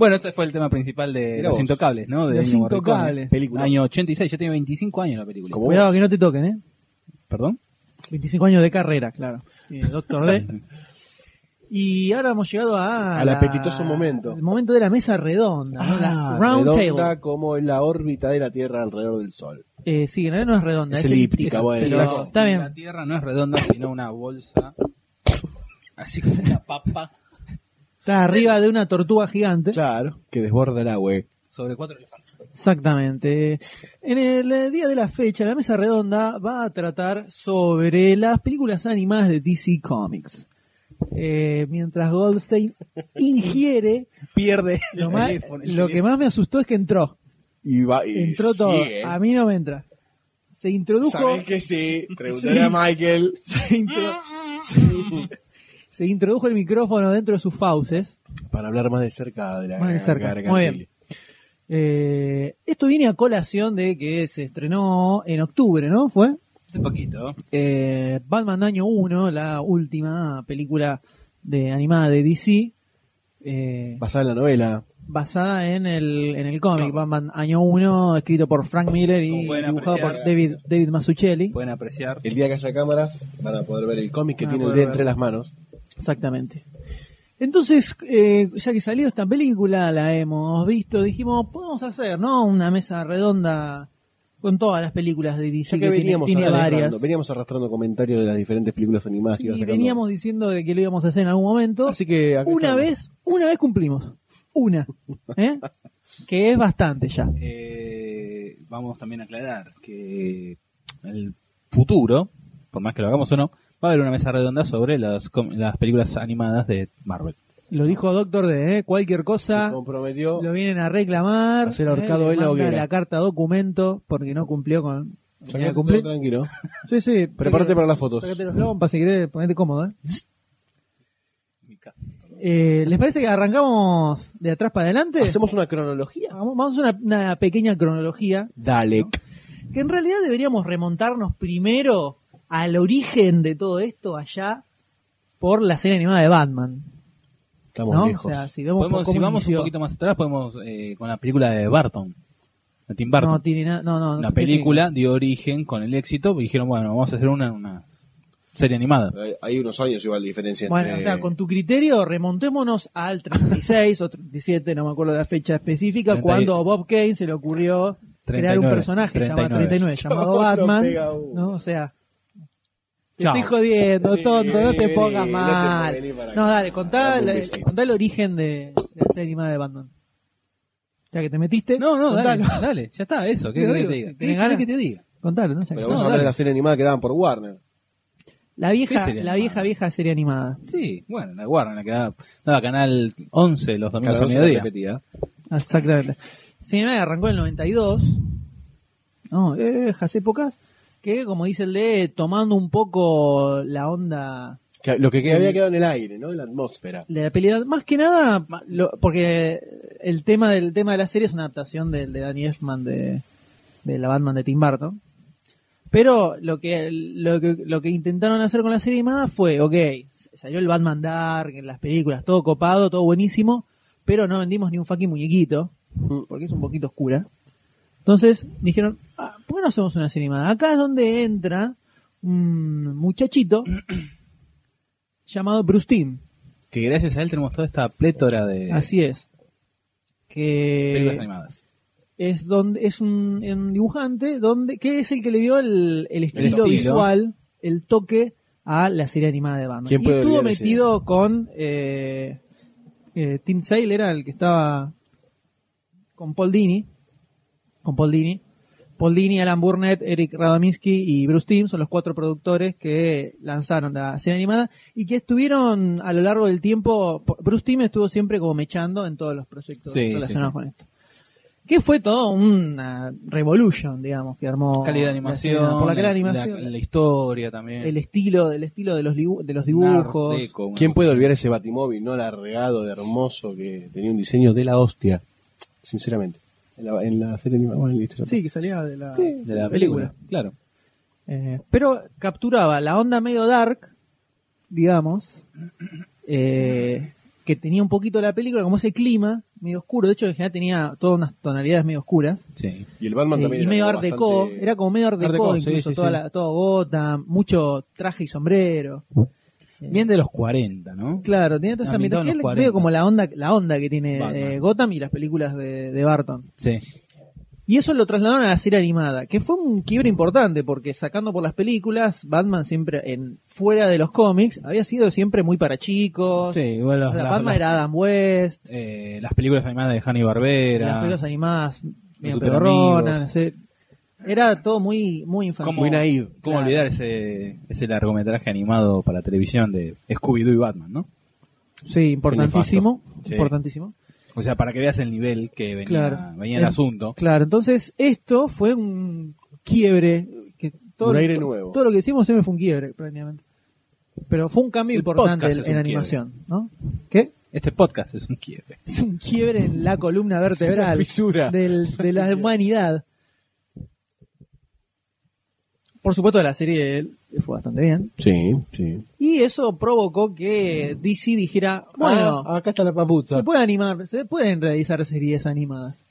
Bueno, este fue el tema principal de Mirá Los vos. Intocables, ¿no? De Los Ennio Morricone. Intocables. Película. Año 86, ya tiene 25 años la película. Como Cuidado que no te toquen, ¿eh? ¿Perdón? 25 años de carrera, claro. Eh, Doctor D. Y ahora hemos llegado a Al la- apetitoso momento. El momento de la mesa redonda, ¿no? la round Ah, redonda table. como en la órbita de la Tierra alrededor del Sol. Eh, sí, en realidad no es redonda, Es es, elíptica, es- bueno, pero está bien. La Tierra no es redonda, sino una bolsa. Así como una papa Está arriba de una tortuga gigante. Claro, que desborda el agua. sobre cuatro elefantes. Exactamente. En el eh, día de la fecha, la mesa redonda va a tratar sobre las películas animadas de DC Comics. Eh, mientras Goldstein ingiere, Pierde lo, el más- teléfono, el lo que más me asustó es que entró. Y va y Entró todo. sigue. A mí no me entra. Se introdujo. ¿Sabés que sí? Pregúntale a Michael. Se, intro- se- introdujo el micrófono dentro de sus fauces. Para hablar más de cerca de la Más de cerca. Muy bien. Eh, esto viene a colación de que se estrenó en octubre, ¿no? ¿Fue? Hace poquito. Eh, Batman Año 1, la última película de animada de DC, eh, Basada en la novela. basada en el, en el cómic Batman Año 1, escrito por Frank Miller y dibujado por. David, David Mazzucchelli. Pueden apreciar. El día que haya cámaras van a poder ver el cómic que tiene el día entre las manos. Exactamente. Entonces, eh, ya que salió esta película, la hemos visto, dijimos, podemos hacer, ¿no? Una mesa redonda con todas las películas de DC Ya que que tiene, veníamos tiene arrastrando, varias. veníamos arrastrando comentarios de las diferentes películas animadas que Sí, iba sacando. veníamos diciendo de que lo íbamos a hacer en algún momento. Así que una estamos. vez, una vez cumplimos. Una. ¿eh? que es bastante ya. Eh, vamos también a aclarar que en el futuro, por más que lo hagamos o no, va a haber una mesa redonda sobre las, com- las películas animadas de Marvel. Lo dijo Doctor D, ¿eh? cualquier se cosa comprometió. lo vienen a reclamar. A ser ahorcado ¿eh? en la hoguera. la carta documento porque no cumplió con. Todo cumplir. tranquilo. Sí, sí. Prepárate para las fotos. Sácate los lompas si querés, ponete cómodo. ¿eh? Eh, ¿Les parece que arrancamos de atrás para adelante? ¿Hacemos una cronología? Vamos, vamos a hacer una, una pequeña cronología. Dale. Que en realidad deberíamos remontarnos primero al origen de todo esto allá por la serie animada de Batman. Estamos ¿no? lejos. O sea, si, vemos Podemos, cómo si vamos un poquito más atrás, podemos eh, con la película de Barton, de Tim Burton. No tiene nada. No, no, una no tiene- película dio origen con el éxito y dijeron, bueno, vamos a hacer una, una serie animada. Hay- unos años igual de diferencia Bueno, entre... o sea, con tu criterio, remontémonos al 36 o 37, no me acuerdo la fecha específica, 30 y- cuando a Bob Kane se le ocurrió crear un 39, personaje llamado 39. 39, llamado No, no Batman. ¿no? O sea, te Chao. estoy jodiendo, tonto, no te pongas vení, mal. no te- dale, contá, la- contá el origen de, de la serie animada de Batman. Ya que te metiste, No, no, dale, contalo. dale, ya está, eso, ¿qué Te querés digo, que te diga? ¿tenés ¿Qué ganas? que te diga? Contalo, ¿no? Ya Pero que- vamos No, a hablar de la serie animada que daban por Warner. La vieja, ¿Qué serie la animada? vieja, vieja serie animada. Sí, bueno, la Warner, la que daba, daba canal 11 los domingos a mediodía. repetía. Exactamente. Serie animada arrancó en el 92. No, eh, viejas épocas. Que, como dice el de, tomando un poco la onda Que- lo que que había quedado en el aire, ¿no? En la atmósfera. La pelea, más que nada, lo- porque el tema del tema de la serie es una adaptación del de Danny Elfman de, de la Batman de Tim Burton. Pero lo que, lo que lo que intentaron hacer con la serie animada fue, ok, salió el Batman Dark en las películas, todo copado, todo buenísimo, pero no vendimos ni un fucking muñequito, porque es un poquito oscura. Entonces dijeron, ah, ¿por qué no hacemos una serie animada? Acá es donde entra un muchachito llamado Bruce Timm. Que gracias a él tenemos toda esta plétora de Así es. películas Que animadas. es donde es un, un dibujante donde que es el que le dio el, el estilo, visual, el toque a la serie animada de Batman. ¿Quién y puede estuvo ese? metido con eh, eh, Tim Sale era el que estaba con Paul Dini, con Paul Dini. Paul Dini, Alan Burnett, Eric Radominsky y Bruce Timm son los cuatro productores que lanzaron la serie animada y que estuvieron a lo largo del tiempo. Bruce Timm estuvo siempre como mechando en todos los proyectos Sí, relacionados sí. con esto. Que fue todo una revolution, digamos, que armó. calidad de la animación, animada. Por la calidad de la- animación, la, historia también. el estilo, del estilo de los, de los dibujos. art deco, una ¿Quién cosa puede olvidar ese batimóvil, no alargado, de hermoso, que tenía un diseño de la hostia? Sinceramente. En la, en la serie animada. bueno, listo. Sí, que salía de la, de la película? Claro. Eh, pero capturaba la onda medio dark, digamos, eh, que tenía un poquito la película, como ese clima medio oscuro. De hecho, en general tenía todas unas tonalidades medio oscuras. Sí. Y el Batman Eh, también y era medio art deco, bastante- era como medio art Art deco, deco, sí, incluso sí, toda sí. La, todo Gotham, mucho traje y sombrero. Bien de los 40, ¿no? Claro, tenía toda esa en los medio 40. como la onda, la onda que tiene eh, Gotham y las películas de, de Barton. Sí. Y eso lo trasladaron a la serie animada, que fue un quiebre importante, porque sacando por las películas, Batman siempre, en fuera de los cómics, había sido siempre muy para chicos. Sí, igual O las, sea, las- Batman las- era Adam West, eh, las películas animadas de Hanny Barbera. las películas animadas medio Super pedorronas, eh, era todo muy, muy infantil. ¿Cómo, Muy naive. ¿Cómo Claro. olvidar ese, ese largometraje animado para televisión de Scooby-Doo y Batman, no? Sí, importantísimo, Sí. importantísimo. O sea, para que veas el nivel que venía, Claro. venía el asunto. Claro, entonces esto fue un quiebre. Que todo, Un aire nuevo. Todo lo que hicimos siempre fue un quiebre, prácticamente. Pero fue un cambio El importante en, es animación, ¿no? ¿Qué? Este podcast es un quiebre. Es un quiebre en la columna vertebral fisura. del- de la humanidad. Por supuesto, la serie le fue bastante bien. Sí, sí. Y eso provocó que DC dijera, bueno, Ah, acá está la papuza. se pueden animar, se pueden realizar series animadas.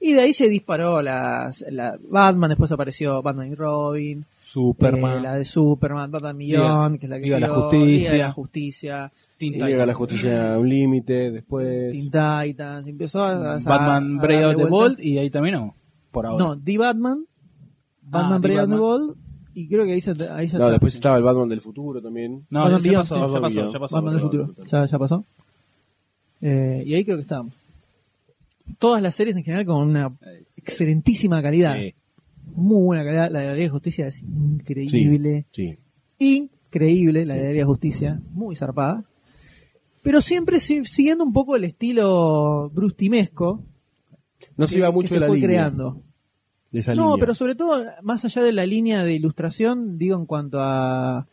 Y de ahí se disparó las, la Batman, después apareció Batman y Robin, Superman. eh, la de Superman, Batman Millón, que es la que Liga la Justicia. Liga la Justicia, Llega la justicia a un límite, después... Teen Titans, empezó a, a- Batman the. Bolt y ahí terminó. Por ahora. No, The Batman, Batman Ah, The Break Out the Batman. Y creo que ahí, se, ahí ya No, está. después estaba el Batman del futuro también. No, Batman ya Beyond, pasó, sí, ya Batman pasó, Beyond. ya pasó. Batman del futuro, ya, ya pasó. Eh, y ahí creo que estábamos. Todas las series en general con una excelentísima calidad. Sí. Muy buena calidad. La de la Liga de Justicia es increíble. Sí. Increíble la de la Liga de Justicia. Muy zarpada. Pero siempre si- siguiendo un poco el estilo brustimesco. No se que- iba que mucho se de la fue línea. creando. No, pero sobre todo, más allá de la línea de ilustración, digo, en cuanto a,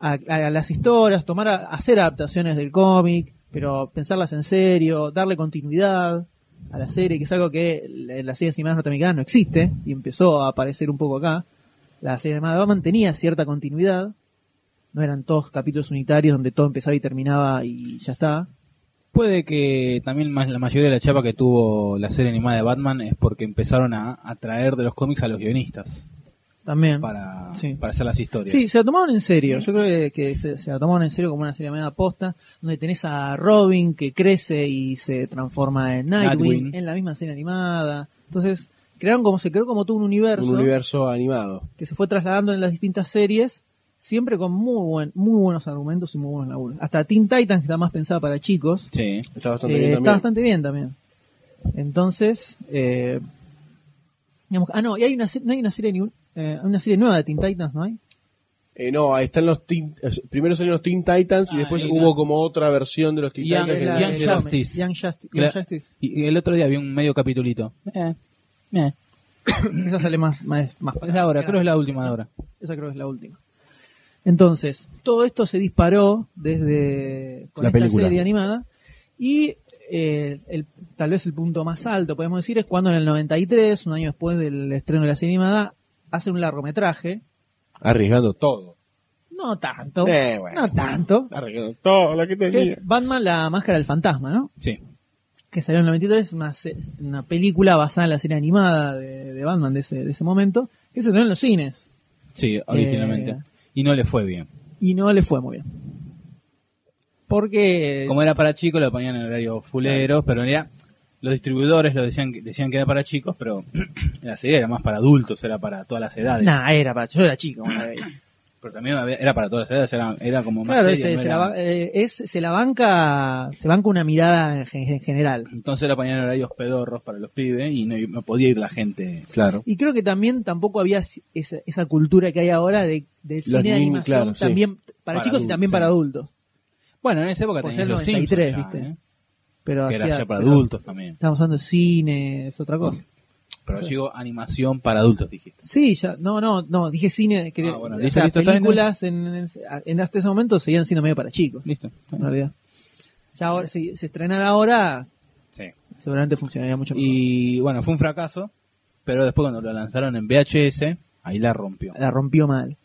a, a las historias, tomar a, hacer adaptaciones del cómic, pero pensarlas en serio, darle continuidad a la serie, que es algo que en las series animadas norteamericanas no existe, y empezó a aparecer un poco acá. La serie animada de Batman tenía cierta continuidad, no eran todos capítulos unitarios donde todo empezaba y terminaba y ya está. Puede que también más- la mayoría de la chapa que tuvo la serie animada de Batman es porque empezaron a, a traer de los cómics a los guionistas También. para, Sí. para hacer las historias. Sí, se lo tomaron en serio. Yo creo que, se, se lo tomaron en serio como una serie media posta, donde tenés a Robin que crece y se transforma en Nightwing, Nightwing. en la misma serie animada. Entonces, crearon como se creó como todo un universo, Un universo animado. que se fue trasladando en las distintas series, siempre con muy buen, muy buenos argumentos y muy buenos laburos. Hasta Teen Titans, que está más pensada para chicos, Sí. Está bastante eh, bien está también. bastante bien también. Entonces, eh, digamos, ah no, y hay una, no hay una serie, ni- eh, una serie nueva de Teen Titans, ¿no hay? Eh, no, ahí están los Teen, eh, primero salieron los Teen Titans y Ah, después hubo la- como otra versión de los Teen Young- Titans. la Young. Justice. Young Justice. Young. Y, y el otro día vi un medio capitulito. Eh, eh. Esa sale más, más, más Es la hora, creo que es la última de ahora. Esa creo que es la última. Entonces, todo esto se disparó desde con La esta película. serie animada y eh, el, tal vez el punto más alto, podemos decir, es cuando en el 93, un año después del estreno de la serie animada, hacen un largometraje. Arriesgando todo. No tanto, Eh, bueno. no tanto. Arriesgando todo lo que que tenía. Batman, la máscara del fantasma, ¿no? Sí. que salió en el 93, es una, una película basada en la serie animada de, de Batman de ese, de ese momento, que se estrenó en los cines Sí, originalmente. Eh, Y no le fue bien. y no le fue muy bien. Porque Como era para chicos, lo ponían en horario fuleros, pero en realidad los distribuidores lo decían, que- decían que era para chicos, pero la serie era más para adultos, era para todas las edades. Nah, era para yo era chico. Pero también había- era para todas las edades, era, era como más Claro, seria, se, no se era- la, eh, es, se la banca se banca una mirada en, gen- en general. Entonces la ponían horarios pedorros para los pibes y no, no podía ir la gente. Claro. Y creo que también tampoco había esa, esa cultura que hay ahora de, de cine de animación claro, sí. también para, Para chicos y también sí. para adultos. Bueno, en esa época tenían los 93, Simpsons ya, ¿viste? ¿eh? Pero que era hacía- ya para pero adultos también. Estamos hablando de cine, es otra cosa. Pero digo animación para adultos, dijiste. Sí, ya, no, no, no, dije cine, que Ah, bueno, listo, listo, películas en, en, en hasta ese momento seguían siendo medio para chicos, Listo. en realidad. Ya ahora, si se estrenara ahora, Sí. seguramente funcionaría mucho mejor. Y bueno, fue un fracaso, pero después cuando lo lanzaron en VHS, ahí la rompió. La rompió mal.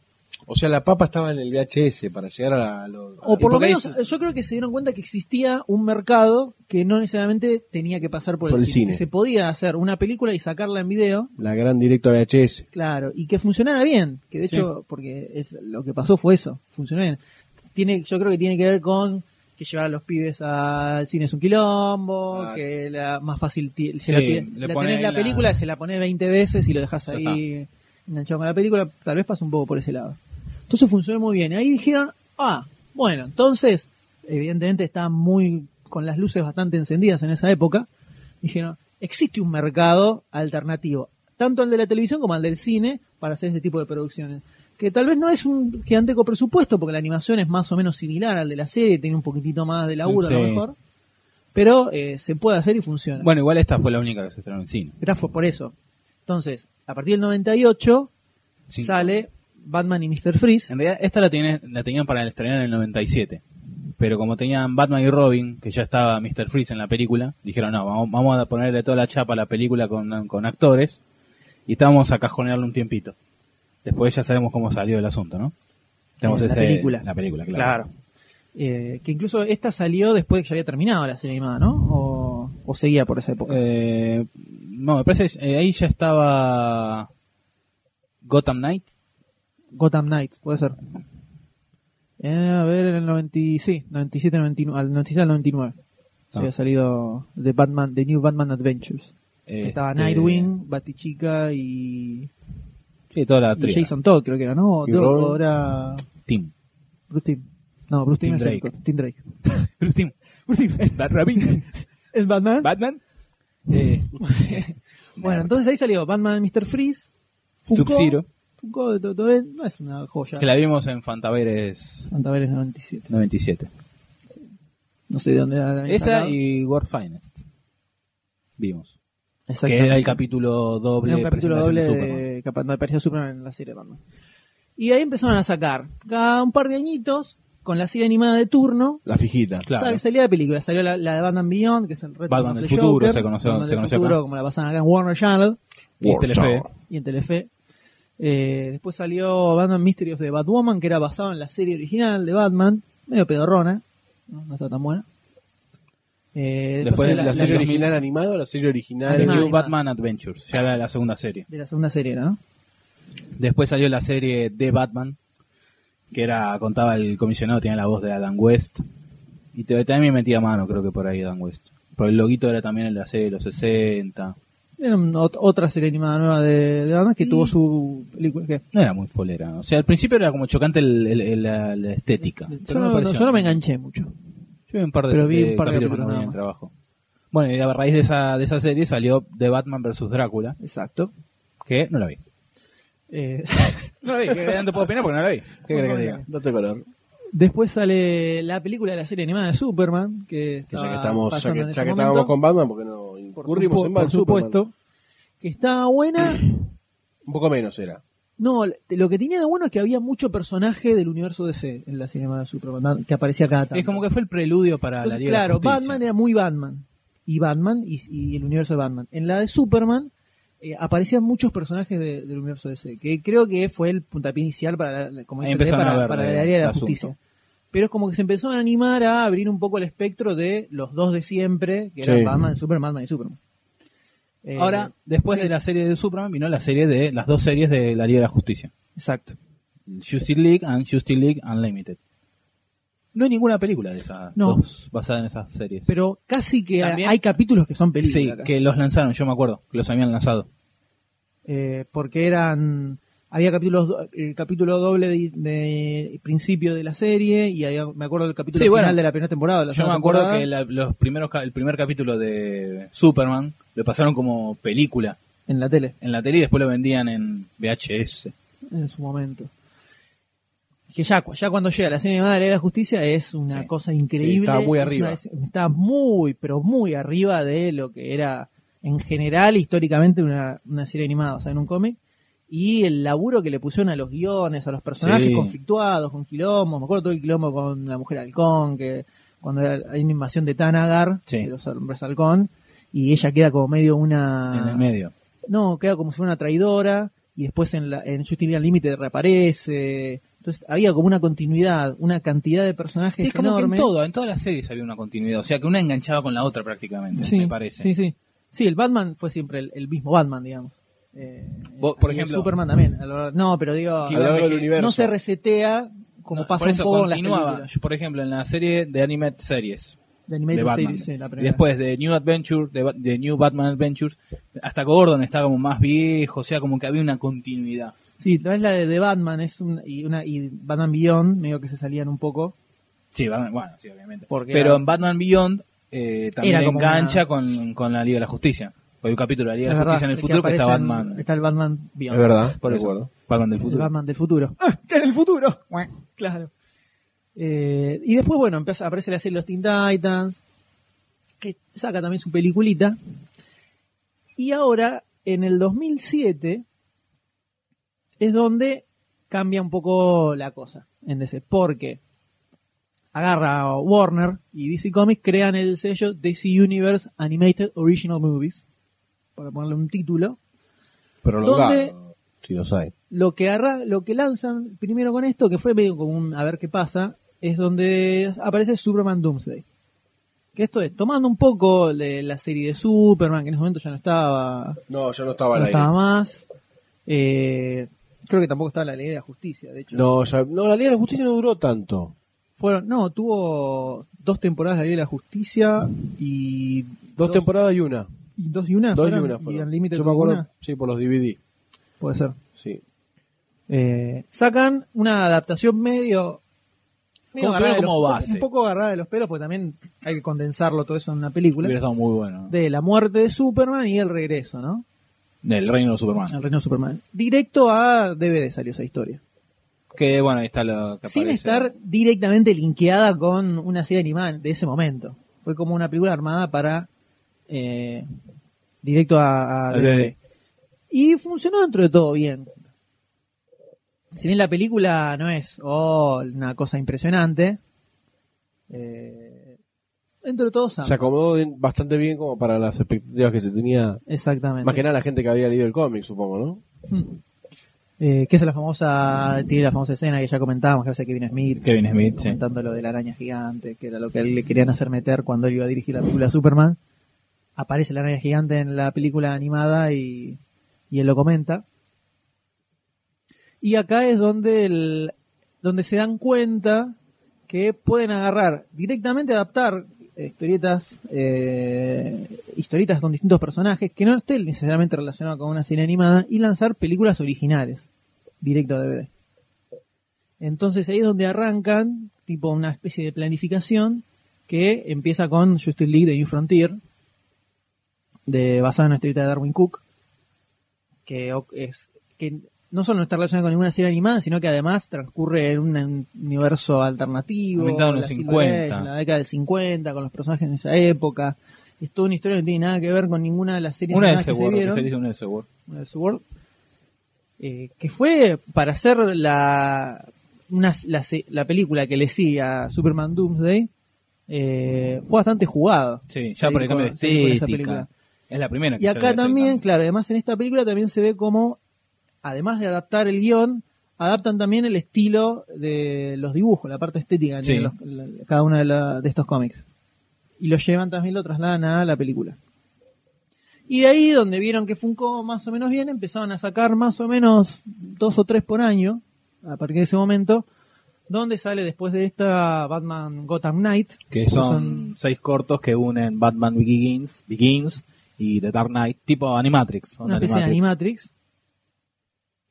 O sea, la papa estaba en el VHS para llegar a los... O por lo ahí menos, yo creo que se dieron cuenta que existía un mercado que no necesariamente tenía que pasar por, Por el, el cine. cine. Que se podía hacer una película y sacarla en video, La gran directo VHS. claro, y que funcionara bien. Que de Sí. hecho, porque es, lo que pasó fue eso, funcionó bien. Tiene, yo creo que tiene que ver con que llevar a los pibes al cine es un quilombo, Claro. que la más fácil se Sí, la, le la tenés la la- película, se la pones 20 veces y lo dejas ahí enganchado con la película, tal vez pasa un poco por ese lado. Entonces funcionó muy bien. Y ahí dijeron, ah, bueno, entonces, evidentemente estaban muy con las luces bastante encendidas en esa época. Dijeron, existe un mercado alternativo, tanto al de la televisión como al del cine, para hacer este tipo de producciones. Que tal vez no es un giganteco presupuesto, porque la animación es más o menos similar al de la serie, tiene un poquitito más de laburo a lo mejor. Pero eh, se puede hacer y funciona. Bueno, igual esta fue la única que se estrenó en cine. Era fue por eso. Entonces, a partir del 98 Sí. sale Batman y Mr. Freeze. En realidad, esta la, tiene- la tenían para estrenar en el 97. Pero como tenían Batman y Robin, que ya estaba Mr. Freeze en la película, dijeron, no, vamos, vamos a ponerle toda la chapa a la película con, con actores. Y estábamos a cajonearle un tiempito. Después ya sabemos cómo salió el asunto, ¿no? Tenemos Eh, la ese- película. La película, claro. Eh, que incluso esta salió después de que ya había terminado la serie animada, ¿no? O, o seguía por esa época. Eh, no, me parece eh, ahí ya estaba Gotham Knight. Gotham Knight, puede ser. Eh, a ver, en el 90, sí, 97, 99, al 97 al 99. Ah. Había salido The Batman, The New Batman Adventures. Que estaba Este, Nightwing, Batichica y, Sí, toda la y. Jason Todd, creo que era, ¿no? Y o era Tim. Bruce Timm. No, Bruce Tim es Drake. Tim Drake. Bruce Tim. Bruce Timm. Bat Rabbit. ¿Es Batman? Batman. Eh, Bueno, entonces ahí salió Batman Mr. Freeze, Sub-Zero. No es una joya. Que la vimos en Fantaveres Fantaveres 97. 97. No sé de dónde la habían Esa sacado. y World Finest. Vimos. Que era el capítulo doble. Era un capítulo doble de Superman. de no aparecía Superman en la serie de Batman. Y ahí empezaron a sacar, cada un par de añitos, con la serie animada de turno, La fijita. Claro. sal- salía de película. Salió la, la de Batman Beyond, que es el reto Batman del futuro, Joker, se conoció- Batman se del conoció futuro, acá. como la pasaban acá en Warner Channel Y War Telefe. Y en Telefe. Eh, después salió Batman Mystery of the Batwoman, que era basado en la serie original de Batman, medio pedorrona, no, no está tan buena. Eh, Después ¿La, de la serie la- original animada o la serie original? The Animada, New animada. Batman Adventures. Ya era la segunda serie. de la segunda serie, ¿no? Después salió la serie de Batman. Que era, contaba el comisionado, tenía la voz de Adam West. Y también metía mano, creo que por ahí Adam West. Pero el loguito era también el de la serie de los 60. Era otra serie animada nueva de, de Batman que tuvo su película. ¿qué? No era muy folera. O sea, al principio era como chocante el- el- el- la, la estética. Yo no, pareció- yo no me enganché mucho. Yo vi un par de, Pero vi de un par de en más. trabajo. Bueno, y a raíz de esa, de esa serie salió The Batman vs. Drácula, Exacto. que no la vi. Eh, No la vi, que no te puedo opinar porque no la vi. ¿Qué querés que te diga? Date color. Después sale la película de la serie animada de Superman, que, Que ya estaba que estamos, ya que, en ya ese que momento. estábamos con Batman, porque no por, incurrimos en por. Superman. supuesto, que está buena, Un poco menos era. No, lo que tenía de bueno es que había mucho personaje del universo DC en la cinema de Superman, que aparecía cada tanto. Es como que fue el preludio para Entonces, la Liga de la claro. Batman era muy Batman. Y Batman y, y el universo de Batman. En la de Superman eh, aparecían muchos personajes de- del universo DC, que creo que fue el puntapié inicial para, la- como dice para, ver para el la área de la asunto. justicia. Pero es como que se empezó a animar a abrir un poco el espectro de los dos de siempre, que eran. Batman, Superman, Batman y Superman. Eh, Ahora, después sí, de la serie de Superman, vino la serie de las dos series de la Liga de la Justicia. Exacto. Justice League and Justice League Unlimited. No hay ninguna película de esas No. dos basada en esas series. Pero casi que También- hay capítulos que son películas. sí, acá. que los lanzaron, yo me acuerdo, que los habían lanzado. Eh, porque eran había capítulos el capítulo doble de, de principio de la serie y había- me acuerdo del capítulo Sí, final bueno. de la primera temporada la Yo me acuerdo temporada, que la- los primeros, el primer capítulo de Superman lo pasaron como película en la tele en la tele y después lo vendían en VHS. en su momento que ya, cu- ya cuando llega la serie animada de la Liga de la Justicia es una Sí. cosa increíble estaba muy es arriba. una- es- está muy pero muy arriba de lo que era en general históricamente una, una serie animada basada en un cómic y el laburo que le pusieron a los guiones, a los personajes Sí. conflictuados, con quilombo, me acuerdo todo el quilombo con la mujer halcón, que cuando hay una invasión de Tanagar, Sí. de los hombres halcón, y ella queda como medio una... En el medio. No, queda como si fuera una traidora, y después en, la, en Justice League Unlimited reaparece. Entonces había como una continuidad, una cantidad de personajes Sí, es como que en todo, en todas las series había una continuidad. O sea, que una enganchaba con la otra prácticamente, sí, me parece. Sí, sí. Sí, el Batman fue siempre el, el mismo Batman, digamos. Eh, por ejemplo- Superman también. No, pero digo, no se resetea como No, pasa por un eso en las continuaba. Yo, por ejemplo, en la serie de Animated Series de Animated de. Series, sí, la primera. después de New Adventure, de, de New Batman Adventures, hasta Gordon estaba como más viejo, o sea, como que había una continuidad. Sí, tal vez la de, de Batman es un, y, una, y Batman Beyond, medio que se salían un poco. Sí, Batman, bueno, sí, obviamente. Porque Pero era- en Batman Beyond eh, también engancha una- con, con la Liga de la Justicia. Hay un capítulo de la Liga de la Justicia en el que futuro que está en- Batman. Está el Batman Beyond. Es verdad, Por eso. Batman del El futuro. Batman del futuro. ¡Ah! ¡Está en el futuro! Claro. Eh, y después, bueno, empieza, aparece la serie Los Teen Titans, que saca también su peliculita. Y ahora, en el 2007, es donde cambia un poco la cosa en DC. Porque agarra a Warner y DC Comics, crean el sello DC Universe Animated Original Movies, para ponerle un título. Prolongado, ¿Dónde- si los hay. lo que agarra, lo que lanzan primero con esto, que fue medio como un a ver qué pasa, es donde aparece Superman Doomsday. Que esto es, tomando un poco de la serie de Superman, que en ese momento ya no estaba, No, ya no estaba no estaba más. Eh, creo que tampoco estaba la ley de la justicia, de hecho. No, ya- no, la Liga de la Justicia no duró tanto. Fueron, no, tuvo dos temporadas la ley de la justicia y Dos, temporadas y una. y dos y una. Dos y fueron, una fueron. Unlimited Yo me acuerdo, una, sí, por los DVD. puede ser. Sí. Eh, sacan una adaptación medio, medio Como- agarrada de como los- base. un poco agarrada de los pelos porque también hay que condensarlo todo eso en una película Hubiera estado muy bueno. de la muerte de Superman y el regreso ¿no? Del reino de Superman. el reino de Superman directo a DVD salió esa historia Que bueno, ahí está que sin aparece. estar directamente linkeada con una serie animada de ese momento fue como una película armada para eh, directo a, a Al DVD. DVD. y funcionó dentro de todo bien si bien la película no es oh, una cosa impresionante, eh, dentro de todo Se acomodó bastante bien como para las expectativas que se tenía. Exactamente. Más que nada la gente que había leído el cómic, supongo, ¿no? Mm. Eh, que es la famosa, tiene la famosa escena que ya comentábamos, que hace Kevin Smith, Kevin Smith, sí. comentando lo de la araña gigante, que era lo que le querían hacer meter cuando él iba a dirigir la película Superman. Aparece la araña gigante en la película animada y, y él lo comenta. Y acá es donde, el, donde se dan cuenta que pueden agarrar, directamente adaptar historietas, eh, historietas con distintos personajes que no estén necesariamente relacionados con una serie animada y lanzar películas originales directo a DVD. Entonces ahí es donde arrancan, tipo una especie de planificación que empieza con Justice League de New Frontier, de, basada en una historieta de Darwin Cook, que es que no solo no está relacionada con ninguna serie animada, sino que además transcurre en un, un universo alternativo, en los la 50. Silver Age, en la década del 50, con los personajes en esa época. Es toda una historia que no tiene nada que ver con ninguna de las series Una de animadas que se Elseworld, que vieron se una de Elseworld. una de Sword. eh, que fue para hacer la, una- la, la película que le sigue a Superman Doomsday, eh, fue bastante jugado. Sí, ya por el cambio de estética. Es la primera que Y acá también, claro, además en esta película también se ve como, además de adaptar el guion, adaptan también el estilo de los dibujos, la parte estética Sí. de los- la- cada uno de, la- de estos cómics. Y lo llevan también, lo trasladan a la película. Y de ahí, donde vieron que Funko más o menos bien, empezaron a sacar más o menos dos o tres por año, a partir de ese momento, donde sale después de esta Batman Gotham Knight, Que son, seis cortos que unen Batman Begins, Begins y The Dark Knight, tipo Animatrix. una especie de Animatrix,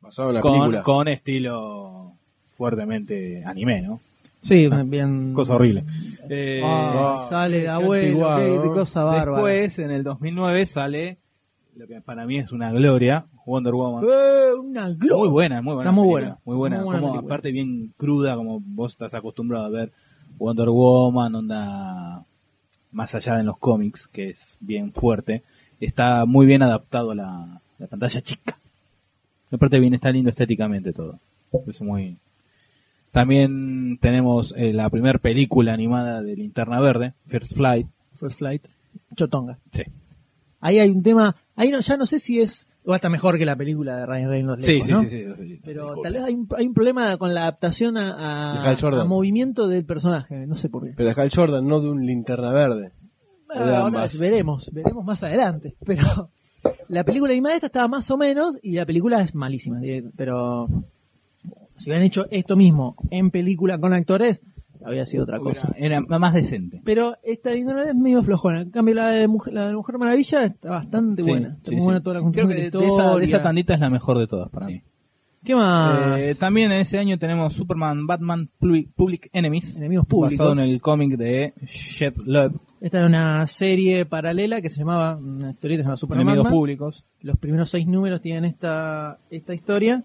Basado en la con, película. con estilo fuertemente anime, ¿no? sí, bien... Cosa horrible. Eh, Ah, Ah, sale de qué abuelo, qué, qué cosa bárbara. Después, en el 2009, sale lo que para mí es una gloria, Wonder Woman. Eh, una gloria. Muy buena, muy buena. Está muy buena. Muy buena. Muy buena como, aparte bien cruda, como vos estás acostumbrado a ver Wonder Woman, onda más allá de los cómics, que es bien fuerte. Está muy bien adaptado a la, la pantalla chica. Aparte bien, está lindo estéticamente todo. Es muy... También tenemos eh, la primera película animada de Linterna Verde, First Flight. First Flight. Chotonga. Sí. Ahí hay un tema. Ahí no, ya no sé si es. O hasta mejor que la película de Ryan Reynolds. Sí, lejos, sí, ¿no? sí, sí, sí. Pero tal vez hay un, hay un problema con la adaptación a, De Hal a, Jordan. a movimiento del personaje. No sé por qué. Pero de Hal Jordan, no de un linterna verde. Ah, o de ahora veremos, veremos más adelante. Pero la película animada esta estaba más o menos y la película es malísima. diré, Pero si hubieran hecho esto mismo en película con actores, había sido otra cosa. Era, era más decente. Pero esta no es medio flojona. En cambio, la de Mujer, la de Mujer Maravilla está bastante Sí, buena. Está sí, muy sí. buena toda la Creo construcción que de de, de esa, de esa tandita es la mejor de todas para mí. ¿Qué más? Eh, también en ese año tenemos Superman Batman Public, Enemies, Enemigos públicos. basado en el cómic de Shed Love, Esta era una serie paralela que se llamaba, una historieta que se llama Superman. Enemigos Batman. Públicos. Los primeros seis números tienen esta, esta historia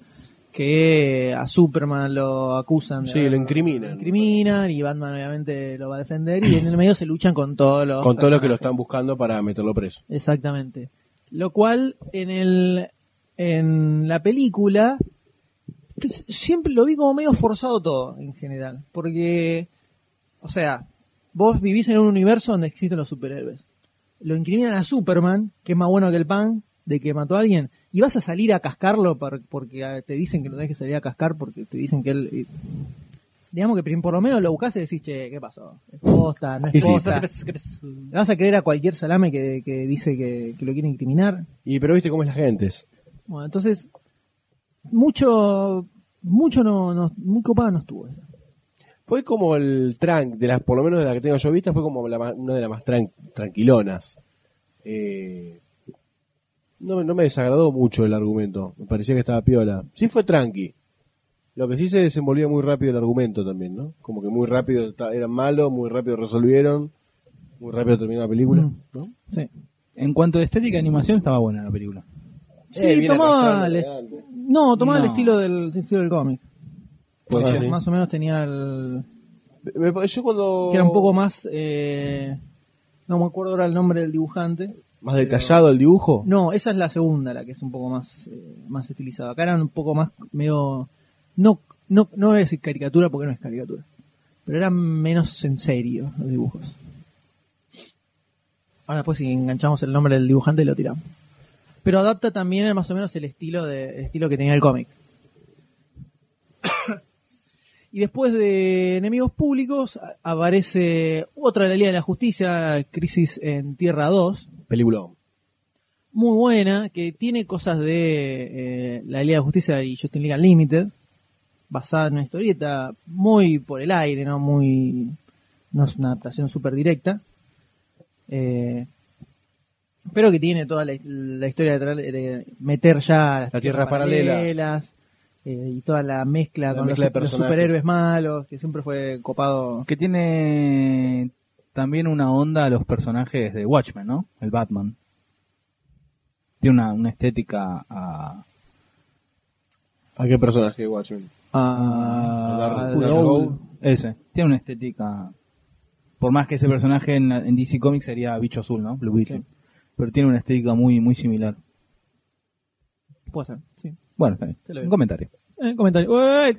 que a Superman lo acusan. de Sí, lo incriminan. lo incriminan y Batman obviamente lo va a defender y en el medio se luchan con todos los... Con todo lo que lo están buscando para meterlo preso. Exactamente. Lo cual en el en la película siempre lo vi como medio forzado todo en general, porque o sea, vos vivís en un universo donde existen los superhéroes. Lo incriminan a Superman, que es más bueno que el pan, de que mató a alguien, y vas a salir a cascarlo por- porque te dicen que no tenés que salir a cascar porque te dicen que él eh, digamos que por lo menos lo buscás y decís, che, ¿qué pasó? ¿Es posta? ¿No es posta? ¿Le vas a creer a cualquier salame que, que dice que, que lo quiere incriminar? Y pero viste cómo es la gente. Bueno, entonces, mucho, mucho no, no muy copada no estuvo. esa. Fue como el trank, de las, por lo menos de la que tengo yo vista, fue como la una de las más tran- tranquilonas. Eh, no, no me desagradó mucho el argumento. Me parecía que estaba piola. Sí fue tranqui. Lo que sí se desenvolvía muy rápido el argumento también, ¿no? Como que muy rápido eran malos, muy rápido resolvieron, muy rápido terminó la película, Mm. ¿no? Sí, En cuanto a estética y animación, estaba buena la película. Sí, Eh, tomaba el, no, tomaba el estilo del, el estilo del cómic. Pues Más- sí. Más o menos tenía el... Me- yo cuando... que era un poco más... eh, no me acuerdo ahora el nombre del dibujante. Más detallado el dibujo. No, esa es la segunda, la que es un poco más, eh, más estilizada. Acá eran un poco más medio... No, no, no voy a decir caricatura porque no es caricatura. Pero eran menos en serio los dibujos. Ahora después si enganchamos el nombre del dibujante lo tiramos. Pero adapta también más o menos el estilo, de, el estilo que tenía el cómic. y después de Enemigos Públicos aparece otra de la Liga de la Justicia, Crisis en Tierra 2, Película. muy buena, que tiene cosas de eh, la Liga de Justicia y Justin League Unlimited, basada en una historieta muy por el aire, no muy no es una adaptación súper directa, eh, pero que tiene toda la, la historia de, de meter ya las, tierras paralelas. eh, y toda la mezcla La con los, mezcla superhéroes malos, que siempre fue copado. Que tiene también una onda a los personajes de Watchmen, ¿no? El Batman. Tiene una, una estética a... ¿A qué personaje de Watchmen? a- a Dark. Ese. Tiene una estética... Por más que ese personaje en, en DC Comics sería Bicho Azul, ¿no? Blue Beetle. Pero tiene una estética muy muy similar. Puede ser, sí. Bueno, está bien. Un comentario. Eh, comentario.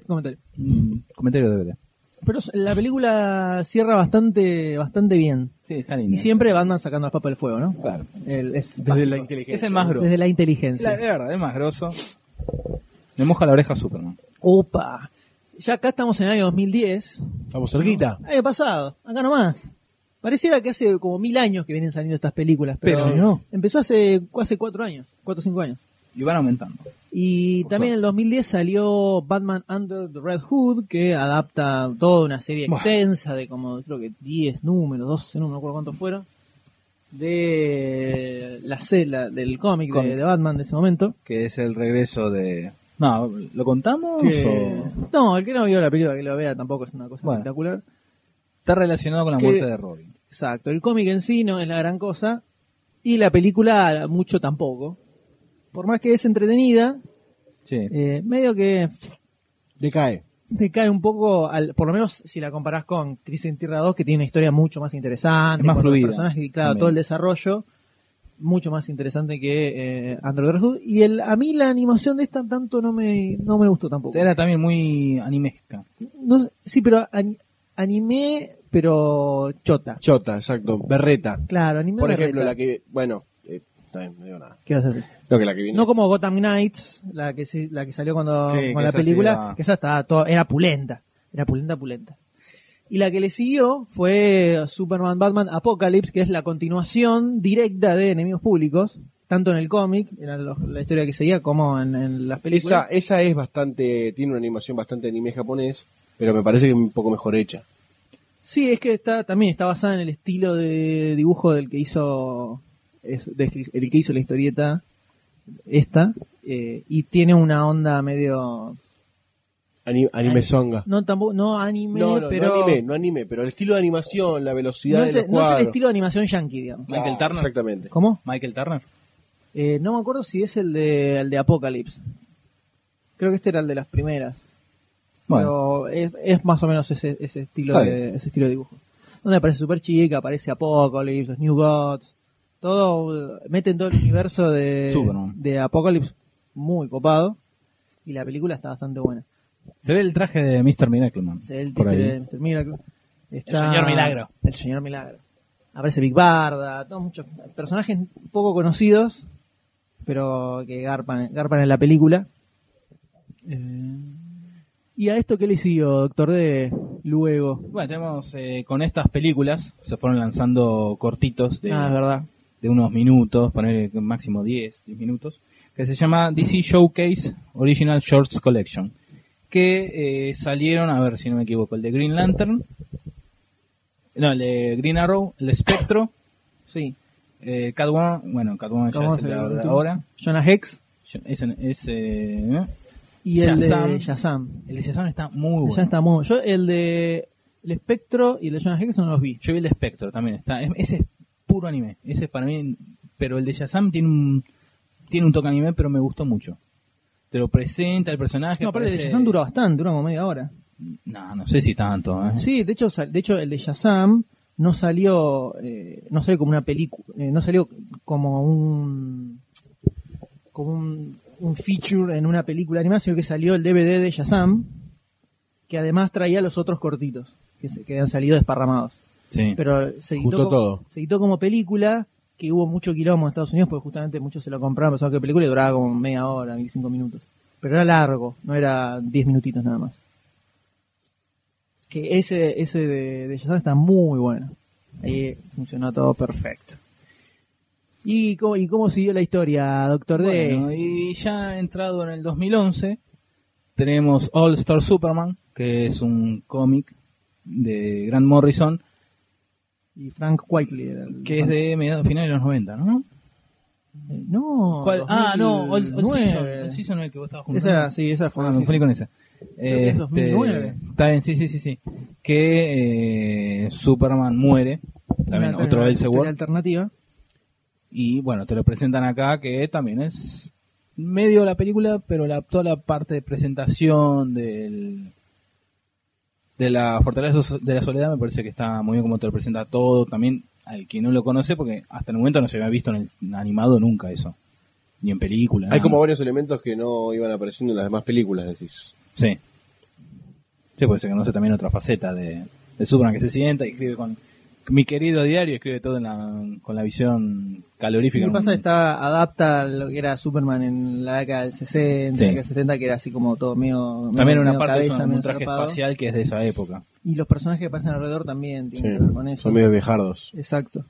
Comentario. Un comentario de DVD. Pero la película cierra bastante, bastante bien. Sí, está lindo. Y siempre Batman sacando las papas del fuego, ¿no? Claro. El- es Desde la inteligencia. Es el más grosso. Desde la La, inteligencia. es verdad, es más grosso. Le moja la oreja a Superman. Opa. Ya acá estamos en el año 2010. Estamos cerquita. Año pasado, acá nomás. Pareciera que hace como mil años que vienen saliendo estas películas, pero, Pero no. Empezó hace, hace cuatro años, cuatro o cinco años. Y van aumentando. Y también en el 2010 salió Batman Under the Red Hood, que adapta toda una serie Buah. extensa de como creo que 10 números, 12 números, no me acuerdo cuántos fueron, de la cela del cómic de, Batman de ese momento. Que es el regreso de... No, ¿lo contamos? Que- o- No, el que no vio la película que lo vea tampoco es una cosa Bueno. espectacular. Está relacionado con la Que- muerte de Robin. Exacto, el cómic en sí no es la gran cosa y la película mucho tampoco. Por más que es entretenida, Sí. eh, medio que Decae. te cae un poco, al, por lo menos si la comparás con Crisis en Tierra 2, que tiene una historia mucho más interesante, Es más fluida, personajes y claro, también. todo el desarrollo, mucho más interesante que eh, Red Hood. Y el, a mí la animación de esta tanto no me, no me gustó tampoco. Era también muy animesca. No sí, pero an- anime, pero chota. Chota, exacto. Berreta. Claro, anime Por ejemplo, la que. Bueno, eh, bien, no digo nada. ¿Qué vas a hacer? No, que la que viene. No como Gotham Knights, la que se- la que salió cuando Sí, con que la esa sí película, era- que esa estaba todo, era pulenta, era pulenta, pulenta. Y la que le siguió fue Superman Batman Apocalypse, que es la continuación directa de Enemigos Públicos, tanto en el cómic, era lo- la historia que seguía, como en, en las esa, películas. esa es bastante. Tiene una animación bastante anime japonés, pero me parece que es un poco mejor hecha. Sí, es que está también está basada en el estilo de dibujo del que hizo es- de- el que hizo la historieta esta eh, y tiene una onda medio Ani- anime songa. no tampoco no anime No, no, pero no anime, no anime, pero el estilo de animación, la velocidad no de es, los el- no es el cuadros. estilo de animación yankee, digamos. Michael Turner. Exactamente. ¿Cómo? Michael Turner. Eh, no me acuerdo si es el de, el de Apocalypse. Creo que este era el de las primeras. Bueno, Pero es, es más o menos ese, ese estilo de, ese estilo de dibujo. Donde aparece Super Chica, aparece Apocalypse, los New Gods. Todo, meten todo el universo de, Superman. de Apocalypse muy copado. Y la película está bastante buena. se ve el traje de Mr. Miracleman. Es el por títere ahí. de Mr. Miracle. Está- señor Milagro. El señor Milagro. Aparece Big Barda, todos muchos personajes poco conocidos, pero que garpan, garpan en la película. Eh, ¿Y a esto qué le siguió, Doctor D? Luego. Bueno, tenemos eh, con estas películas, se fueron lanzando cortitos de, Ah, es verdad. de unos minutos, poner máximo 10, 10 minutos, que se llama DC Showcase Original Shorts Collection, que eh, salieron, a ver si no me equivoco, el de Green Lantern, no, el de Green Arrow, el de Spectro, Sí. eh, Catwoman, bueno, Catwoman ya ¿Cómo es el ahora. Jonah Hex ese, ¿eh? Y el Shazam. de Shazam. el de Shazam está muy Shazam bueno. está muy- Yo el de El Espectro y el de Jonah Hex no los vi. Yo vi el de Spectro también, está, es- ese es puro anime, ese es para mí, pero el de Shazam tiene un, tiene un toque anime, pero me gustó mucho. Te lo presenta el personaje. No, aparte el de Shazam dura bastante, dura como media hora. No, no sé si tanto. ¿eh? Sí, de hecho, de hecho el de Shazam no salió, eh, no salió como una película, eh, no salió como un, como un, un feature en una película animada, sino que salió el DVD de Shazam, que además traía los otros cortitos que, se, que habían salido desparramados. Sí. Pero se editó, Juntó co- todo. se editó como película, que hubo mucho quilombo en Estados Unidos, porque justamente muchos se lo compraron pensaban que película y duraba como media hora, 25 minutos. Pero era largo, no era 10 minutitos nada más. Que ese, ese de, de Shazam está muy bueno. Ahí funcionó todo perfecto. ¿Y cómo, ¿Y cómo siguió la historia, Doctor Bueno, D? y ya entrado en el 2011, tenemos All Star Superman, que es un cómic de Grant Morrison, Y Frank Whiteley. el- que es de mediados finales de los 90, ¿no? Eh, No. ¿Cuál? Ah, no, All, All 2009. Season, All Season es el que vos estabas Esa juntando. era, sí, esa fue Ah, me confundí con esa. es Este, 2009. Está bien, sí, sí, sí, sí. Que eh, Superman muere, también Una otro historia Elseworld, alternativa. Y bueno, te lo presentan acá, que también es medio la película, pero la, toda la parte de presentación del de la Fortaleza de la Soledad me parece que está muy bien como te lo presenta todo, también al que no lo conoce, porque hasta el momento no se había visto en el animado nunca eso. ni en película. Hay nada. como varios elementos que no iban apareciendo en las demás películas, decís. Sí. Sí, pues se conoce también otra faceta de, de Superman que se sienta y escribe con mi querido diario, escribe todo en la, con la visión Lo calorífica. que pasa está adapta lo que era Superman en la década del 60, Sí. la década del 70, que era así como todo medio. También medio una parte cabeza, es un, traje zarpado. espacial que es de esa época. Y los personajes que pasan alrededor también tienen que ver con eso. son medio viejardos. Exacto.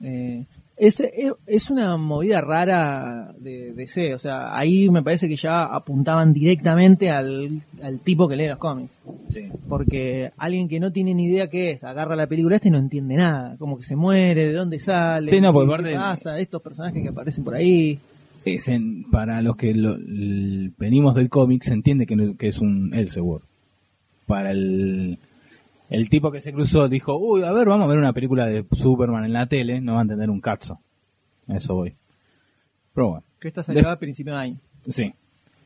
Eh, es, es, una movida rara de DC, o sea, ahí me parece que ya apuntaban directamente al, al tipo que lee los cómics. Sí. Porque alguien que no tiene ni idea qué es, agarra la película esta y no entiende nada. Como que se muere, de dónde sale, Sí, no, qué aparte- pasa, estos personajes que aparecen por ahí. Es en- para los que lo- l- venimos del cómic se entiende que, que es un Elseworld. Para el, el tipo que se cruzó dijo, uy, a ver, vamos a ver una película de Superman en la tele, no va a entender un cazzo. A Eso voy. Pero bueno. Que esta salió De- a principio de año. Sí.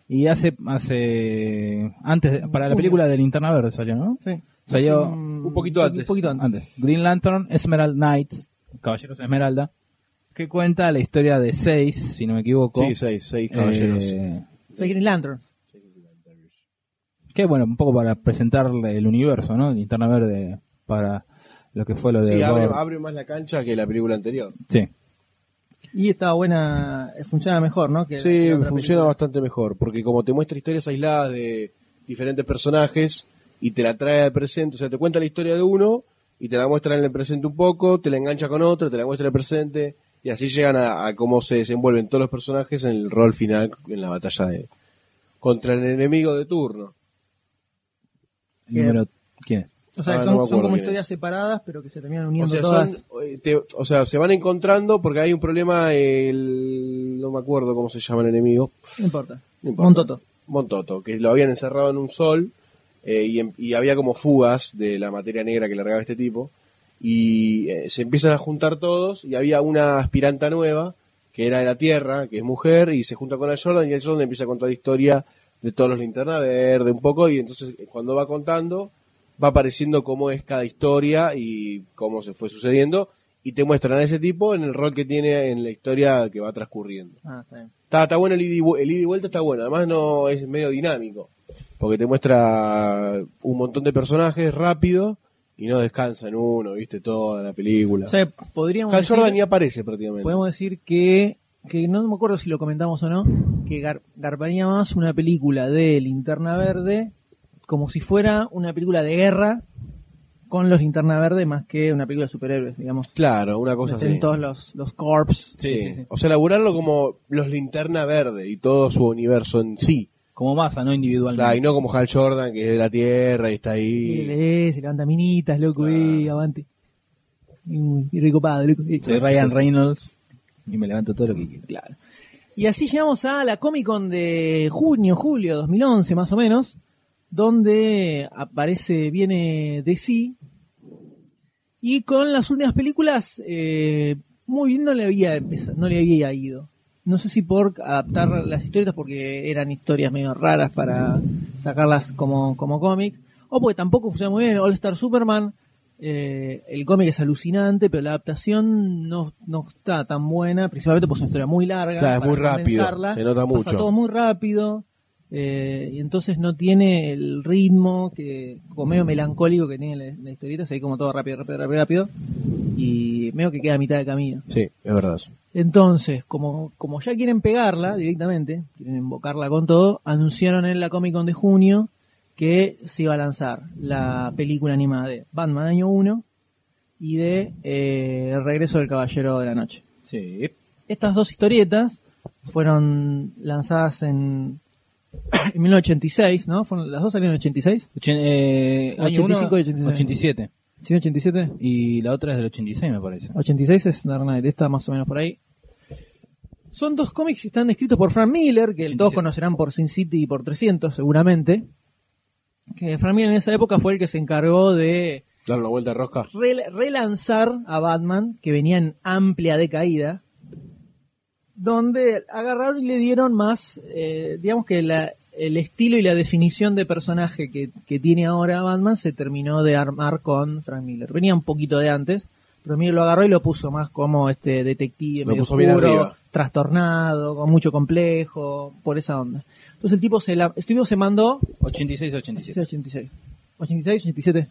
Y hace, hace, antes, de- para la película de Linterna Verde salió, ¿no? Sí. Salió un poquito antes. Un poquito antes. Antes. Green Lantern, Emerald Knights, Caballeros de Esmeralda, que cuenta la historia de seis, si no me equivoco. Sí, seis, seis caballeros. Eh, Sí, Green Lantern. Que bueno, un poco para presentarle el universo, ¿no? Linterna Verde para lo que fue lo de... Sí, abre, abre más la cancha que la película anterior. Sí. Y está buena, eh, funciona mejor, ¿no? Que Sí, que funciona película. bastante mejor, porque como te muestra historias aisladas de diferentes personajes y te la trae al presente, o sea, te cuenta la historia de uno y te la muestra en el presente un poco, te la engancha con otro, te la muestra en el presente y así llegan a, a cómo se desenvuelven todos los personajes en el rol final en la batalla de contra el enemigo de turno. Número, ¿Quién es? O sea, Ah, no son, me son acuerdo como historias es. separadas, pero que se terminan O uniendo sea, todas. son, eh, te- o sea, se van encontrando porque hay un problema, el, no me acuerdo cómo se llama el enemigo, No importa. No importa. Montoto. Montoto, que lo habían encerrado en un sol eh, y, y había como fugas de la materia negra que largaba este tipo y eh, se empiezan a juntar todos y había una aspiranta nueva que era de la Tierra, que es mujer y se junta con el Jordan y el Jordan empieza a contar la historia de todos los linterna verde un poco y entonces eh, cuando va contando va apareciendo cómo es cada historia y cómo se fue sucediendo y te muestran a ese tipo en el rol que tiene en la historia que va transcurriendo. Ah, está bien. Está, está bueno el ida, y, el ida y vuelta, está bueno. Además no es medio dinámico. Porque te muestra un montón de personajes rápido y no descansa en uno, viste, toda la película. O sea, podríamos Hal Jordan ni aparece prácticamente. podemos decir que, que no me acuerdo si lo comentamos o no, que gar- garparía más una película de Linterna Verde como si fuera una película de guerra con los Linterna Verde más que una película de superhéroes, digamos. Claro, una cosa Estén así. todos los, los corps. Sí, sí, sí. O sea, elaborarlo como los linterna verde y todo su universo en sí. Como masa, no individualmente. Claro, y no como Hal Jordan, que es de la Tierra y está Y ahí. lee, se levanta minitas, loco, Claro. eh, avante. Y, y recopado, loco. Soy Ryan Reynolds y me levanto todo lo que quiero. Claro. Y así llegamos a la Comic Con de junio, julio 2011 más o menos, donde aparece, viene DC y con las últimas películas eh, muy bien no le había empezado, no le había ido. No sé si por adaptar las historietas porque eran historias medio raras para sacarlas como, como cómic, o porque tampoco funciona muy bien. All Star Superman, eh, el cómic es alucinante, pero la adaptación no, no está tan buena, principalmente porque es una historia muy larga. Claro, es muy rápido, se nota Pasa mucho. todo muy rápido. eh, y entonces no tiene el ritmo que como medio melancólico que tiene la, la historieta, se ve como todo rápido, rápido, rápido, rápido y medio que queda a mitad de camino. Sí, es verdad. Entonces, como, como ya quieren pegarla directamente, quieren invocarla con todo, anunciaron en la Comic Con de junio que se iba a lanzar la película animada de Batman Año 1 y de eh, El Regreso del Caballero de la Noche. Sí. Estas dos historietas fueron lanzadas en, en 1986, ¿no? Fueron, las dos salieron en 86. Ochen- eh, año 85 y 86. 87. 87. ¿Sí, 87? Y la otra es del 86, me parece. 86 es Dark Knight, está más o menos por ahí. Son dos cómics que están escritos por Frank Miller, que 87. todos conocerán por Sin City y por 300, seguramente. Que Frank Miller en esa época fue el que se encargó de Dar la vuelta de rosca. rel- relanzar a Batman, que venía en amplia decaída, donde agarraron y le dieron más, eh, digamos que la- el estilo y la definición de personaje que, que tiene ahora Batman se terminó de armar con Frank Miller. Venía un poquito de antes, pero Miller lo agarró y lo puso más como este detective, Lo medio oscuro, trastornado, con mucho complejo, por esa onda. Entonces el tipo se la, este tipo se mandó 86, 87. 86. 86, 87.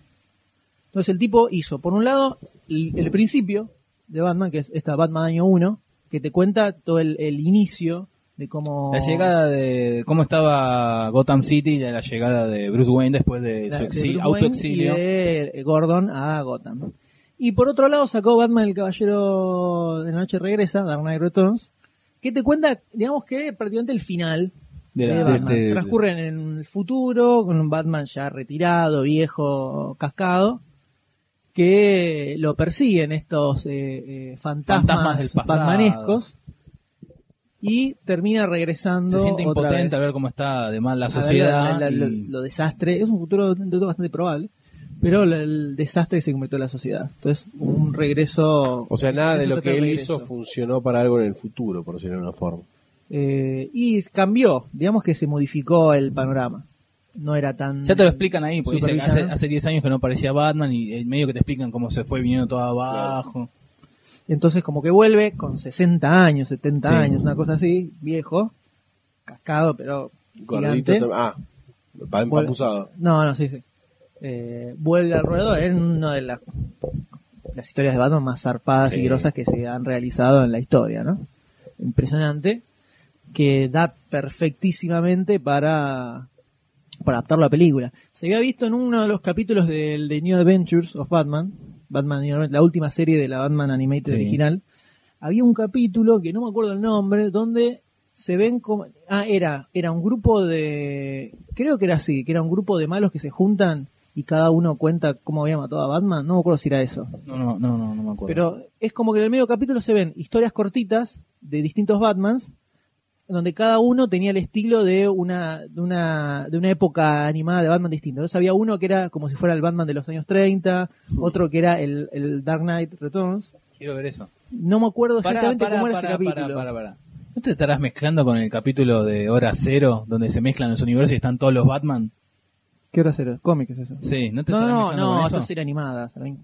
Entonces el tipo hizo, por un lado, el, el principio de Batman, que es esta Batman año 1, que te cuenta todo el, el inicio de cómo... La llegada de cómo estaba Gotham City y de la llegada de Bruce Wayne después de la- su de exi- Bruce Wayne autoexilio. Y de Gordon a Gotham. Y por otro lado sacó Batman el Caballero de la Noche Regresa, Dark Knight Returns, que te cuenta, digamos que prácticamente el final De de, la- Batman. este- Transcurre en el futuro, con un Batman ya retirado, viejo, cascado, que lo persiguen estos eh, eh, fantasmas, Fantasmas del pasado. batmanescos y termina regresando Se siente otra impotente vez a ver cómo está además la sociedad. la- la- y- lo, desastre. Es un futuro de bastante probable, pero el desastre que se convirtió en la sociedad. Entonces, un regreso. O sea, nada de lo que él regreso. hizo funcionó para algo en el futuro, por decirlo de una forma. Eh, y cambió, digamos que se modificó el panorama. No era tan. Ya te lo explican ahí, porque dice que hace, hace 10 años que no parecía Batman y en medio que te explican cómo se fue viniendo todo abajo. Entonces, como que vuelve con 60 años, 70 Sí. años, una cosa así, viejo, cascado, pero Gordito Ah, empapuzado. No, no, sí, sí. Eh, vuelve al ruedo en una de las, las historias de Batman más zarpadas Sí. y grosas que se han realizado en la historia, ¿no? Impresionante. Que da perfectísimamente para, para adaptarlo a película. Se había visto en uno de los capítulos del de New Adventures of Batman, Batman la última serie de la Batman Animated Sí. original. Había un capítulo que no me acuerdo el nombre, donde se ven como ah era era un grupo de creo que era así que era un grupo de malos que se juntan y cada uno cuenta cómo había matado a Batman no me acuerdo si era eso No, no, no, no, no me acuerdo. pero es como que en el medio capítulo se ven historias cortitas de distintos Batmans donde cada uno tenía el estilo de una de una de una época animada de Batman distinto entonces había uno que era como si fuera el Batman de los años 30 otro que era el, el Dark Knight Returns Quiero ver eso. no me acuerdo exactamente pará, cómo era pará, ese capítulo pará, pará. ¿No te estarás mezclando con el capítulo de Hora Cero, donde se mezclan los universos y están todos los Batman? ¿Qué hora será? ¿Cómic es eso? Sí, ¿no te No, estarás no, mezclando no, con esto eso? es serie animada. ¿saben?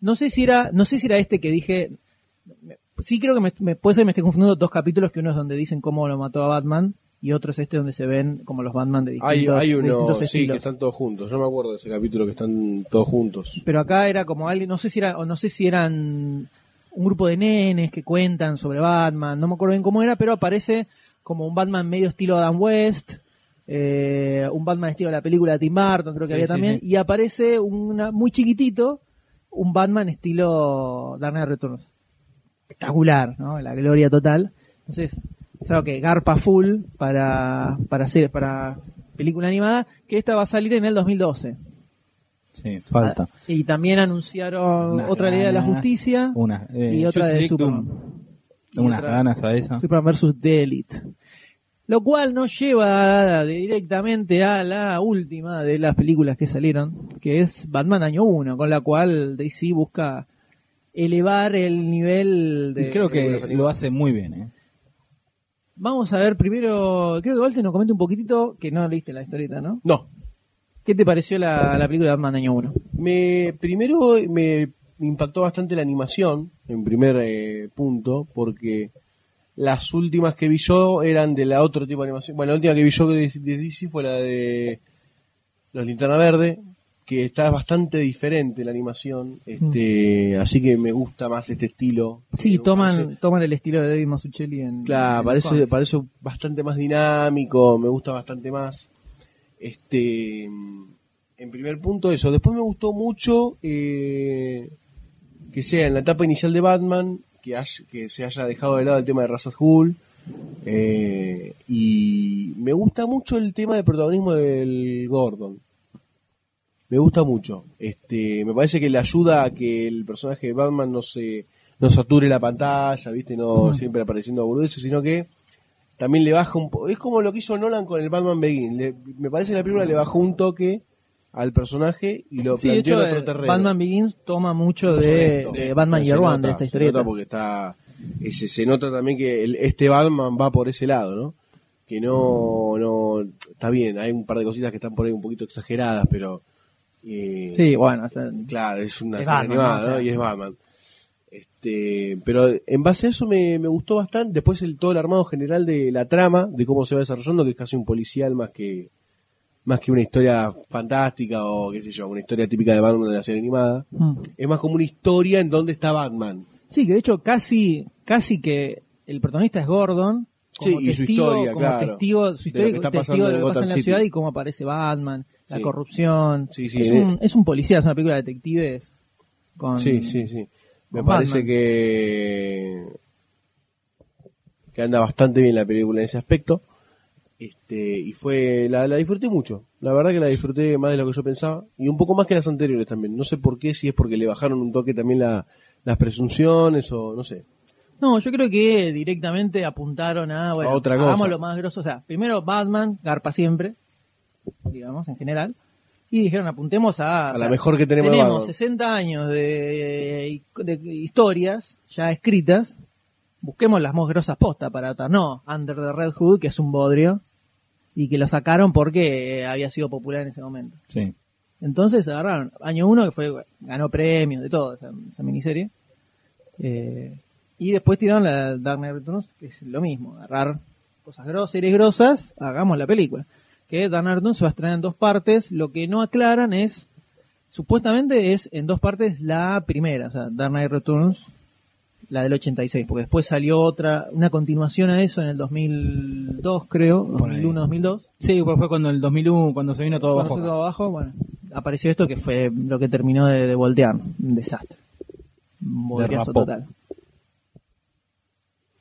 No sé si era, no sé si era este que dije. Sí creo que me, me- puede ser que me esté confundiendo dos capítulos, que uno es donde dicen cómo lo mató a Batman y otro es este donde se ven como los Batman de Hay, distintos, hay de uno, distintos sí, que están todos juntos. Yo me acuerdo de ese capítulo que están todos juntos. Pero acá era como alguien, no sé si era, o no sé si eran un grupo de nenes que cuentan sobre Batman, no me acuerdo bien cómo era, pero aparece como un Batman medio estilo Adam West, eh, un Batman estilo de la película de Tim Burton, creo que Sí, había sí, también, sí. y aparece una muy chiquitito, un Batman estilo Dark Knight Returns. Espectacular, ¿no? La gloria total. Entonces, claro que garpa full para, para hacer, para película animada, que esta va a salir en el 2012. Sí, falta. Ah, Y también anunciaron otra Liga de la Justicia Una, eh, y otra de Superman. Unas otra- ganas a esa. Superman vs. The Elite. Lo cual nos lleva directamente a la última de las películas que salieron, que es Batman Año 1, con la cual DC busca elevar el nivel de... Y creo que lo hace muy bien, ¿eh? Vamos a ver primero, creo que Walter nos comente un poquitito, que no leíste la historieta, ¿no? No. ¿Qué te pareció la, la película de Batman Año 1? Me, primero me impactó bastante la animación, en primer eh, punto, porque las últimas que vi yo eran de la otro tipo de animación. Bueno, la última que vi yo de, de DC fue la de Los Linterna Verde, que está bastante diferente la animación, este, así que me gusta más este estilo. Sí, Me toman, parece- toman el estilo de David Mazzucchelli en... Claro, en parece, parece bastante más dinámico, me gusta bastante más. Este, en primer punto eso. Después me gustó mucho eh, que sea en la etapa inicial de Batman, que, se haya dejado de lado el tema de Ra's al Ghul. eh, y me gusta mucho el tema de protagonismo del Gordon. Me gusta mucho. Este, me parece que le ayuda a que el personaje de Batman no se no sature la pantalla, ¿viste? No siempre apareciendo boludeces, sino que también le baja un poco. Es como lo que hizo Nolan con el Batman Begin. Le- me parece que la película le bajó un toque al personaje y lo Sí, de planteó hecho, en otro eh, terreno. Batman Begins toma mucho Mucho de, Batman Year One, de esta nota porque está, ese, se nota también que el- este Batman va por ese lado, ¿no? Que no, no, está bien, hay un par de cositas que están por ahí un poquito exageradas, pero, eh, Sí, bueno, o sea, claro, es una Es serie Batman, animada, ¿no? O ¿no? sea. Y es Batman. Este, pero en base a eso me, me gustó bastante. Después el, todo el armado general de la trama, de cómo se va desarrollando, que es casi un policial más que más que una historia fantástica o qué sé yo, una historia típica de Batman de la serie animada. Mm. Es más como una historia en donde está Batman. Sí, que de hecho casi, casi que el protagonista es Gordon. Sí, y su historia, como claro. testigo, su De lo historia, que está testigo de lo que pasa en la City. ciudad y cómo aparece Batman, la Sí. corrupción. Sí, sí, es, un, es un policía, es una película de detectives. Con, Sí, sí, sí. Me parece Batman. que que anda bastante bien la película en ese aspecto. Este, y fue la, la disfruté mucho. La verdad que la disfruté más de lo que yo pensaba y un poco más que las anteriores también. No sé por qué, si es porque le bajaron un toque también la- las presunciones o no sé. No, yo creo que directamente apuntaron a, bueno, A otra cosa. hagamos lo más grosso. O sea, primero Batman, garpa siempre, digamos, en general. Y dijeron, apuntemos a... La sea, mejor que tenemos Tenemos Batman. 60 años de, de historias ya escritas. Busquemos las más grosas postas para atar. No, Under the Red Hood, que es un bodrio. Y que lo sacaron porque había sido popular en ese momento. Sí. Entonces agarraron año uno que fue ganó premios de todo esa, esa miniserie Eh, y después tiraron la Dark Knight Returns que es lo mismo agarrar cosas grosas series grosas hagamos la película que Knight Returns se va a estrenar en dos partes lo que no aclaran es supuestamente es en dos partes la primera o sea Dark Knight Returns la del 86 porque después salió otra una continuación a eso en el 2002 creo Por ahí. 2001 2002 Sí, pues fue cuando el 2001, cuando se vino todo cuando abajo. se todo abajo, bueno, apareció esto que fue lo que terminó de, de voltear. Un desastre. Un total.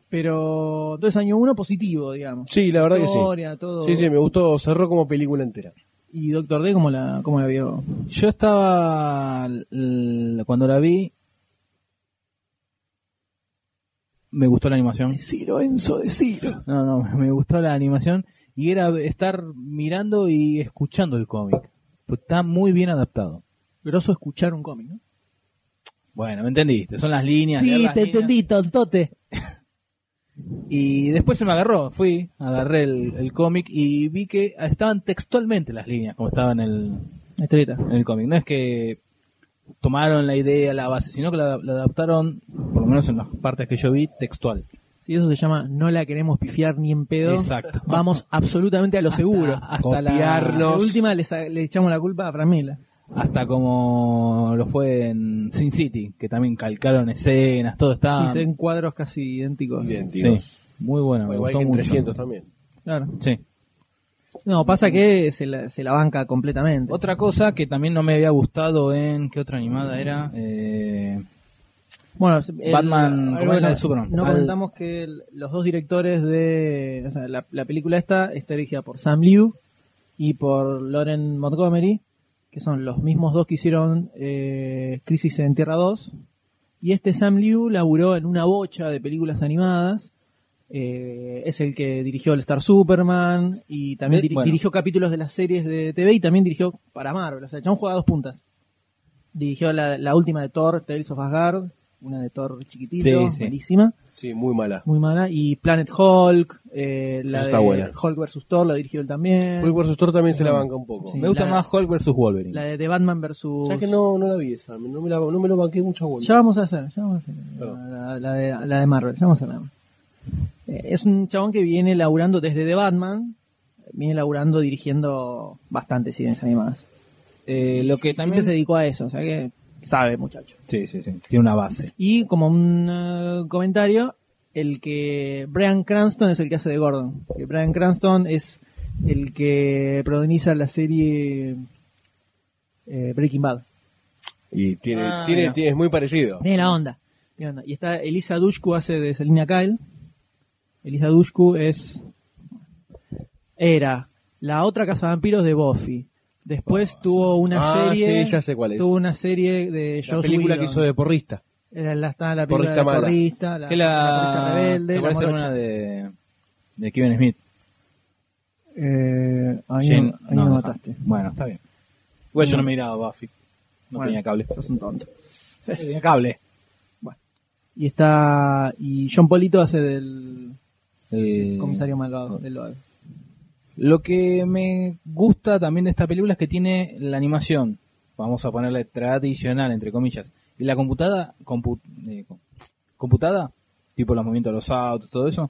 Pero entonces año uno positivo, digamos. Sí, la verdad que sí. Historia, todo. Sí, sí, me gustó, cerró como película entera. Y Doctor D, ¿cómo la, cómo la vio? Yo estaba cuando la vi me gustó la animación. Decilo, Enzo, decilo. No, no, me gustó la animación y era estar mirando y escuchando el cómic. Pues está muy bien adaptado. Grosso escuchar un cómic, ¿no? Bueno, me entendiste, son las líneas. leer las líneas. tontote. Y después se me agarró, fui, agarré el, el cómic y vi que estaban textualmente las líneas, como estaban en el, en el cómic. No es que tomaron la idea, la base, sino que la, la adaptaron, por lo menos en las partes que yo vi, textual. Sí, eso se llama no la queremos pifiar ni en pedo. Exacto. Vamos absolutamente a lo seguro. hasta la- Copiarnos. La última le, sa- le echamos la culpa a Framila. Hasta como lo fue en Sin City, que también calcaron escenas, todo está... Sí, ven cuadros casi idénticos. Idénticos. Sí, muy bueno, me gustó que en mucho. 300 también. Claro. Sí. No, pasa que se la, se la banca completamente. Otra cosa que también no me había gustado en... ¿Qué otra animada era? Eh, Bueno, el- Batman, ¿cómo algo es la no- de Superman? No Al- comentamos que el- los dos directores de o sea, la, la película esta está dirigida por Sam Liu y por Lauren Montgomery, que son los mismos dos que hicieron eh, Crisis en Tierra 2. Y este Sam Liu laburó en una bocha de películas animadas. Eh, es el que dirigió el Star Superman y también Eh, bueno. dirigió capítulos de las series de TV y también dirigió para Marvel. O sea, chabón juega a dos puntas. Dirigió la, la última de Thor, Tales of Asgard, una de Thor chiquitito, Sí, sí. malísima, Sí, muy mala. muy mala. Y Planet Hulk, eh, la está de buena. Hulk vs. Thor, la dirigió él también. Hulk vs. Thor también se la banca un poco. Sí. me gusta la- más Hulk vs. Wolverine. La de, de Batman vs. ¿Sabes que no, no la vi esa? No me, la, no me lo banqué mucho bueno. Ya vamos a hacer, ya vamos a hacer. Claro. La, la de, la de Marvel, ya vamos a hacer. Eh, es un chabón que viene laburando desde The Batman, viene laburando dirigiendo bastantes series animadas. Eh, lo que También también... se dedicó a eso, o sea que sabe, muchacho. Sí, sí, sí. Tiene una base. Y como un eh, comentario, el que Brian Cranston es el que hace de Gordon. Que Brian Cranston es el que protagoniza la serie eh, Breaking Bad. Y tiene, Ah, tiene, tiene- es muy parecido. Tiene la onda. tiene onda. Y está Elisa Dushku hace de Selina Kyle. Elisa Dushku es era la otra cazavampiros de Buffy. Después tuvo una Ah, serie. sí, ya sé cuál es. Tuvo una serie de La película Whedon. que hizo de porrista. Era la, está la película Porrista de mala. porrista, la, que la, la porrista rebelde, que la parece una de, de Kevin Smith. Eh, ahí Jane- no, ahí no, me no, mataste. Bueno, está bien. Igual yo no me miraba Buffy. No Bueno, tenía cable. Sos un tonto. tenía cable. Y está. Y John Polito hace del El- comisario malvado. Del Loeb. Lo que me gusta también de esta película es que tiene la animación, vamos a ponerle tradicional, entre comillas, Y la computada, compu- eh, computada, tipo los movimientos de los autos, todo eso,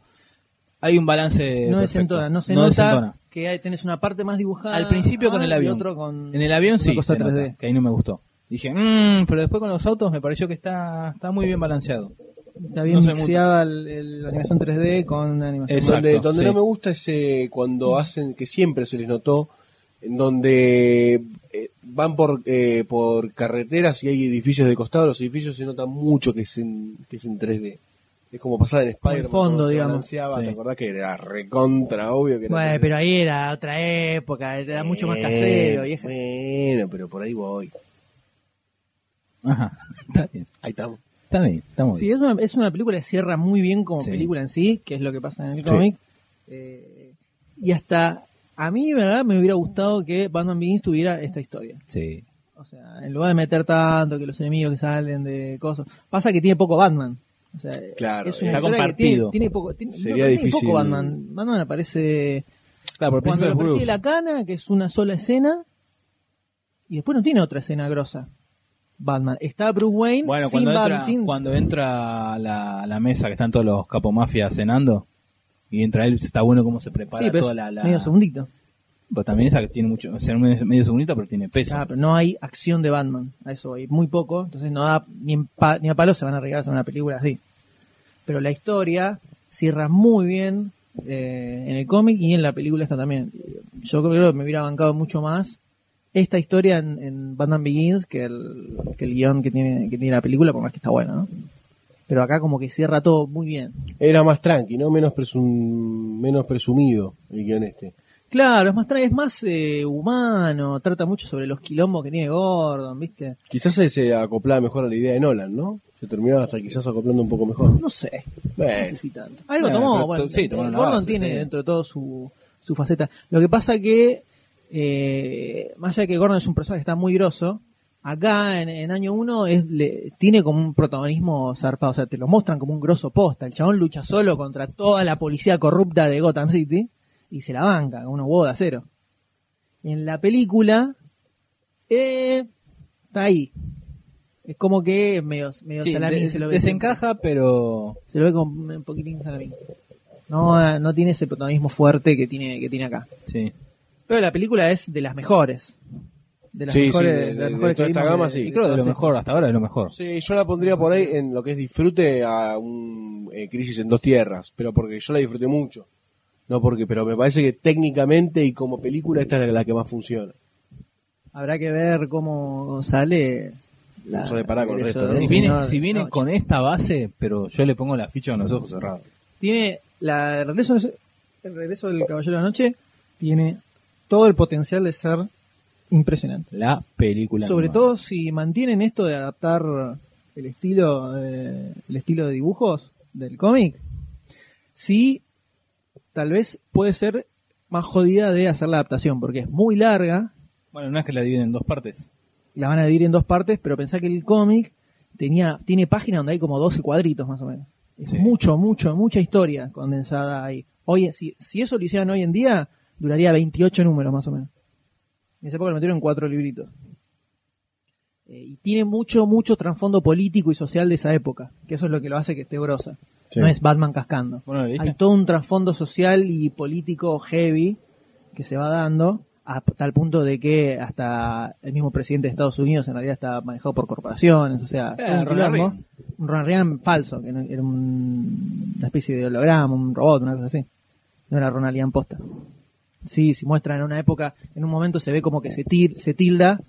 hay un balance. no desentona, no se nota desentona. que hay, tenés una parte más dibujada. Al principio con el y avión. otro con En el avión sí, cosa se nota, 3D. que ahí no me gustó. Dije, mmm, pero después con los autos me pareció que está, está muy bien balanceado. Está bien No sé mixeada el- el- la animación 3D con la animación Exacto, donde donde sí. no me gusta es eh, cuando hacen, que siempre se les notó, en donde eh, van por eh, por carreteras y hay edificios de costado, los edificios se nota mucho que es en, que es en 3D. Es como pasar en Spider-Man. fondo, digamos. Sí. ¿Te acordás que era recontra obvio que era Bueno, 3D? pero ahí era otra época, era mucho más casero. Y es- Bueno, pero por ahí voy. Ajá, está bien. Ahí estamos. Está bien, está muy Sí, bien. es una, es una película que cierra muy bien como Sí. película en sí, que es lo que pasa en el Sí. cómic. Eh, y hasta a mí, ¿verdad? Me hubiera gustado que Batman Begins tuviera esta historia. Sí. O sea, en lugar de meter tanto que los enemigos que salen de cosas. Pasa que tiene poco Batman. O sea, Claro, es una está que tiene, tiene poco. tiene- Sería no, tiene difícil. poco Batman. Batman aparece Claro, por cuando es la cana, que es una sola escena. Y después no tiene otra escena grosa. Batman. Está Bruce Wayne Bueno, sin cuando Batman. entra, sin- cuando entra a la, la mesa que están todos los capomafias cenando y entra él, está bueno cómo se prepara Sí, pero toda la, la... medio segundito. Pero también esa que tiene mucho, o sea, medio, medio segundito, pero tiene peso. Ah, pero no hay acción de Batman. A eso hay muy poco. Entonces no da ni, en pa- ni a palo se van a arriesgar a una película así. Pero la historia cierra muy bien eh, en el cómic y en la película está también. Yo creo que me hubiera bancado mucho más esta historia en, en Batman Begins que el, que el guion que tiene, que tiene la película, por más que está bueno, ¿no? Pero acá como que cierra todo muy bien. Era más tranqui, ¿no? Menos, presum- menos presumido el guion este. Claro, es más, es más eh, humano, trata mucho sobre los quilombos que tiene Gordon, ¿viste? Quizás se- acoplaba mejor a la idea de Nolan, ¿no? Se terminaba hasta quizás acoplando un poco mejor. No sé. Bueno. No sé si tanto. Algo Bueno, tomó, bueno, sí, Gordon base, tiene sí. dentro de todo su, su faceta. Lo que pasa que, eh, más allá de que Gordon es un personaje que está muy grosso, acá en, en año 1 es, le- tiene como un protagonismo zarpado, o sea, te lo muestran como un grosso posta. El chabón lucha solo contra toda la policía corrupta de Gotham City y se la banca con unos huevos de acero. En la película, eh, está ahí. Es como que medio, medio Sí, salamín des- se lo ve. desencaja, pero Se lo ve como un poquitín salamín. No, no tiene ese protagonismo fuerte que tiene, que tiene acá. sí. Pero la película es de las mejores. De las Sí, sí, mejores, de- de, de- las de mejores toda esta gama, de- sí. Y creo que de lo mejor, hasta ahora es lo mejor. Sí, yo la pondría por ahí en lo que es disfrute a un eh, Crisis en dos tierras, pero porque yo la disfruté mucho. No porque, pero me parece que técnicamente y como película esta es la, la que más funciona. Habrá que ver cómo sale. La, Vamos a separar con el resto, de ¿no? Si viene, señor. si viene No, con esta base, pero yo le pongo la ficha con los ojos cerrados. Tiene la, el, regreso, el regreso del Caballero de la Noche tiene todo el potencial de ser impresionante. La película. Sobre animada. todo si mantienen esto de adaptar el estilo de, el estilo de dibujos del cómic, sí, tal vez puede ser más jodida de hacer la adaptación, porque es muy larga, Bueno, no es que la dividen en dos partes. la van a dividir en dos partes, pero pensá que el cómic tenía, tiene páginas donde hay como 12 cuadritos más o menos. Es Sí. mucho, mucho, mucha historia condensada ahí. Hoy, si, si eso lo hicieran hoy en día, duraría 28 números más o menos. En esa época lo metieron en cuatro libritos. Eh, y tiene mucho, mucho trasfondo político y social de esa época, que eso es lo que lo hace que esté grosa. Sí. No es Batman cascando. Hay todo un trasfondo social y político heavy que se va dando a tal punto de que hasta el mismo presidente de Estados Unidos en realidad está manejado por corporaciones, o sea, Eh, un Ronald. Reagan. un Ronald Reagan falso, que no- era un- una especie de holograma, un robot, una cosa así. No era Ronald Reagan posta. Sí, si muestra en una época, en un momento se ve como que se, til- se tilda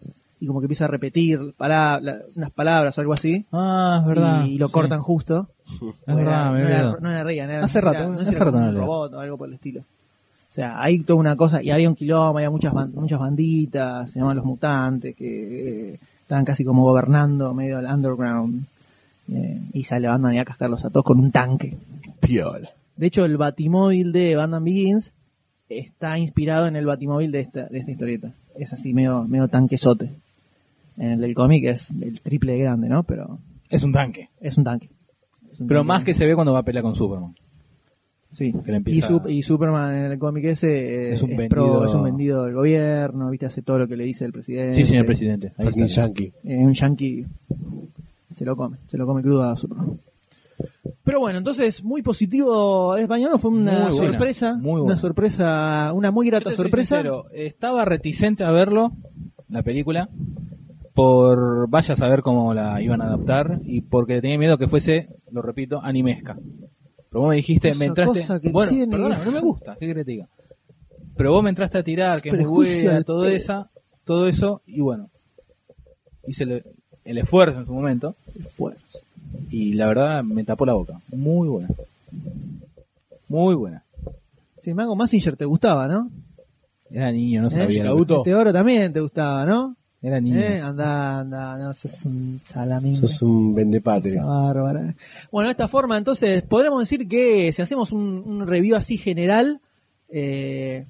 y como que empieza a repetir la- unas palabras o algo así. Ah, es verdad. Y lo sí. cortan justo. Es verdad, no, me era, olvidé. no era Reagan, era, Hace no rato, era- no hace era rato no un robot o algo por el estilo. O sea, hay toda una cosa, y había un quilombo, había muchas, muchas banditas, se llamaban los mutantes, que eh, estaban casi como gobernando medio del underground. eh, y sale Batman y a cascarlos a todos con un tanque. Piola. De hecho, el batimóvil de Batman Begins está inspirado en el batimóvil de esta, de esta historieta. Es así, medio, medio tanquesote. En el del cómic es el triple de grande, ¿no? Pero Es un tanque. es un tanque. Es un Pero tanque. más que se ve cuando va a pelear con Superman. Sí, que le y, empieza- Sup- y Superman en el cómic ese eh, Es un pro- vendido- es un vendido del gobierno, ¿viste? Hace todo lo que le dice el presidente. Sí, señor presidente. Ahí Fucking está. yankee. Eh, un yankee Se lo come, se lo come crudo a Superman. Pero bueno, entonces, muy positivo el español, fue una Muy buena, sorpresa, muy una sorpresa, una muy Yo grata te soy sorpresa. sincero, estaba reticente a verlo, la película, por vaya a saber cómo la iban a adaptar y porque tenía miedo que fuese, lo repito, animesca. Pero vos me dijiste, Esa me entraste. cosa que Bueno, perdona, no me gusta, ¿qué te diga? Pero vos me entraste a tirar, que es muy buena, todo esa, todo eso, y bueno, hice el, el esfuerzo en su momento, Esfuerzo. Y la verdad me tapó la boca. Muy buena. Muy buena. Sin embargo, Massinger te gustaba, ¿no? Era niño, no ¿Eh? sabía. Este oro también te gustaba, ¿no? Era niño. ¿Eh? Anda, anda, no, sos un salamín. Sos un vendepatria. bárbara. Bueno, de esta forma, entonces, podríamos decir que si hacemos un, un review así general, eh,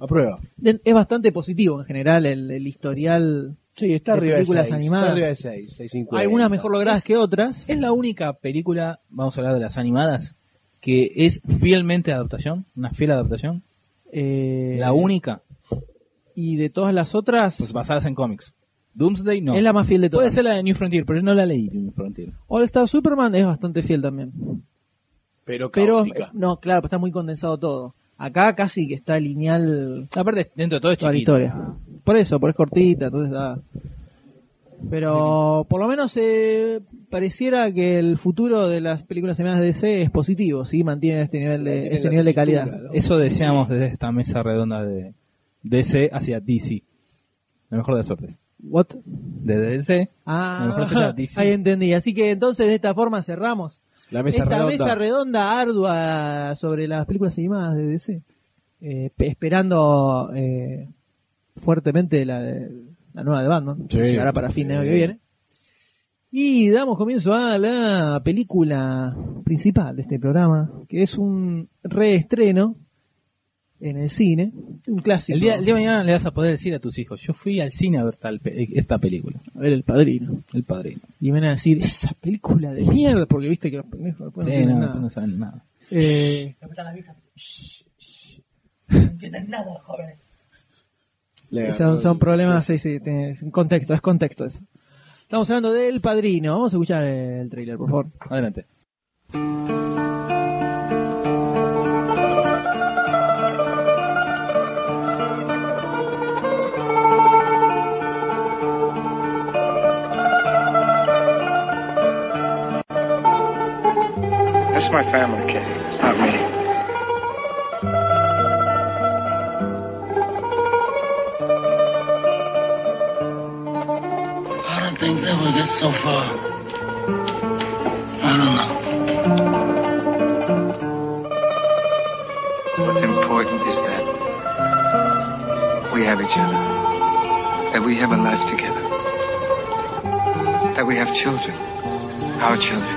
A prueba. de- es bastante positivo en general el, el historial. Sí, está De arriba de películas 6. animadas. Está arriba de 6, 650. Algunas mejor logradas Es- que otras. Es la única película, vamos a hablar de las animadas, que es fielmente adaptación, una fiel adaptación. Eh, La única, Y de todas las otras, pues basadas en cómics. Doomsday no. es la más fiel de Puede todas. ser la de New Frontier, pero yo no la leí New Frontier. All Star Superman es bastante fiel también. Pero Pero, caótica. no, claro, está muy condensado todo. Acá casi que está lineal Aparte, dentro de todo es toda la chiquito. historia. Por eso, por es cortita, entonces da. Pero por lo menos eh, pareciera que el futuro de las películas animadas de DC es positivo, sí, mantiene este nivel de, este nivel de calidad. ¿no? Eso deseamos desde esta mesa redonda de DC hacia DC. La mejor de las suertes. What? De DC, Ah, La mejor DC. ahí entendí. Así que entonces de esta forma cerramos La mesa esta redonda. mesa redonda ardua sobre las películas animadas de DC, eh, pe- esperando eh, fuertemente la, de- la nueva de Batman, Sí. que llegará para fin de año que viene. Y damos comienzo a la película principal de este programa, que es un reestreno en el cine, un clásico. el día, el día de mañana le vas a poder decir a tus hijos, yo fui al cine a ver tal pe- esta película, A ver, El Padrino. El Padrino. Y me van a decir, esa película de mierda, porque viste que los pendejos después no Sí, no, nada. no saben nada. Eh, Le- Son, son problemas, sí. sí, sí, es un contexto, es contexto eso. Estamos hablando del padrino. Vamos a escuchar el trailer, por favor. Adelante. That's my family, kid. It's not me. Ever get so far? I don't know. What's important is that we have each other. That we have a life together. That we have children. Our children.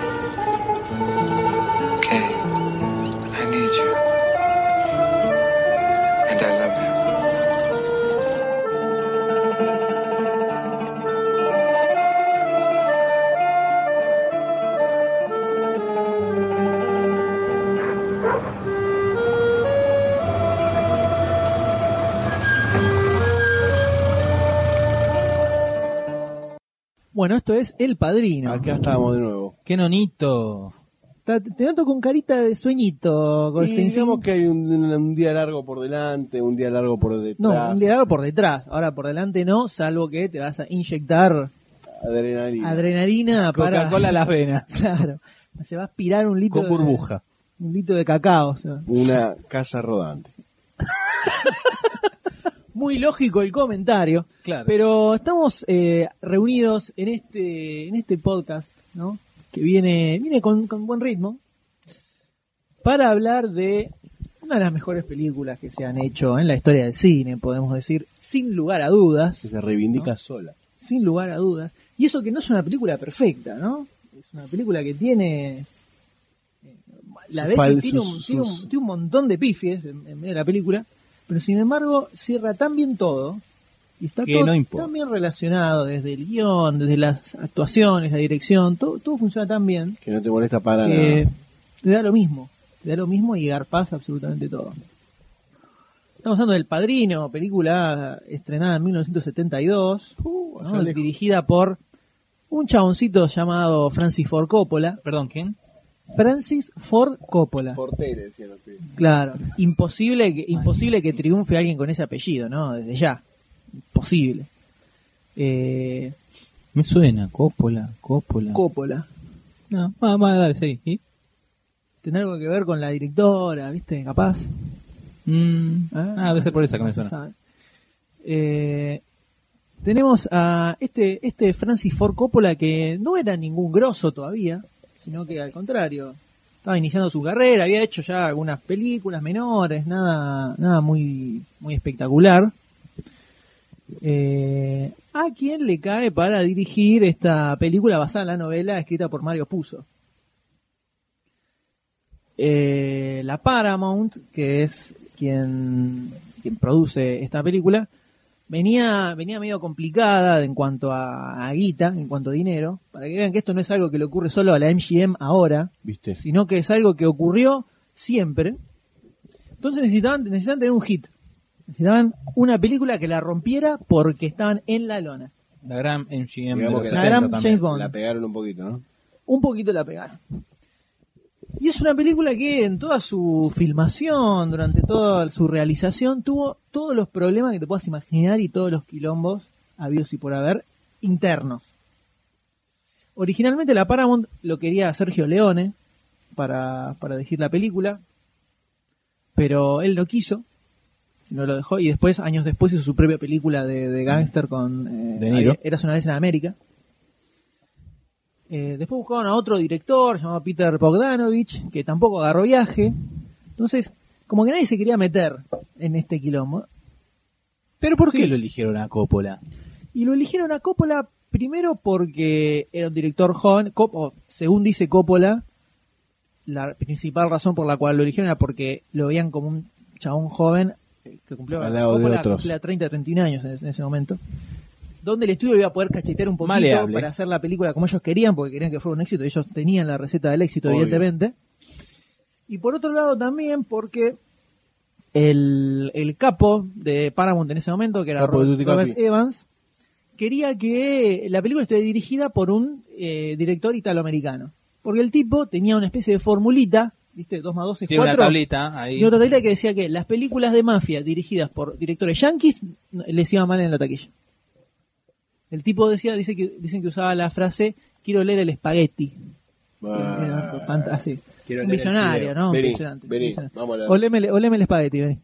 Bueno, esto es El Padrino. Acá estábamos de nuevo. ¡Qué nonito! Ta- Te noto con carita de sueñito, Y Goldstein. digamos que hay un, día largo por delante, un día largo por detrás. No, un día por detrás. Ahora por delante no, salvo que te vas a inyectar Adrenalina. adrenalina para... Coca-Cola a las venas. Claro. Se va a aspirar un litro Con de- burbuja. un litro de cacao. o sea. Una casa rodante. Muy lógico el comentario. Claro. Pero estamos eh, reunidos en este, en este podcast, ¿no? Que viene, viene con, con buen ritmo. Para hablar de una de las mejores películas que se han hecho en la historia del cine, podemos decir, sin lugar a dudas. Se reivindica sola. Sin lugar a dudas. Y eso que no es una película perfecta, ¿no? Es una película que tiene. eh, La vez tiene, un, tiene, tiene montón de pifies en, en medio de la película, pero sin embargo cierra tan bien todo y está Que todo no tan bien relacionado desde el guion, desde las actuaciones, la dirección, todo, todo funciona tan bien Que no te molesta para que nada. te da lo mismo, te da lo mismo y garpaz absolutamente todo. Estamos hablando del Padrino, película estrenada en 1972, Uh, ¿no? dirigida por un chaboncito llamado Francis Ford Coppola. Perdón, ¿quién? Francis Ford Coppola. Portele, decían los pibes. Claro, imposible que, imposible que triunfe alguien con ese apellido, ¿no? Desde ya. Imposible. Eh, Me suena, Coppola, Coppola. Coppola. no, va, va, dale, sí. ¿Y? ¿Tendrá algo que ver con la directora, viste? Capaz. Mm, Ah, ah, debe ser por esa que me suena. Eh, tenemos a este, este Francis Ford Coppola que no era ningún grosso todavía, sino que al contrario, estaba iniciando su carrera, había hecho ya algunas películas menores, nada, nada muy, muy espectacular. Eh, ¿A quién le cae para dirigir esta película basada en la novela escrita por Mario Puzo? Eh, la Paramount, que es quien, quien produce esta película, venía, venía medio complicada en cuanto a, a guita, en cuanto a dinero, para que vean que esto no es algo que le ocurre solo a la MGM ahora, ¿Viste? sino que es algo que ocurrió siempre. Entonces necesitaban, necesitaban tener un hit. Necesitaban una película que la rompiera porque estaban en la lona. La gran MGM La 70 gran. James Bond. La pegaron un poquito, ¿no? un poquito la pegaron. Y es una película que en toda su filmación, durante toda su realización, tuvo todos los problemas que te puedas imaginar y todos los quilombos habidos y por haber internos. Originalmente la Paramount lo quería Sergio Leone para, para dirigir la película, pero él no quiso, no lo dejó, y después, años después, hizo su propia película de, de gángster con eh, De Niro. Eras una vez en América. Eh, después buscaron a otro director llamado Peter Bogdanovich, que tampoco agarró viaje. Entonces, como que nadie se quería meter en este quilombo. ¿Pero por qué lo eligieron a Coppola? Y lo eligieron a Coppola primero porque era un director joven. Cop- o, según dice Coppola, la principal razón por la cual lo eligieron era porque lo veían como un chabón joven eh, que cumplió Al lado de Coppola otros. cumplía 30, 31 años en ese momento. Donde el estudio iba a poder cachetear un poquito Maleable. para hacer la película como ellos querían, porque querían que fuera un éxito. Ellos tenían la receta del éxito, Obvio. evidentemente. Y por otro lado también porque el, el capo de Paramount en ese momento, que era Capo Robert. Evans, quería que la película estuviera dirigida por un eh, director italoamericano. Porque el tipo tenía una especie de formulita, ¿viste? 2 más 2 es Tiene una 4. tablita ahí. Y otra tablita que decía que las películas de mafia dirigidas por directores yankees no- les iba mal en la taquilla. El tipo decía, dice que, dicen que usaba la frase, quiero leer el espagueti. Sí, era fant- así. Un visionario. ¿no? Vení, visionario, vení, visionario. vamos a leer. Oleme, el- oleme el espagueti, vení.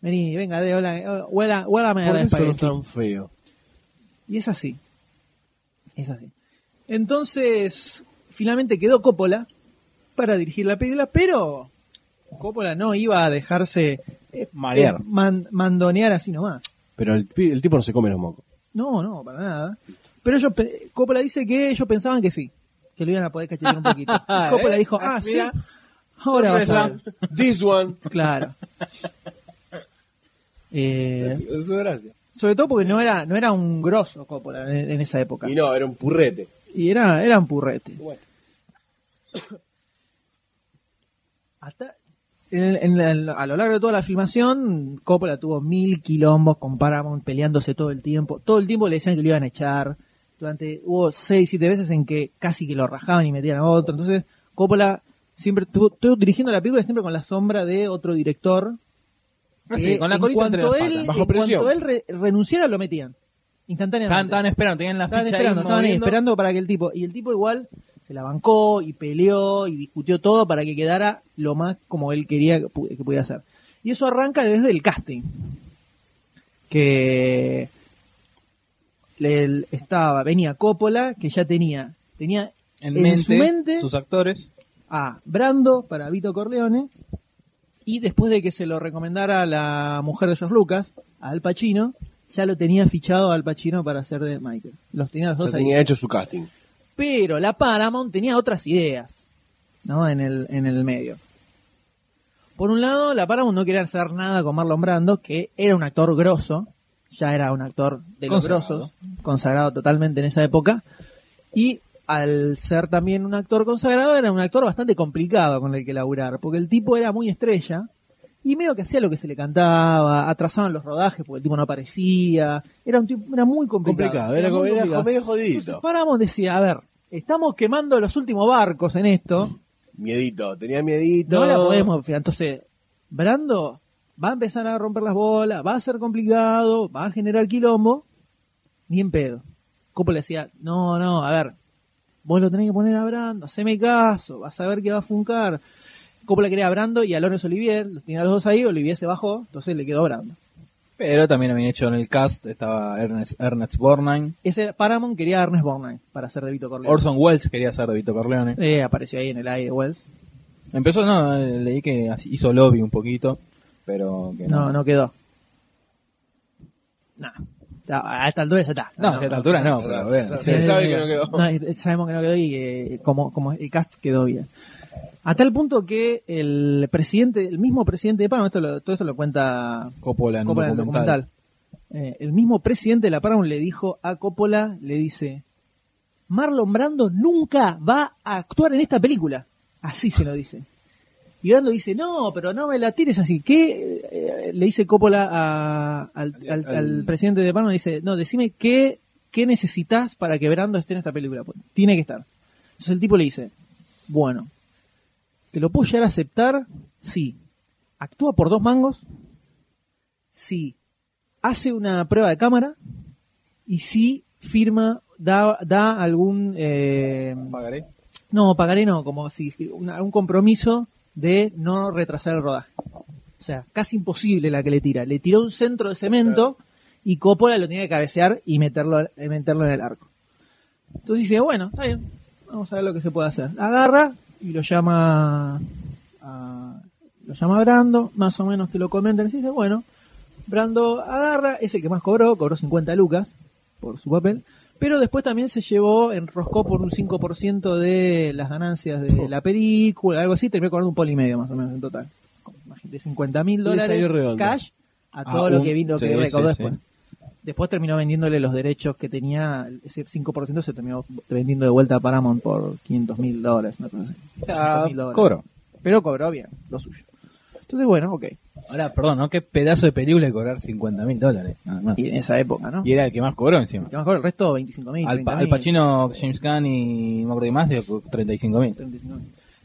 Vení, venga, de, hola, huela, huélame ¿Por el qué eso no es espagueti. tan feo? Y es así. Es así. Entonces, finalmente quedó Coppola para dirigir la película, pero Coppola no iba a dejarse eh, Marear. eh, man- mandonear así nomás. Pero el tipo no se come los mocos. No, no, para nada. Pero ellos, Coppola dice que ellos pensaban que sí, que lo iban a poder cachetear un poquito. Y Coppola ¿Eh? dijo, Ah, ah, sí, ahora vas a ver. This one. Claro. Eh, Es su gracia. sobre todo porque no era, no era un grosso Coppola en, en esa época. Y no, era un purrete. Y era, era un purrete. Bueno. Hasta en- en- en- a lo largo de toda la filmación, Coppola tuvo mil quilombos con Paramount peleándose todo el tiempo. Todo el tiempo le decían que lo iban a echar. Durante hubo seis, siete veces en que casi que lo rajaban y metían a otro. Entonces, Coppola siempre estuvo, estuvo dirigiendo la película siempre con la sombra de otro director. Ah, sí, con la en colita entre cuanto las él, patas. Bajo en presión. cuanto él re- renunciara, lo metían. Instantáneamente. Estaban, estaban esperando, tenían la Estaban ficha esperando, ahí estaban moviendo. esperando para que el tipo, y el tipo igual se la bancó y peleó y discutió todo para que quedara lo más como él quería que, pu- que pudiera hacer. Y eso arranca desde el casting. Que le- estaba, venía Coppola, que ya tenía, tenía En, en mente, su mente sus actores. a Brando para Vito Corleone y después de que se lo recomendara la mujer de George Lucas, a Al Pacino, ya lo tenía fichado a Al Pacino para hacer de Michael. Los tenía los Ya dos ahí. tenía hecho su casting. Pero la Paramount tenía otras ideas, ¿no? En el, en el medio. Por un lado, la Paramount no quería hacer nada con Marlon Brando, que era un actor grosso, ya era un actor de los Consagrado. grosos, consagrado totalmente en esa época, y al ser también un actor consagrado, era un actor bastante complicado con el que laburar, porque el tipo era muy estrella, Y medio que hacía lo que se le cantaba, atrasaban los rodajes porque el tipo no aparecía. Era un tipo, era muy complicado. Complicado, era, como- muy era complicado. medio Entonces, jodidito. Paramount decía, a ver, estamos quemando los últimos barcos en esto. Miedito, tenía miedito. No la podemos. Entonces, Brando va a empezar a romper las bolas, va a ser complicado, va a generar quilombo. Ni en pedo. Coppola decía, no, no, a ver, vos lo tenés que poner a Brando, haceme caso, vas a ver que va a funcar. Coppola quería a Brando y a Lawrence Olivier, los tenía los dos ahí, Olivier se bajó, entonces le quedó Brando. Pero también habían hecho en el cast, estaba Ernest, Ernest Borgnine. Ese Paramount quería a Ernest Borgnine para hacer de Vito Corleone. Orson Welles quería ser de Vito Corleone. Eh, apareció ahí en el aire Wells. Empezó, no, leí que hizo lobby un poquito, pero que No, no quedó. No. Ya, a esta altura ya está. No, a esta altura no, pero bueno. Se sabe que no quedó. No, sabemos que no quedó y eh, como, como el cast quedó bien. A tal punto que el presidente, el mismo presidente de Paramount, esto lo- todo esto lo cuenta Coppola en Coppola en el documental. documental. Eh, el mismo presidente de la Paramount le dijo a Coppola, le dice, Marlon Brando nunca va a actuar en esta película. Así se lo dice. Y Brando dice, no, pero no me la tires así. ¿Qué? eh, le dice Coppola a- al, al- al Al- presidente de Paramount, dice, no, decime qué, qué necesitas para que Brando esté en esta película. Pues, Tiene que estar. Entonces el tipo le dice, bueno, ¿te lo puedo llegar a aceptar? Sí. ¿Actúa por dos mangos? Sí. ¿Hace una prueba de cámara? Y sí firma, da, da algún... eh, Pagaré. no, pagaré no, como si un compromiso de no retrasar el rodaje. O sea, casi imposible la que le tira. Le tiró un centro de cemento y Coppola lo tenía que cabecear y meterlo, meterlo en el arco. Entonces dice, bueno, está bien, vamos a ver lo que se puede hacer. Agarra y lo llama a, lo llama Brando, más o menos que lo comenten. Y dice, bueno, Brando agarra, es el que más cobró, cobró 50 lucas por su papel, pero después también se llevó, enroscó por un 5% de las ganancias de la película, algo así, terminó cobrando un poli y medio más o menos en total. De 50 mil dólares cash a Ah, todo lo que vino, que sí, recaudó sí, después. Después terminó vendiéndole los derechos que tenía, ese 5% se terminó vendiendo de vuelta a Paramount por 500 mil dólares. Ah, 600.000 dólares. cobró. Pero cobró bien, lo suyo. Entonces, bueno, ok. Ahora, perdón, ¿no? Qué pedazo de película de cobrar 50 mil dólares. nada más. Y en esa época, ¿no? Y era el que más cobró encima. Que me acuerdo, el resto 25 mil. Al, Pa- Al Pacino, James Gunn y no de más, de 35 mil.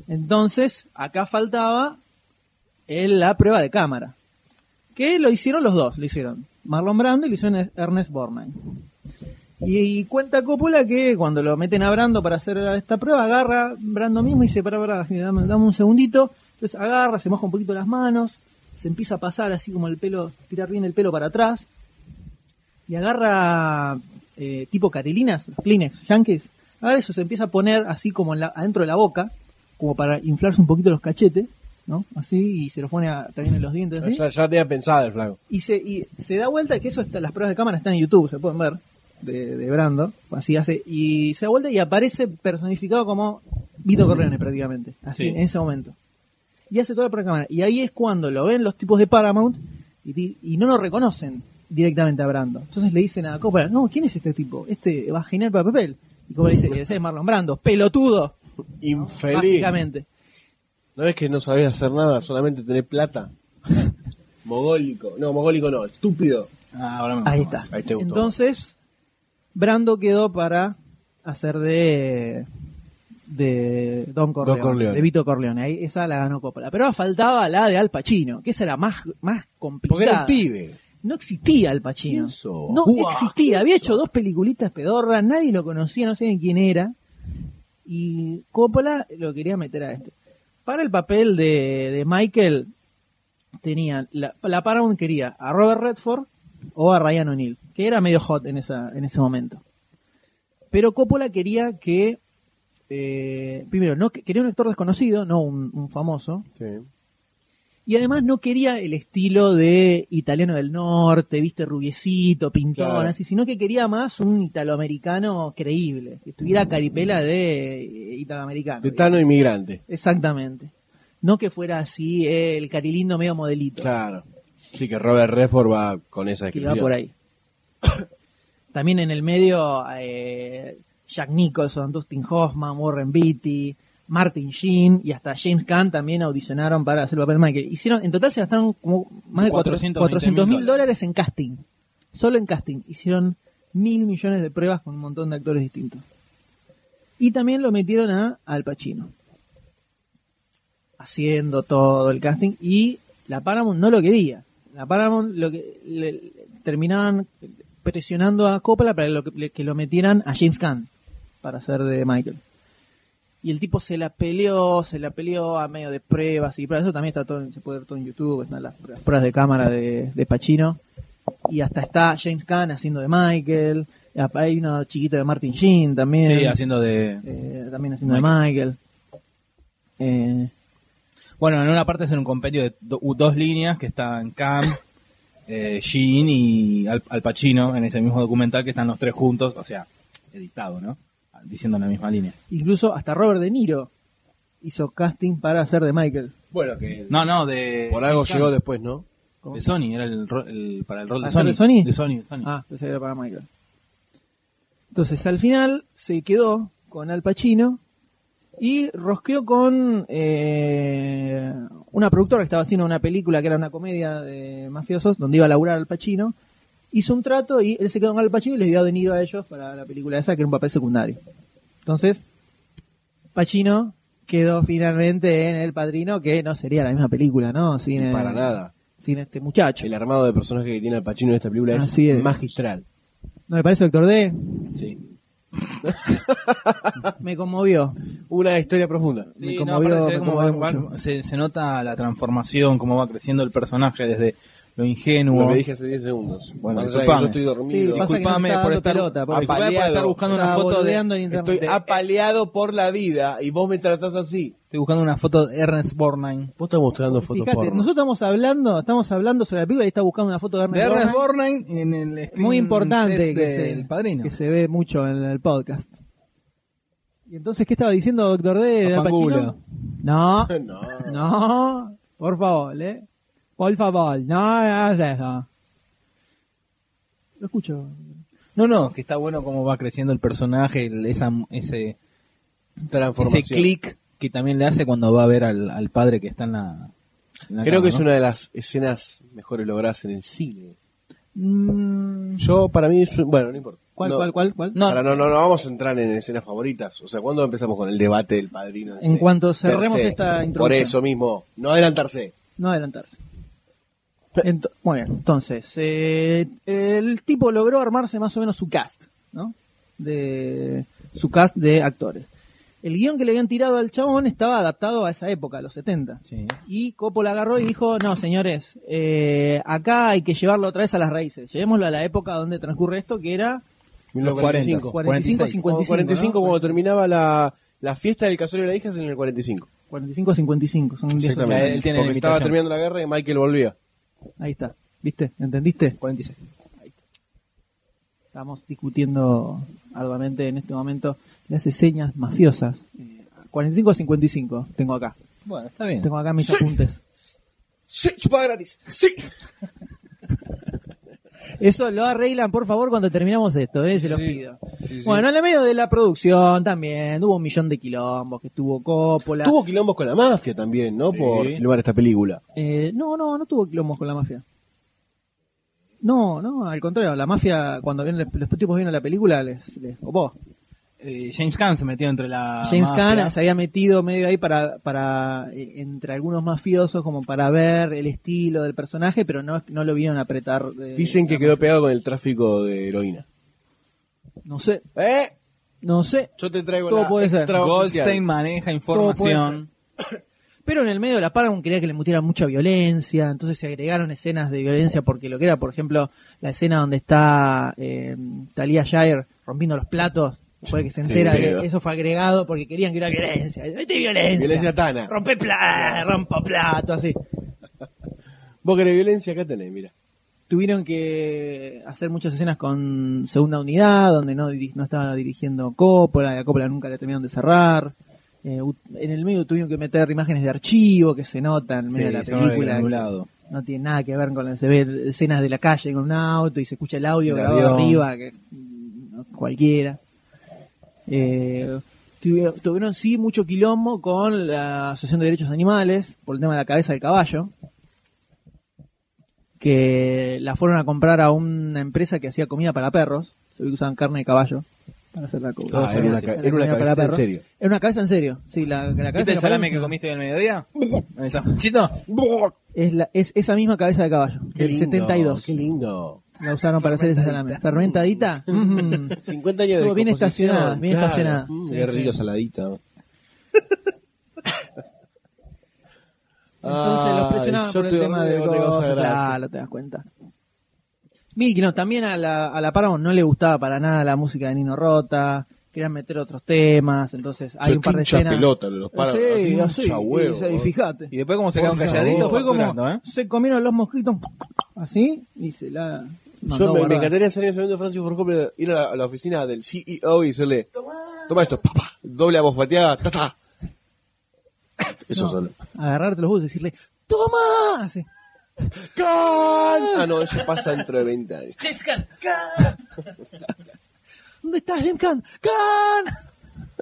Entonces, acá faltaba el- la prueba de cámara. Que lo hicieron los dos, lo hicieron Marlon Brando y lo hicieron Ernest Borgnine. Y, cuenta Coppola que cuando lo meten a Brando para hacer esta prueba, agarra Brando mismo y dice, para, dame, un segundito. Entonces agarra, se moja un poquito las manos, se empieza a pasar así como el pelo, tirar bien el pelo para atrás. Y agarra eh, tipo carilinas, Kleenex, Yankees. Agarra eso, se empieza a poner así como en la- adentro de la boca, como para inflarse un poquito los cachetes, ¿no? Así, y se los pone a- también en los dientes. Ya, ya tenía pensado el flaco. Y se, y se da vuelta, que eso está, las pruebas de cámara están en YouTube, se pueden ver, de, de Brando, así hace, y se da vuelta y aparece personificado como Vito Corleone prácticamente, así, Sí. en ese momento. Y hace toda la prueba de cámara. Y ahí es cuando lo ven los tipos de Paramount y, y no lo reconocen directamente a Brando. Entonces le dicen a Coppola, no, ¿quién es este tipo? Este va a genial para papel. Y Coppola dice, ese es Marlon Brando, pelotudo, Infeliz. básicamente. ¿No ves que no sabés hacer nada, solamente tener plata? mogólico. No, mogólico no, estúpido. Ah, ahora me Ahí está. Ahí te gustó. Entonces, Brando quedó para hacer de de Don Corleone, Don Corleone. de Vito Corleone. Ahí, esa la ganó Coppola. Pero faltaba la de Al Pacino, que esa era más, más complicada. Porque era el pibe. No existía Al Pacino. No Uah, existía. ¿quién Había hecho dos peliculitas pedorras, nadie lo conocía, no sabían quién era. Y Coppola lo quería meter a este. Para el papel de, de Michael, tenían la, la Paramount quería a Robert Redford o a Ryan O'Neill, que era medio hot en, esa, en ese momento. Pero Coppola quería que, eh, primero, no que- quería un actor desconocido, no un famoso, Sí. Y además no quería el estilo de italiano del norte, viste, rubiecito, pintón, Claro. así, sino que quería más un italoamericano creíble, que estuviera a caripela de eh, italoamericano. De Tano inmigrante. Exactamente. No que fuera así eh, el carilindo medio modelito. Claro. Sí, que Robert Redford va con esa descripción. va por ahí. También en el medio eh, Jack Nicholson, Dustin Hoffman, Warren Beatty, Martin Sheen y hasta James Caan también audicionaron para hacer el papel de Michael. Hicieron, en total se gastaron como más de 420 400 mil dólares en casting. Solo en casting. Hicieron mil millones de pruebas con un montón de actores distintos. Y también lo metieron a Al Pacino. Haciendo todo el casting. Y la Paramount no lo quería. La Paramount lo que le- terminaban presionando a Coppola para lo que, que lo metieran a James Caan para hacer de Michael. Y el tipo se la peleó, se la peleó a medio de pruebas y para eso también está todo, en- se puede ver todo en YouTube, están las, las pruebas de cámara de, de Pacino. Y hasta está James Caan haciendo de Michael. Hay una chiquita de Martin Sheen también. Sí, haciendo de... eh, también haciendo de Michael. Eh, Bueno, en una parte es en un compendio de do- dos líneas que están Cam, eh, Sheen y Al, Al Pacino en ese mismo documental que están los tres juntos, o sea, editado, ¿no? Diciendo en la misma línea. incluso hasta Robert De Niro hizo casting para hacer de Michael. Bueno, que No, no, de... por algo llegó después, ¿no? De Sony, era el, ro- el- para el rol de ¿Hacer Sony. de Sony? De Sony, de Sony. Ah, pensé que era para Michael. Entonces, al final se quedó con Al Pacino y rosqueó con eh, una productora que estaba haciendo una película que era una comedia de mafiosos donde iba a laburar Al Pacino. Hizo un trato y él se quedó con Al Pacino y les dio a De Niro a ellos para la película esa que era un papel secundario. Entonces, Pacino quedó finalmente en El Padrino, que no sería la misma película, ¿no? Sin, Para nada. Sin este muchacho. El armado de personaje que tiene Al Pacino en esta película es, Así es. magistral. ¿No me parece, Doctor D? Sí. Me conmovió. Una historia profunda. Me Sí, no, conmovió- se, me ve cómo va- conmovió va- mucho. se, se nota la transformación, cómo va creciendo el personaje desde lo ingenuo. Lo que dije hace 10 segundos. Bueno, disculpame. yo estoy Sí, dormido. que Disculpame no está por estar, pelota, por estar buscando una foto de, boludeando en internet. Estoy apaleado por la vida y vos me tratás así. estoy buscando una foto de Ernest Borgnine. Vos estás mostrando fotos Fíjate, porno. nosotros estamos hablando, estamos hablando sobre la película y está buscando una foto de Ernest De Ernest Borgnine. En el Muy importante que se, padrino. que se ve mucho en el podcast. ¿Y entonces qué estaba diciendo Doctor D? No, No. no, por favor, ¿eh? Por favor, no hagas eso. Lo escucho. No, no, que está bueno cómo va creciendo el personaje, el- esa, ese, Transformación. ese clic que también le hace cuando va a ver al, al padre que está en la. en la Creo cama, que es ¿no? una de las escenas mejores logradas en el cine. Mm, Yo, para mí, es bueno, no importa. ¿Cuál, No, cuál, cuál, cuál? No, no, no, no vamos a entrar en escenas favoritas. O sea, ¿cuándo empezamos con el debate del padrino? En cuanto cerremos esta Por introducción. eso mismo, no adelantarse. No adelantarse. Ent- muy bien, entonces, eh, el tipo logró armarse más o menos su cast, ¿no? De su cast de actores. El guion que le habían tirado al chabón estaba adaptado a esa época, a los 70. Sí. Y Coppola agarró y dijo, no, señores, eh, acá hay que llevarlo otra vez a las raíces. Llevémoslo a la época donde transcurre esto, que era 1945. 45, 46. 55. 45 ¿no? cuando terminaba la, la fiesta del casorio de la hija es en el 45. 45, 55. Son 10 Exactamente. años. Él tiene Porque estaba terminando la guerra y Michael volvía. Ahí está. ¿Viste? ¿Entendiste? 46. Estamos discutiendo arduamente en este momento las señas mafiosas. Eh, 45 o 55 tengo acá. Bueno, está bien. Tengo acá mis apuntes. Sí, chupada gratis. Sí. Eso lo arreglan, por favor, cuando terminamos esto, ¿eh? se los Sí. pido. Sí. Bueno, en el medio de la producción también hubo un millón de quilombos, que estuvo Coppola. Tuvo quilombos con la mafia también, ¿no? Por filmar esta película. Eh, no, no, no tuvo quilombos con la mafia. No, no, al contrario, la mafia, cuando vieron, los tipos vieron la película, les, les copó. Eh, James Caan se metió entre la. James. Caan se había metido medio ahí para, para eh, entre algunos mafiosos como para ver el estilo del personaje, pero no, no lo vieron apretar. de- Dicen que quedó pegado con el tráfico de heroína. No sé, ¿Eh? no sé. Yo te traigo Todo la puede ser. Goldstein maneja información. Pero en el medio de la Paramount quería que le metiera mucha violencia, entonces se agregaron escenas de violencia porque lo que era, por ejemplo, la escena donde está eh, Talia Shire rompiendo los platos, fue que se Sí, entera pedo. que eso fue agregado porque querían que era violencia. ¡Mete violencia! Violencia tana. Rompe plato, rompo plato, así. Vos querés violencia, acá tenés, mira. Tuvieron que hacer muchas escenas con segunda unidad, donde no, diri- no estaba dirigiendo Coppola, y a Coppola nunca le terminaron de cerrar. Eh, en el medio tuvieron que meter imágenes de archivo que se notan en medio de la película. No tiene nada que ver con se ve escenas de la calle con un auto y se escucha el audio El grabado avión. arriba, que mm, no, cualquiera. Eh, tuvi- tuvieron sí mucho quilombo con la Asociación de Derechos Animales por el tema de la cabeza del caballo. Que la fueron a comprar a una empresa que hacía comida para perros. Se ve que usaban carne de caballo para hacer la Ah, era una ca- era una comida para cabecita en perros. serio. Era una cabeza en serio. Sí, la, la cabeza ¿Viste el de salame que comiste hoy al mediodía? ¿El sanguchito? es, la, es esa misma cabeza de caballo, Qué del lindo, 72. Qué lindo. La usaron para hacer ese salame. Fermentadita. Mm. 50 años de Estuvo bien estacionada, bien Claro. estacionada. Mm, Sí, qué sí. rico saladita. Entonces los presionaban por el te tema del claro, te das cuenta. Milky, no, también a la, a la Paramount no le gustaba para nada la música de Nino Rota, querían meter otros temas, entonces hay un par de escenas. pelota, los para- Sí, así, huevo, y, y fíjate. Y después como se quedaron calladitos fue como ¿eh? se comieron los mosquitos así y se la Yo me, encantaría salir en ese momento de Francis Ford Coppola, ir a la, a la oficina del CEO y decirle, toma esto, papá, doble abofeteada, ta, ta. Eso No, solo. Agarrarte los buzos y decirle, ¡Toma! Así. ¡Can! Ah, no, eso pasa dentro de 20 años. ¿Dónde estás, Jim Khan? ¡Khan!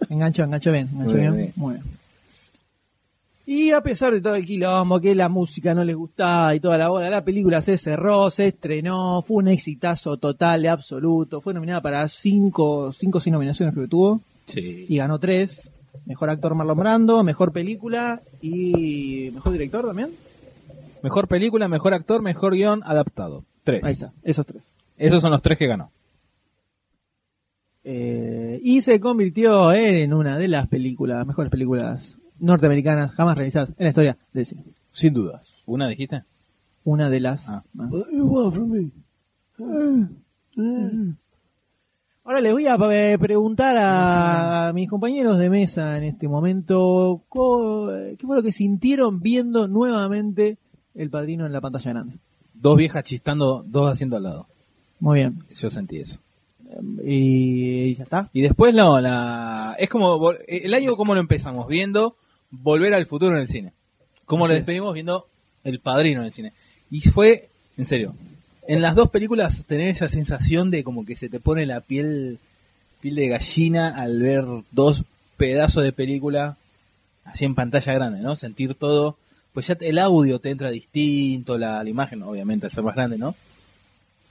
Enganchó, enganchó bien, enganchó Muy bien. bien. Muy bien. Y a pesar de todo el quilombo, que la música no les gustaba y toda la bola, la película se cerró, se estrenó, fue un exitazo total absoluto. Fue nominada para cinco, cinco sin nominaciones que tuvo Sí. y ganó tres. Mejor actor Marlon Brando, mejor película y mejor director también. Mejor película, mejor actor, mejor guion adaptado. Tres. Ahí está, esos tres. Esos son los tres que ganó. Eh, y se convirtió en una de las películas, mejores películas norteamericanas jamás realizadas en la historia del cine. Sin dudas. ¿Una dijiste? Una de las. Ah. más. Eh, Ahora les voy a eh, preguntar a mis compañeros de mesa en este momento co- qué fue lo que sintieron viendo nuevamente El Padrino en la pantalla grande. Dos viejas chistando, dos haciendo al lado. Muy bien. Yo sentí eso. Y ya está. Y después no, la es como vol- el año como lo empezamos viendo Volver al futuro en el cine. Como lo despedimos viendo El Padrino en el cine. Y fue, en serio, en las dos películas tener esa sensación de como que se te pone la piel piel de gallina al ver dos pedazos de película así en pantalla grande, ¿no? Sentir todo, pues ya el audio te entra distinto, la, la imagen obviamente al ser más grande, ¿no?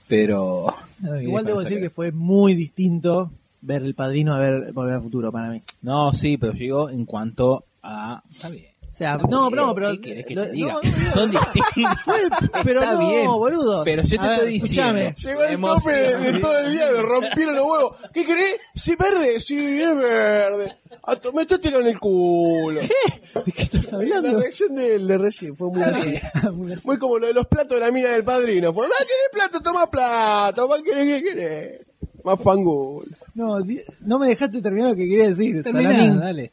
Pero Igual debo decir que fue muy distinto ver El Padrino a ver Volver al Futuro para mí. No, sí, pero llegó en cuanto a... Está bien. O sea, no, bien, no, pero ¿qué que lo- te diga? no, no, Son distintos. pero Está no, bien. boludo. Pero yo te ver, estoy diciendo. Llegó el tope de, de todo el día, me rompieron los huevos. ¿Qué querés? ¿Sí verde? Sí, es verde. Métetelo en el culo. ¿De qué estás La hablando? reacción del de recién fue muy así. Muy como lo de los platos de la mina del padrino. Fue, ¿más querés plato? Toma plato. ¿Más querés? ¿Qué querés? Más fangul. No, no me dejaste terminar lo que quería decir. Terminá, Salamín. dale.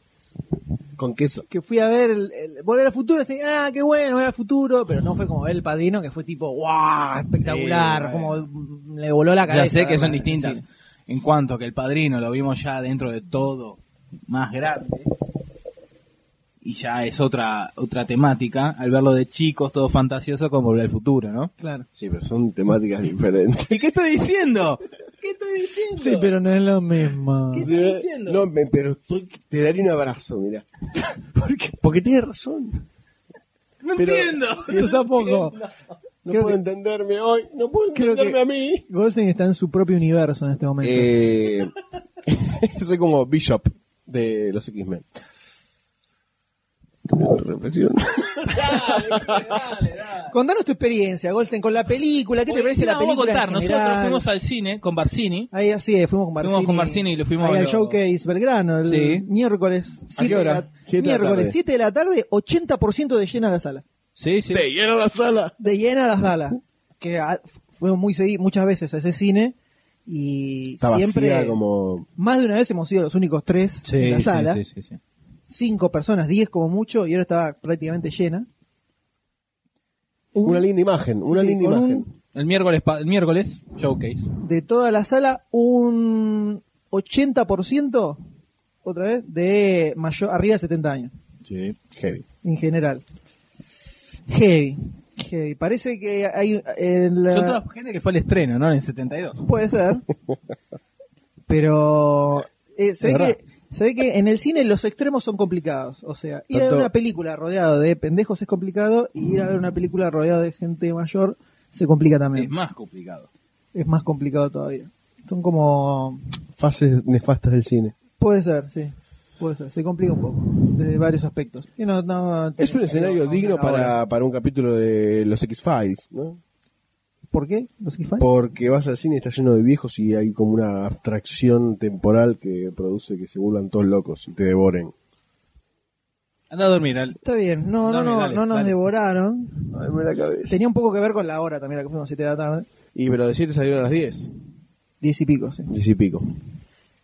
Con queso. que fui a ver el, el- Volver al Futuro, así, ah, qué bueno, Volver al Futuro, pero no fue como ver El Padrino, que fue tipo, wow, espectacular, Sí, como le voló la cabeza. Ya sé que son distintas. Sí. En cuanto que el padrino lo vimos ya dentro de todo más grande. Y ya es otra otra temática. Al verlo de chicos, todo fantasioso, como volver al futuro, ¿no? Claro. Sí, pero son temáticas diferentes. ¿Y qué estoy diciendo? ¿Qué estoy diciendo? Sí, pero no es lo mismo. ¿Qué estás diciendo? No, me- pero estoy- te daría un abrazo, mira. ¿Por qué? Porque tienes razón. No pero- entiendo. Yo tampoco. No Creo puedo que- entenderme hoy. No puedo Creo entenderme que- a mí. Goldstein está en su propio universo en este momento. Eh, soy como Bishop de los X-Men. Reflexión. Contanos tu experiencia, Goldstein, con la película. ¿Qué te parece la Vamos a película? contar. en Nosotros fuimos al cine con Barcini. Ahí así es, fuimos con Barcini. Fuimos con Barcini y le fuimos Ahí a al lo- Showcase Belgrano, el Sí. miércoles. ¿A qué hora? Siete de la miércoles, tarde. 7 de la tarde, 80% de llena la sala. Sí, sí. Te llena la sala. De llena la sala. Que ah, fuimos muy muchas veces a ese cine y Está siempre, vacía como... más de una vez hemos sido los únicos tres Sí, en la sí, sala. sí, sí, sí. Cinco personas, diez como mucho, y ahora estaba prácticamente llena. Un- Una linda imagen, una sí, linda un- imagen. El miércoles, el miércoles, showcase. de toda la sala, un 80%, otra vez, de mayor, arriba de 70 años, Sí. Heavy. en general. Heavy. Heavy. Parece que hay... en la- Son toda gente que fue al estreno, ¿no? En el 72. Puede ser. Pero eh, se ve que Se ve que en el cine los extremos son complicados. O sea, ir a ver una película rodeado de pendejos es complicado y ir a ver una película rodeado de gente mayor se complica también. Es más complicado. Es más complicado todavía. Son como... Fases nefastas del cine. Puede ser, sí. Puede ser. Se complica un poco. Desde varios aspectos. Y no- no- Es un escenario no- digno para, para un capítulo de los X-Files, ¿no? ¿Por qué? ¿Los X-Files? Porque vas al cine y está lleno de viejos y hay como una abstracción temporal que produce que se vuelvan todos locos y te devoren. Anda a dormir. al- Está bien. No, no, no. dale, no nos dale. devoraron. Ay, me la cabeza. Tenía un poco que ver con la hora también, la que fuimos 7 de la tarde. Y pero de 7 salieron a las 10. 10 y pico, sí. 10 y pico.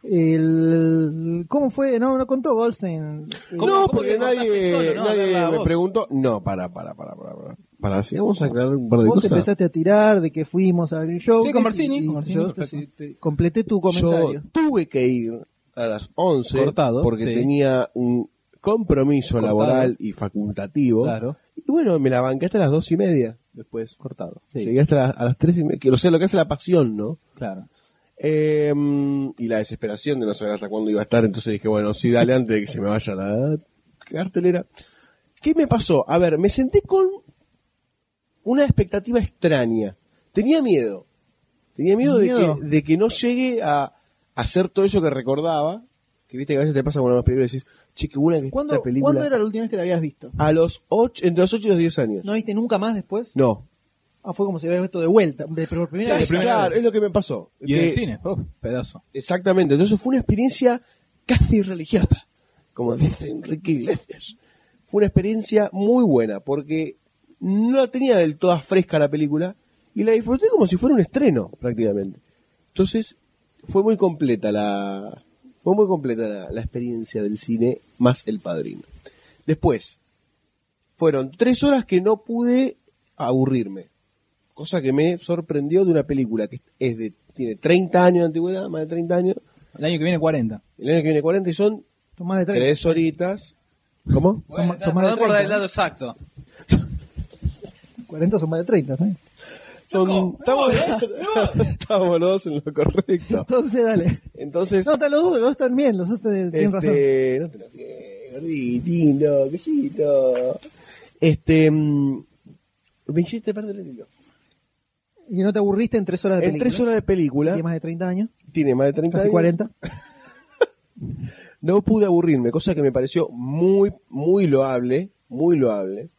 El, ¿Cómo fue? No, no contó Goldstein. ¿Cómo- no, cómo porque nadie, solo, no? nadie me preguntó. No, para, para, para, para. Para, para si vamos a aclarar un par de Vos cosas. empezaste a tirar de que fuimos a Green Show. Sí, con Marcini, Y, con Marcini, yo te- perfecto. te- completé tu Yo comentario. tuve que ir a las 11 Cortado, porque sí. tenía un compromiso Cortado. laboral y facultativo. Claro. Y bueno, me la banqué hasta las dos y media después. Cortado. Sí, Llegué hasta las, a las tres y media. Que, o sea, lo que hace la pasión, ¿no? claro. Eh, y la desesperación de no saber hasta cuándo iba a estar. Entonces dije, bueno, sí, dale antes de que se me vaya la cartelera. ¿Qué me pasó? A ver, me senté con una expectativa extraña. Tenía miedo. Tenía miedo, ¿Miedo? De, que, de que no llegue a, a hacer todo eso que recordaba. Que viste que a veces te pasa con una película y decís, che, qué buena que ¿Cuándo, esta película. ¿Cuándo era la última vez que la habías visto? A los ocho, entre los 8 y los 10 años. ¿No viste nunca más después? No. Ah, fue como si hubieras visto de vuelta, de, pero por primera Claro, vez. claro, es lo que me pasó. Y en el cine, oh, pedazo. Exactamente, entonces fue una experiencia casi religiosa, como dice Enrique Iglesias. Fue una experiencia muy buena, porque no la tenía del toda fresca la película, y la disfruté como si fuera un estreno, prácticamente. Entonces, fue muy completa la, fue muy completa la, la experiencia del cine, más el padrino. Después, fueron tres horas que no pude aburrirme. Cosa que me sorprendió de una película que es de, tiene 30 años de antigüedad, más de 30 años, El año que viene 40. el año que viene 40 y son Son más de 30. tres horitas. ¿Cómo? Son ma- son más de Perdón por dar el 30, dato exacto. 40 son más de 30, ¿no? Son, estamos, estamos los dos en lo correcto. Entonces, dale. Entonces, No, están los dos, los dos están bien, los dos te- tienen razón. este, no te enojes, gordito, quesito. Este, mm, me hiciste perder el hilo. Y no te aburriste en tres horas de En película. tres horas de película, Tiene más de 30 años, tiene más de 30 casi años, 40. no pude aburrirme, cosa que me pareció muy, muy loable, muy loable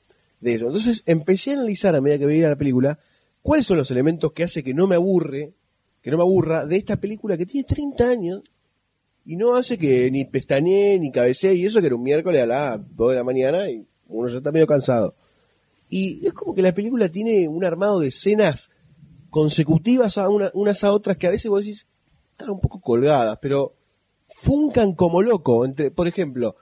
de eso. Entonces empecé a analizar a medida que veía la película cuáles son los elementos que hace que no me aburre, que no me aburra de esta película que tiene 30 años y no hace que ni pestañee ni cabecee y eso que era un miércoles a las 2 de la mañana y uno ya está medio cansado. Y es como que la película tiene un armado de escenas consecutivas a una- unas a otras que a veces vos decís están un poco colgadas, pero funcan como loco. Entre, por ejemplo,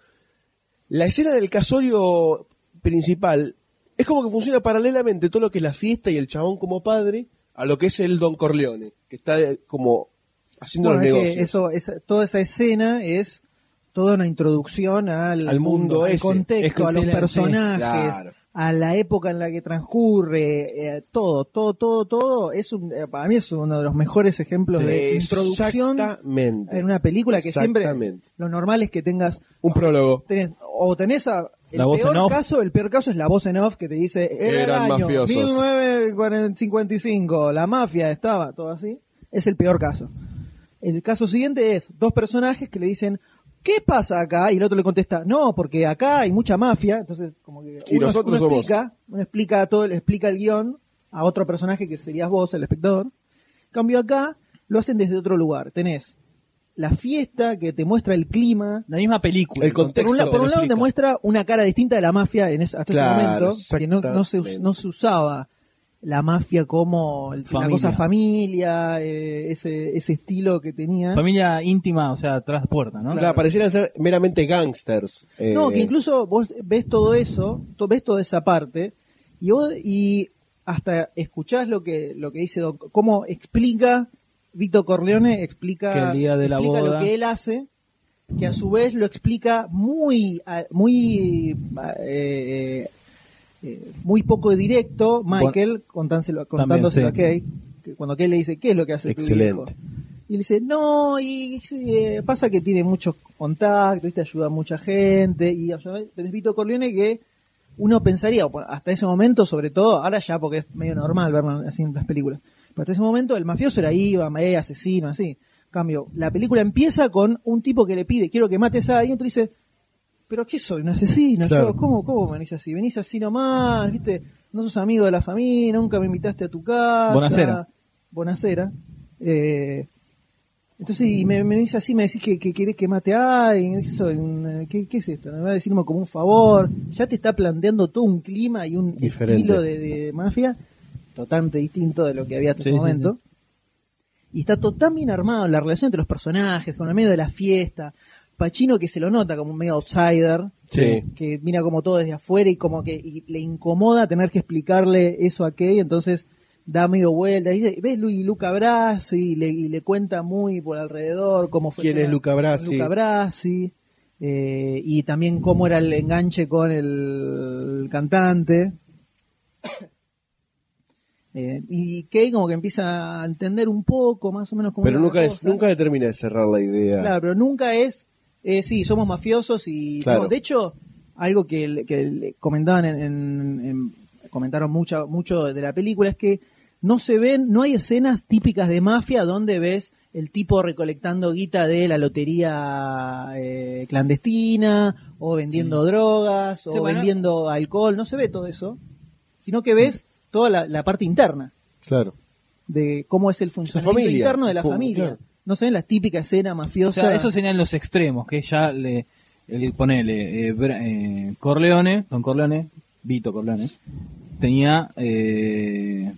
la escena del casorio principal es como que funciona paralelamente todo lo que es la fiesta y el chabón como padre a lo que es el Don Corleone, que está de- como haciendo Bueno, los es negocios. eso, esa- toda esa escena es toda una introducción al, Al mundo al ese. contexto, a los personajes, claro. a la época en la que transcurre, eh, todo, todo, todo, todo. Es un, eh, para mí es uno de los mejores ejemplos de introducción Exactamente. en una película que siempre Exactamente. lo normal es que tengas Un prólogo. tenés- o tenés a el La voz peor en off. caso, el peor caso es la voz en off que te dice era el Eran año mafiosos. 1955, la mafia estaba, todo así. Es el peor caso. El caso siguiente es dos personajes que le dicen ¿Qué pasa acá? Y el otro le contesta, no, porque acá hay mucha mafia. Entonces, como que Y uno, nosotros uno somos. explica, uno explica todo, le explica el guion a otro personaje que serías vos, el espectador. En cambio acá lo hacen desde otro lugar. Tenés la fiesta que te muestra el clima, La misma película. El contexto. por un, la- por un lado te muestra una cara distinta de la mafia en ese, hasta Claro, ese momento, que no, no se, no se usaba la mafia como el- la cosa familia, eh, ese, ese estilo que tenía. Familia íntima, o sea, tras puerta, ¿no? Claro, parecieran ser meramente gangsters. eh, No, que incluso vos ves todo eso, to- ves toda esa parte, y vos, y hasta escuchás lo que, lo que dice, Don- cómo explica Víctor Corleone, explica, Que el día de la explica boda- lo que él hace, que a su vez lo explica muy, muy, eh, eh, muy poco directo, Michael, contándoselo, contándoselo También, a Kay, que cuando Kay le dice, ¿qué es lo que hace tu Excelente. viejo?". Y le dice, no, y eh, pasa que tiene muchos contactos, ¿viste? ayuda a mucha gente. Y tenés Vito Corleone que uno pensaría, hasta ese momento, sobre todo, ahora ya porque es medio normal verlo así en las películas. Pero hasta ese momento el mafioso era eh, asesino, así. Cambio, la película empieza con un tipo que le pide, quiero que mates a alguien, y otro dice, pero ¿qué soy? ¿Un asesino? Claro. Yo, ¿cómo, ¿Cómo venís así? Venís así nomás, ¿viste? No sos amigo de la familia, nunca me invitaste a tu casa. Bonacera. Bonacera. Eh, entonces, y me, me dice así, me decís que, que querés que mate a alguien. ¿Qué? Un, ¿qué, es esto? ¿Me va a decir como un favor? Ya te está planteando todo un clima y un Diferente. estilo de, de mafia totalmente distinto de lo que había hasta Sí, ese sí, momento. Y está todo tan bien armado la relación entre los personajes, con el medio de la fiesta. Pachino que se lo nota como un medio outsider, que mira como todo desde afuera y como que y le incomoda tener que explicarle eso a Kay, entonces da medio vuelta. Y dice, ves Lu- y Luca Brasi y le, y le cuenta muy por alrededor cómo fue. ¿Quién es Luca Brasi? Luca Brasi, eh, y también cómo era el enganche con el cantante. Eh, y Kay como que empieza a entender un poco más o menos cómo Pero nunca, es, nunca le termina de cerrar la idea. Claro, pero nunca es, eh, sí, somos mafiosos y... Claro. no, de hecho, algo que, que comentaban en, en- en- comentaron mucho, mucho de la película es que no se ven, no hay escenas típicas de mafia donde ves el tipo recolectando guita de la lotería eh, clandestina o vendiendo drogas o Sí, bueno. vendiendo alcohol, no se ve todo eso, sino que ves toda la, la parte interna Claro. de cómo es el funcionamiento familia, interno de la familia. claro. No se ven la típica escena O mafiosa. sea, esos serían los extremos, que ya le, el, ponele, eh, eh, Corleone, Don Corleone, Vito Corleone, tenía, eh,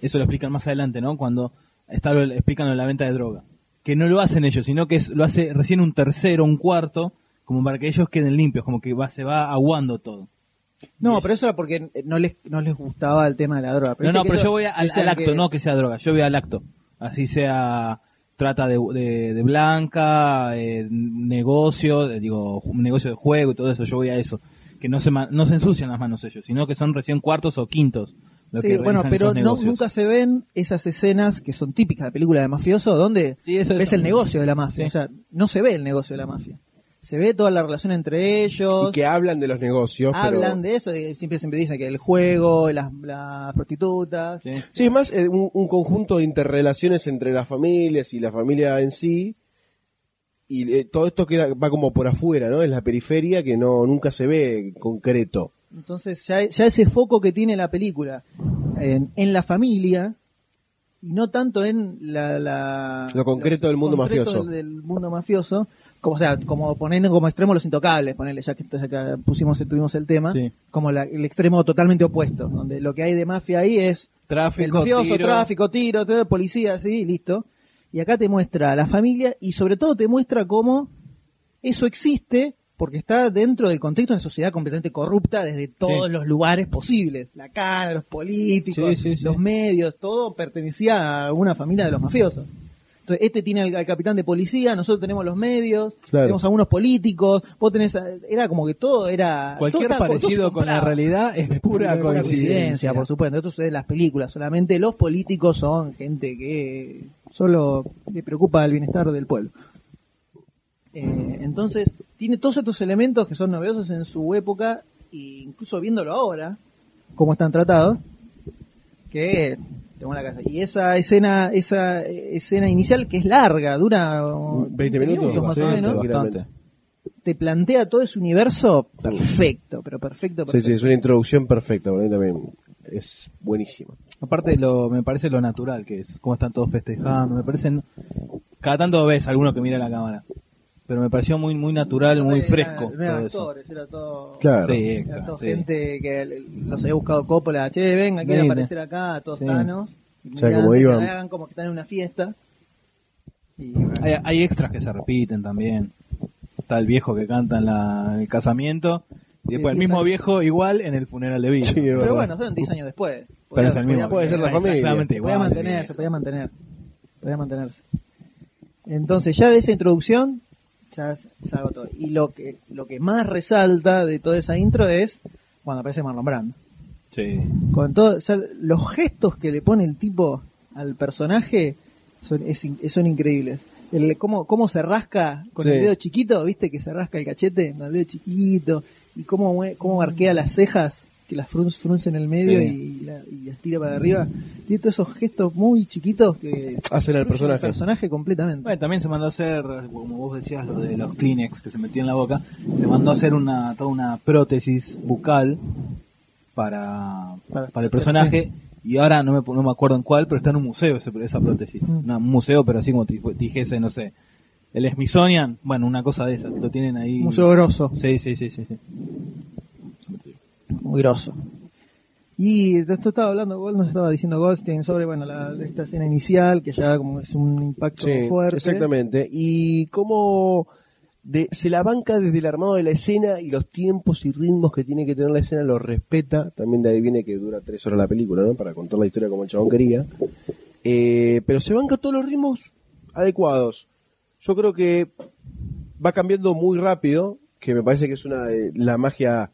eso lo explican más adelante, ¿no? Cuando está lo, explican lo de la venta de droga. Que no lo hacen ellos, sino que es- lo hace recién un tercero, un cuarto, como para que ellos queden limpios, como que va, se va aguando todo. No, pero eso era porque no les, no les gustaba el tema de la droga. No, no, pero yo voy al, al acto, que- no que sea droga, yo voy al acto. Así sea trata de, de, de blanca, eh, negocio, eh, digo, negocio de juego y todo eso, yo voy a eso. Que no se, no se ensucian las manos ellos, sino que son recién cuartos o quintos. Sí, bueno, pero no, nunca se ven esas escenas que son típicas de película de mafioso, donde Sí, eso- ves eso. el negocio de la mafia. Sí. O sea, no se ve el negocio de la mafia. Se ve toda la relación entre ellos. Y que hablan de los negocios. pero- Hablan de eso, siempre siempre dicen que el juego, las, las prostitutas. Sí. Sí, es más eh, un, un conjunto de interrelaciones entre las familias y la familia en sí. Y eh, todo esto queda, va como por afuera, ¿no? En la periferia que no nunca se ve concreto. Entonces, ya, ya ese foco que tiene la película en, en la familia y no tanto en la, la- Lo concreto los del mundo mafioso. Del, del mundo mafioso, como, o sea, como poniendo como extremo los intocables, ponerle, ya que ya que pusimos, tuvimos el tema, Sí. como la- el extremo totalmente opuesto, donde lo que hay de mafia ahí es Tráfico, el mafioso, tiro. tráfico, tiro, todo, policía, sí, listo. Y acá te muestra a la familia y sobre todo te muestra cómo eso existe porque está dentro del contexto de una sociedad completamente corrupta desde todos Sí. los lugares posibles. La cara, los políticos, sí. los medios, todo pertenecía a una familia de los mafiosos. Entonces, este tiene al, al capitán de policía, nosotros tenemos los medios, Claro. tenemos algunos políticos, vos tenés, a- era como que todo era... Cualquier todo todo parecido con la realidad es pura Pura coincidencia. por supuesto. Esto sucede en las películas. Solamente los políticos son gente que solo le preocupa el bienestar del pueblo. Eh, entonces, tiene todos estos elementos que son novedosos en su época, e incluso viéndolo ahora, cómo están tratados, que tengo la casa. Y esa escena, esa escena inicial que es larga, dura uh, 20 minutos, más sí, o menos, te plantea todo ese universo perfecto, pero perfecto, Sí, perfecto. sí, es una introducción perfecta. Para mí también es buenísima. Aparte, lo, me parece lo natural que es, cómo están todos festejando. Me parecen. Cada tanto ves alguno que mira la cámara. Pero me pareció muy muy natural, muy Era- fresco. No eran todo eso. actores, era todo. Claro. Sí, Era todo sí. gente que los había buscado Coppola. Che, venga, quieren aparecer acá, todos Sí. tanos. O sea, como iban. que hagan como que están en una fiesta. Y bueno, Hay, hay extras que se repiten también. Está el viejo que canta en, la- en el casamiento. Y después el mismo años. viejo igual en el funeral de es pero verdad. bueno, fueron 10 años después. Pero es el mismo. puede ser la familia. Exactamente Se igual. podía mantener, se podía mantener. Podía mantenerse. Entonces, ya de esa introducción, ya se agotó. Y lo que, lo que más resalta de toda esa intro es cuando aparece Marlon Brando. Sí. con todo, o sea, los gestos que le pone el tipo al personaje son, es son increíbles. El, cómo, cómo se rasca con Sí. el dedo chiquito, viste que se rasca el cachete con el dedo chiquito, y cómo, cómo arquea las cejas, que las frun- frunce en el medio Sí. y, la- y las tira para arriba. Tiene todos esos gestos muy chiquitos que Hacen al personaje. el personaje completamente. Bueno, también se mandó a hacer, como vos decías, lo de los Kleenex que se metió en la boca, se mandó a hacer una, toda una prótesis bucal para, Para- para el personaje. Y ahora no me, no me acuerdo en cuál, pero está en un museo ese- esa prótesis. Mm. Una- un museo, pero así como dijese, no sé. El Smithsonian, bueno, una cosa de esas, lo tienen ahí. Museo grosso. Sí, sí, sí, sí. sí. Muy grosso. Y esto estaba hablando, Gold nos estaba diciendo Goldstein sobre bueno la, esta escena inicial, que ya como es un impacto Sí, fuerte. exactamente. Y cómo de- se la banca desde el armado de la escena y los tiempos y ritmos que tiene que tener la escena los respeta. También de ahí viene que dura tres horas la película, ¿no? Para contar la historia como el chabón quería. Eh, pero se banca todos los ritmos adecuados. Yo creo que va cambiando muy rápido, que me parece que es una de la magia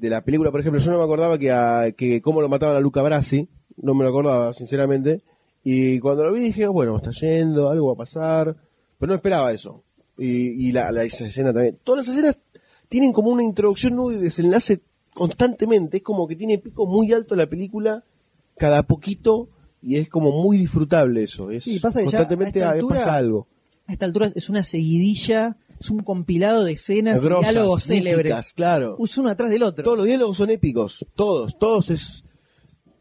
de la película. Por ejemplo, yo no me acordaba que, a, que cómo lo mataban a Luca Brasi, no me lo acordaba, sinceramente. Y cuando lo vi dije, bueno, está yendo, algo va a pasar, pero no esperaba eso. Y, y la, la- esa escena también. Todas las escenas tienen como una introducción nueva y desenlace constantemente. Es como que tiene pico muy alto la película cada poquito y es como muy disfrutable eso. Es Sí, pasa que ya constantemente a esta ah, altura- pasa algo. A esta altura es una seguidilla, es un compilado de escenas y Grosas, diálogos míticas, célebres. claro. Es uno atrás del otro. Todos los diálogos son épicos, todos, todos es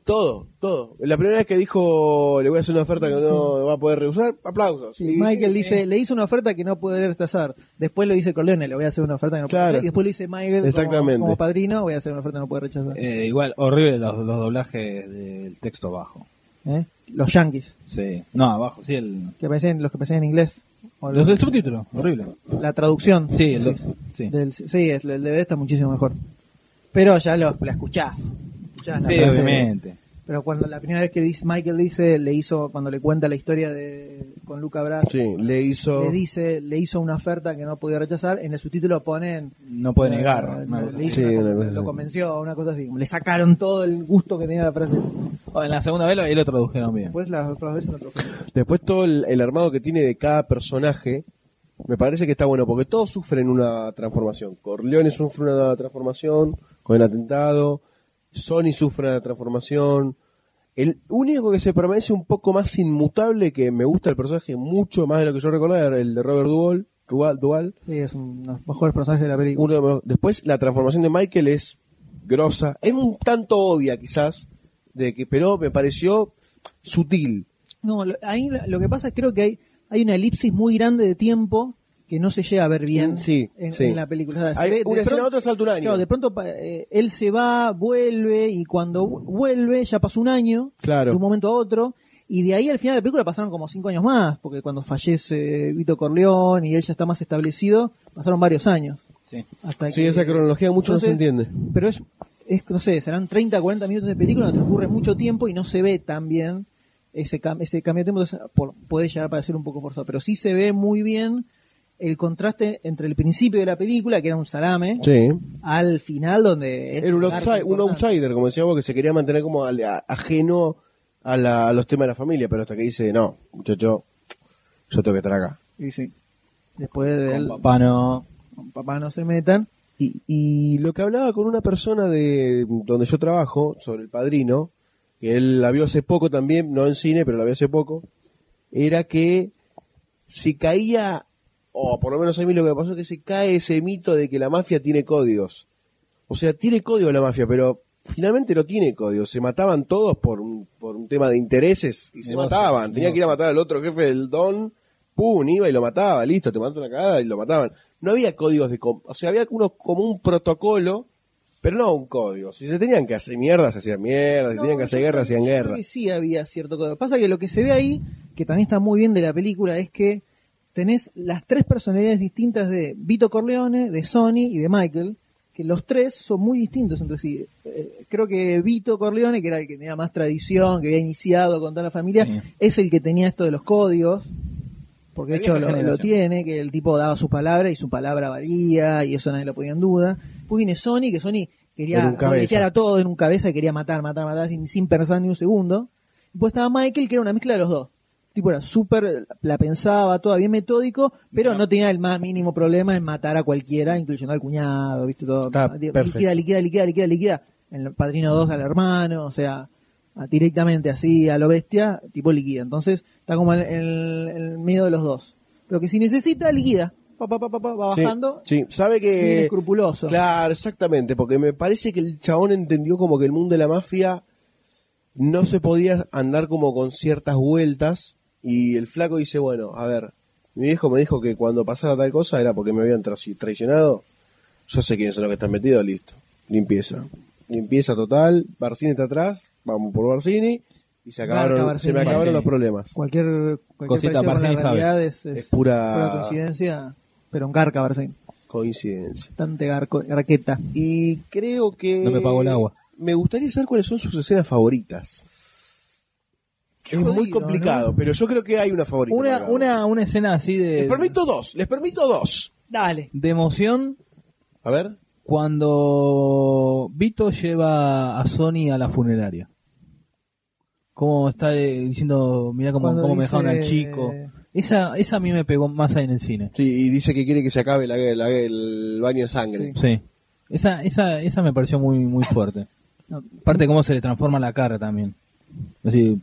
todo, todo. La primera vez que dijo le voy a hacer una oferta que no va a poder rehusar, aplausos. Sí, Y- Michael eh, dice, le hizo una oferta que no puede rechazar. Después lo dice Corleone, le voy a hacer una oferta que no puede rechazar. Y después lo dice Michael como- Exactamente. Como, padrino, voy a hacer una oferta que no puede rechazar. Eh, igual, horrible los, los doblajes del texto abajo. ¿Eh? Los yankees, Sí. No, abajo, sí, el, que aparecen, los que aparecen en inglés. Los del subtítulo, horrible. la traducción. Sí, el, sí. Del, sí, el DVD está muchísimo mejor. Pero ya lo, la escuchás. Escuchás la Sí, obviamente. Pero cuando la primera vez que dice, Michael dice, le hizo, cuando le cuenta la historia de con Luca Brasi, Sí, le hizo. le dice, le hizo una oferta que no podía rechazar, en el subtítulo ponen No puede eh, negar. le una cosa hizo así. Sí, una- una cosa lo así. convenció, una cosa así. Le sacaron todo el gusto que tenía la frase. Oh, en la segunda vez lo, lo tradujeron bien. Después las otras veces lo tradujeron. Después todo el, el armado que tiene de cada personaje, me parece que está bueno, porque todos sufren una transformación. Corleone sufre una transformación con el atentado, Sony sufre una transformación. El único que se permanece un poco más inmutable, que me gusta el personaje mucho más de lo que yo recordaba, era el de Robert Duvall. Duvall. Sí, es uno de los mejores personajes de la película. Uno de los- después la transformación de Michael es grosa, es un tanto obvia quizás, de que, pero me pareció sutil. No, lo, ahí lo lo que pasa es creo que hay, hay una elipsis muy grande de tiempo que no se llega a ver bien Sí, en, sí. en la película. O sea, se Hay ve- de una escena pronto- a otra salta un año. Claro, de pronto eh, él se va, vuelve y cuando vu- vuelve ya pasó un año Claro. de un momento a otro y de ahí al final de la película pasaron como cinco años más porque cuando fallece Vito Corleón y él ya está más establecido pasaron varios años. Sí. Hasta Sí, que- esa cronología mucho no se entiende. Pero es, es, no sé, serán 30, 40 minutos de película donde transcurre mucho tiempo y no se ve tan bien ese, cam- ese cambio de tiempo. Entonces, por- puede llegar a parecer un poco forzado, pero sí se ve muy bien el contraste entre el principio de la película, que era un salame, Sí. al final donde es Era un, outside- un outsider, como decía vos, que se quería mantener como a- ajeno a, la- a los temas de la familia, pero hasta que dice, no, muchacho, yo tengo que estar acá. Y sí. Después de Con él, papá no. con papá no se metan. Y, y lo que hablaba con una persona de donde yo trabajo, sobre el padrino, que él la vio hace poco también, no en cine, pero la vio hace poco, era que se caía, o por lo menos a mí lo que me pasó es que se cae ese mito de que la mafia tiene códigos. O sea, tiene código la mafia, pero finalmente no tiene código. Se mataban todos por un, por un tema de intereses y se mataban. Tenían que ir a matar al otro jefe del don, pum, iba y lo mataba, listo, te mató una cagada y lo mataban. No había códigos de... O sea, había uno como un protocolo, pero no un código. Si se tenían que hacer mierda, se hacían mierda. Si No, tenían que hacer guerra, hacían guerra. creo que sí había cierto código. Pasa que lo que se ve ahí, que también está muy bien de la película, es que tenés las tres personalidades distintas de Vito Corleone, de Sony y de Michael, que los tres son muy distintos entre sí. Eh, creo que Vito Corleone, que era el que tenía más tradición, que había iniciado con toda la familia, Sí. es el que tenía esto de los códigos, porque de hecho lo, tiene, que el tipo daba su palabra y su palabra valía, y eso nadie lo ponía en duda. Después viene Sony, que Sony quería boletear a todo en un cabeza y quería matar, matar, matar sin, sin pensar ni un segundo. Después estaba Michael, que era una mezcla de los dos. El tipo era súper, la pensaba, todo bien metódico, pero no tenía el más mínimo problema en matar a cualquiera, incluyendo al cuñado, ¿viste? Todo. Está Liquida, liquida, liquida, liquida, liquida. El Padrino 2 al hermano, o sea, directamente así a lo bestia, tipo liquida. Entonces está como en, en el medio de los dos. Pero que si necesita, liquida. Pa, pa, pa, va Sí, bajando. Sí, sabe Bien que. escrupuloso. Claro, exactamente, porque me parece que el chabón entendió como que el mundo de la mafia no se podía andar como con ciertas vueltas y el flaco dice, bueno, a ver, mi viejo me dijo que cuando pasara tal cosa era porque me habían tra- traicionado, yo sé quiénes son los que están metidos, listo, limpieza. Limpieza total, Barcini está atrás, vamos por Barcini y se acabaron, Barcini. se me acabaron Barcini. los problemas. Cualquier, cualquier Cosita Barcini sabe. realidad es, es Es pura- coincidencia, pero en garca Barcini. Coincidencia. Bastante garco, garqueta. Y creo que... No me pagó el agua. Me gustaría saber cuáles son sus escenas favoritas. Qué es muy complicado, ¿no? pero yo creo que hay una favorita. Una, una, una escena así de, Les permito dos, les permito dos. Dale. de emoción A ver. cuando Vito lleva a Sony a la funeraria. Cómo está eh, diciendo, mira cómo, cómo me dejaron al chico. Esa, esa a mí me pegó más ahí en el cine. Sí, y dice que quiere que se acabe la- la- el baño de sangre. Sí. Esa, esa, esa me pareció muy, muy fuerte. Aparte de cómo se le transforma la cara también. Así,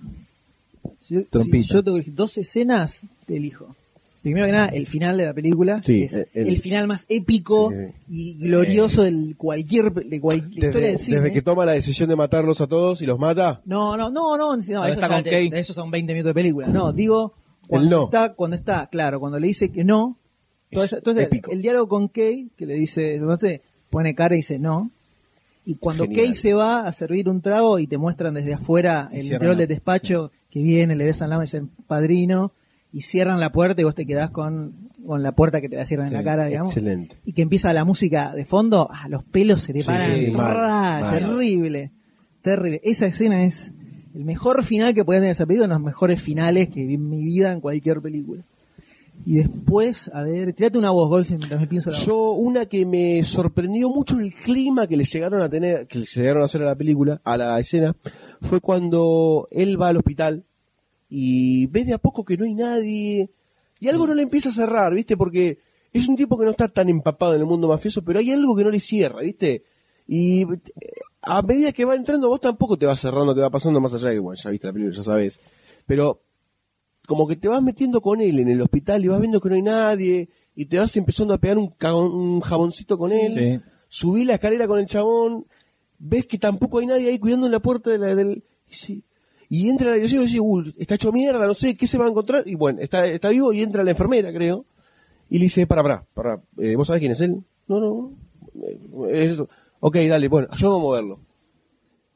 Si, si yo tengo que elegir dos escenas, te elijo. Primero que nada, el final de la película. Sí, que es el- el, final más épico Sí, y glorioso de cualquier de cual- la historia Desde, del cine. desde que toma la decisión de matarlos a todos y los mata. No, no, no, no, no, eso, ya te- son 20 minutos de película. No, digo, cuando no. está, cuando está, claro, cuando le dice que no, todo Es esa- todo ese- épico. el diálogo con Kay, que le dice, ¿no te pone cara y dice no. Y cuando Genial. Kay se va a servir un trago y te muestran desde afuera Y el interior del despacho que viene, le besan la mano y dicen padrino, y cierran la puerta y vos te quedás con, con la puerta que te la cierran en la cara, digamos. Excelente. Y que empieza la música de fondo, ah, los pelos se te paran, sí, mal, ¡Ra! mal. terrible, terrible. Esa escena es el mejor final que podías tener esa película, uno de los mejores finales que vi en mi vida en cualquier película. Y después, a ver, tirate una voz, Golsen, mientras me pienso la voz. Yo, una que me sorprendió mucho el clima que le llegaron a tener, que le llegaron a hacer a la película, a la escena, fue cuando él va al hospital y ve de a poco que no hay nadie y algo no le empieza a cerrar, ¿viste? Porque es un tipo que no está tan empapado en el mundo mafioso, pero hay algo que no le cierra, ¿viste? Y eh, a medida que va entrando, vos tampoco te vas cerrando, te va pasando más allá, que bueno, ya viste la película, ya sabes. Pero como que te vas metiendo con él en el hospital y vas viendo que no hay nadie y te vas empezando a pegar un, jaboncito con él, Sí. subí la escalera con el chabón, ves que tampoco hay nadie ahí cuidando la puerta de la, del... Y, sí. y entra la dirección y dice, "Uy, está hecho mierda, no sé, ¿qué se va a encontrar? Y bueno, está, está vivo y entra la enfermera, creo, y le dice, para, para, para, eh, ¿vos sabés quién es él? No, no, no. Eh, es- ok, dale, bueno, ayúdame a moverlo.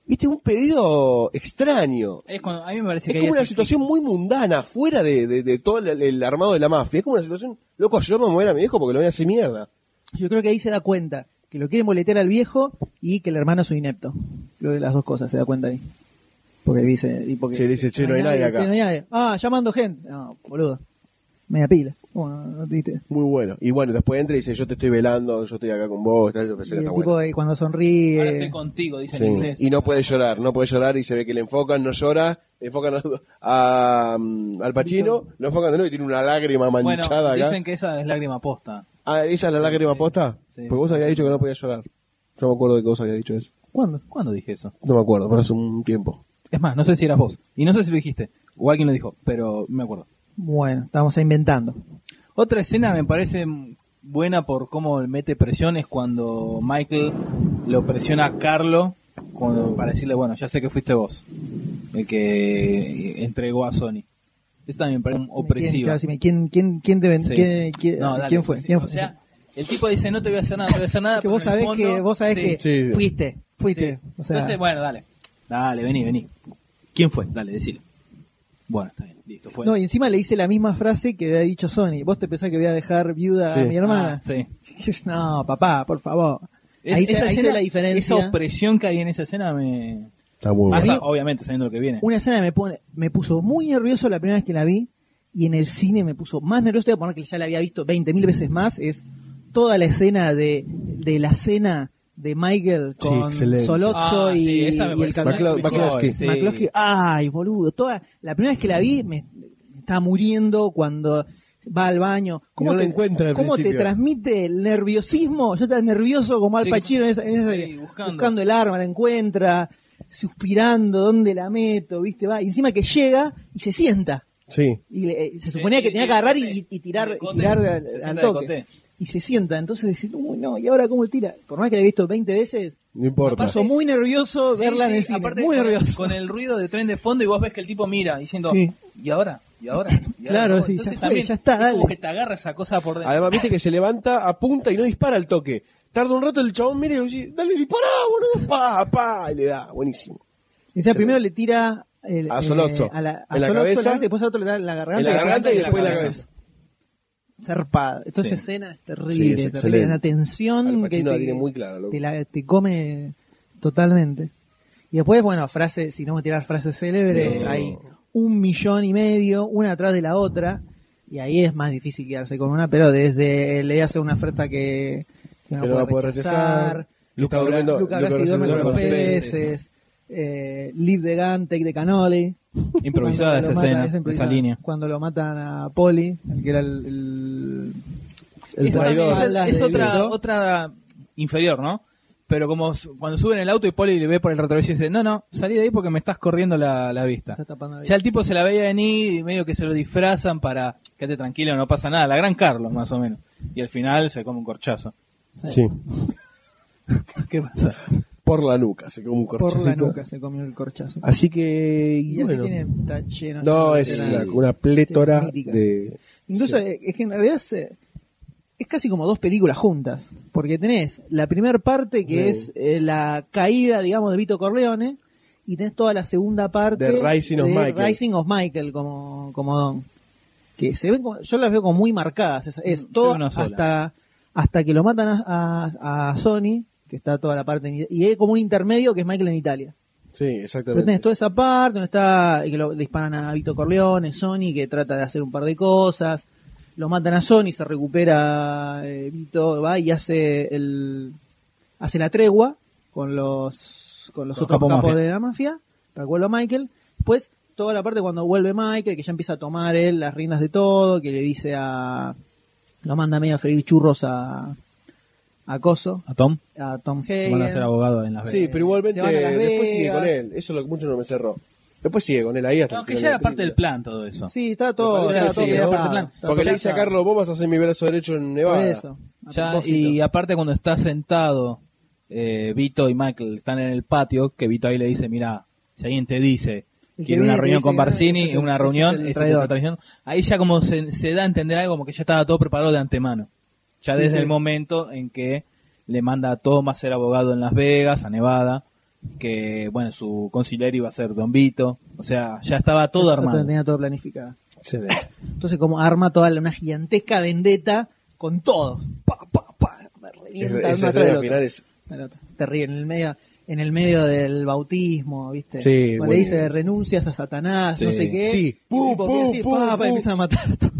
Viste, un pedido extraño. Es cuando, a mí me parece Es que como una situación muy mundana, fuera de, de- de todo el, el armado de la mafia. Es como una situación, loco, ayúdame a mover a mi viejo porque lo voy a hacer mierda. Yo creo que ahí se da cuenta que lo quieren boletear al viejo y que el hermano es un inepto. Creo que las dos cosas se da cuenta ahí. Porque dice, y porque Sí, dice, che, no hay nadie acá. hay. Ah, llamando gente. No, boludo. Media pila. ¿Cómo no, no te diste? Muy bueno. Y bueno, después entra y dice, yo te estoy velando, yo estoy acá con vos. Y el está tipo ahí cuando Ahora estoy sonríe. contigo, dice Sí. en inglés. Y no puede llorar, no puede llorar y se ve que le enfocan, no llora, le enfocan a, a, mm, al Pachino, lo enfocan de nuevo y tiene una lágrima Bueno, manchada acá. dicen que esa es lágrima posta. Ah, ¿esa es la lágrima posta? Sí. Porque vos habías dicho que no podía llorar. Yo no me acuerdo de que vos habías dicho eso. ¿Cuándo? ¿Cuándo dije eso? No me acuerdo, pero hace un tiempo. Es más, no sé si eras vos. Y no sé si lo dijiste. O alguien lo dijo, pero me acuerdo. Bueno, estamos inventando. Otra escena me parece buena por cómo mete presión es cuando Michael lo presiona a Carlo cuando- para decirle, bueno, ya sé que fuiste vos el que entregó a Sony. Esta también me parece ¿Quién, opresiva. ¿quién, quién, quién, te ven- Sí. quién, quién- No, dale, quién fue? ¿Quién o sea, el tipo dice, no te voy a hacer nada, no te voy a hacer nada. que vos sabés fondo- que vos sabés Sí, que Sí. fuiste, fuiste. sí. O sea, Entonces, bueno, dale. Dale, vení, vení. ¿Quién fue? Dale, decile. Bueno, está bien, listo, fue. no, y encima le hice la misma frase que había dicho Sony. ¿Vos te pensás que voy a dejar viuda Sí. a mi hermana? Ah, sí. No, papá, por favor. Es- ahí se, esa ahí se escena- ve la diferencia. Esa opresión que hay en esa escena me... Está muy Más bueno. obviamente sabiendo lo que viene. Una escena que me, pone, me puso muy nervioso la primera vez que la vi y en el cine me puso más nervioso, te voy a poner que ya la había visto 20.000 veces más, es toda la escena de, de la cena de Michael Sí, con excelente. Solozzo Ah, y, sí, y el McCloskey. Sí. McCloskey. Ay, boludo. Toda, la primera vez que la vi me, me está muriendo cuando va al baño. ¿Cómo, no te, encuentra cómo te transmite el nerviosismo? Yo estaba nervioso como Al Sí. Pacino en esa- en esa- Sí, buscando. buscando. el arma, la encuentra, suspirando, ¿dónde la meto? ¿Viste? Va. Y encima que llega y se sienta. Sí. Y le- eh, se suponía que tenía que agarrar y, y tirar, y tirar al, toque. Y se sienta. Entonces decís, uy, no, ¿y ahora cómo tira? Por más que la he visto 20 veces, No importa. paso muy nervioso Sí, verla en el cine. aparte muy con, nervioso. Con el ruido de tren de fondo y vos ves que el tipo mira diciendo, Sí. ¿y ahora? ¿Y ahora? Claro, sí, Entonces ya fue, también ya está, es dale. como que te agarra esa cosa por dentro. Además, viste que se levanta, apunta y no dispara al toque. Tarda un rato el chabón, mire y dice, dale, dispará, boludo, pa, pa, y le da, buenísimo. O sea, primero le tira el, A Solozzo. a la, a En la Solozzo cabeza. y después a otro le da en la garganta. En la garganta y después en la cabeza. Zarpado. Esta Sí. escena es Sí, terrible, es terrible. Al tensión que la te, tiene muy clara, te, la- te come totalmente. Y después, bueno, frases, si no a tirar frases célebres, Sí. hay un millón y medio, una atrás de la otra, y ahí es más difícil quedarse con una, pero desde le hace una oferta que no, Que no va a puede poder rechazar. Luca durmiendo. Luca duerme con los peces. peces, eh, Leave the Gun, Take the Cannoli. Improvisada esa escena, esa línea. Cuando lo matan a Polly, el que era el, el, El es, traidor. también- es- es de otra, otra inferior, ¿no? Pero como cuando sube en el auto y Poli le ve por el retrovisor y dice, no, no, salí de ahí porque me estás corriendo la, la vista. Está tapando la Ya el tipo se la veía venir y medio que se lo disfrazan para quédate tranquilo, no pasa nada. La gran Carlos, más o menos. Y al final se come un corchazo. Sí. ¿Qué pasa? Por la nuca, se come un por corchacito. la nuca se comió el corchazo. Así que, y bueno. tiene, está lleno No, de es la- una plétora de... Incluso sí. es que en realidad es, es casi como dos películas juntas. Porque tenés la primera parte que Sí. es eh, la caída, digamos, de Vito Corleone. Y tenés toda la segunda parte The Rising of de Michael. Rising of Michael como, como Don. Que se ven como, yo las veo como muy marcadas. Es, es Yo todo una sola. hasta, hasta que lo matan a, a- a Sony, que está toda la parte en- y hay como un intermedio que es Michael en Italia. Sí, Pero exactamente. tenés toda esa parte donde está y que lo le disparan a Vito Corleone, Sony que trata de hacer un par de cosas, lo matan a Sony, se recupera eh, Vito, va y hace el hace la tregua con los con los Con otros capo capos mafia. de la mafia, para que vuelva Michael. Después toda la parte cuando vuelve Michael, que ya empieza a tomar él las riendas de todo, que le dice a lo manda medio a freír churros a a Coso, ¿A Tom? a Tom Van a ser Hagen. abogado en Las Vegas. Sí, pero igualmente después sigue con él. Eso es lo que mucho no me cerró. Después sigue con él ahí hasta No, que ya era parte del plan todo eso. Sí, está todo, sí, plan. Porque le dice a. Carlos, vos vas a hacer mi brazo derecho en Nevada. eso. Ya, y aparte cuando está sentado eh, Vito y Michael están en el patio, que Vito ahí le dice, mira, si alguien te dice quiere viene una reunión con "Ah, Barcini, una reunión, es el ese es el traidor". traición. ahí ya como se, se da a entender algo como que ya estaba todo preparado de antemano. Ya Sí, desde sí. el momento en que le manda a Tom a ser abogado en Las Vegas, a Nevada, que bueno, su conciliar iba a ser Don Vito, o sea, ya estaba todo armado. Tenía todo planificado. Entonces, como arma toda la- una gigantesca vendetta con todo. Pa, pa, pa, me revienta final es... Terrible, en el medio, en el medio del bautismo, ¿viste? Sí, Cuando le dice renuncias a Satanás, Sí. no sé qué. Sí. Pum, pum, pum, pum. empieza a matar todo.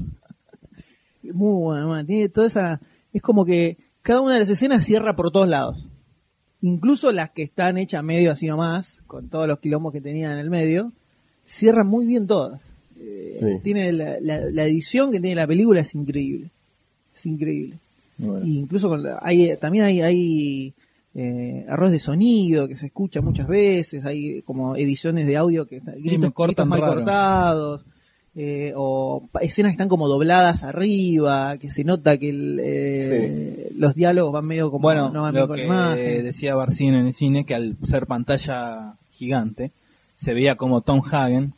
Muy bueno, man. tiene toda esa, es como que cada una de las escenas cierra por todos lados. Incluso las que están hechas medio así nomás, con todos los quilombos que tenían en el medio, cierran muy bien todas. Eh, Sí. Tiene la, la- la edición que tiene la película es increíble. Es increíble. Bueno. Y incluso con la- hay, también hay, hay eh, errores de sonido que se escucha muchas veces, hay como ediciones de audio que están gritos, gritos mal raro. cortados, eh, o escenas que están como dobladas arriba, que se nota que el, eh, los diálogos van medio como Bueno, no van bien lo con que imagen. decía Barcino en el cine, que al ser pantalla gigante, se veía como Tom Hagen,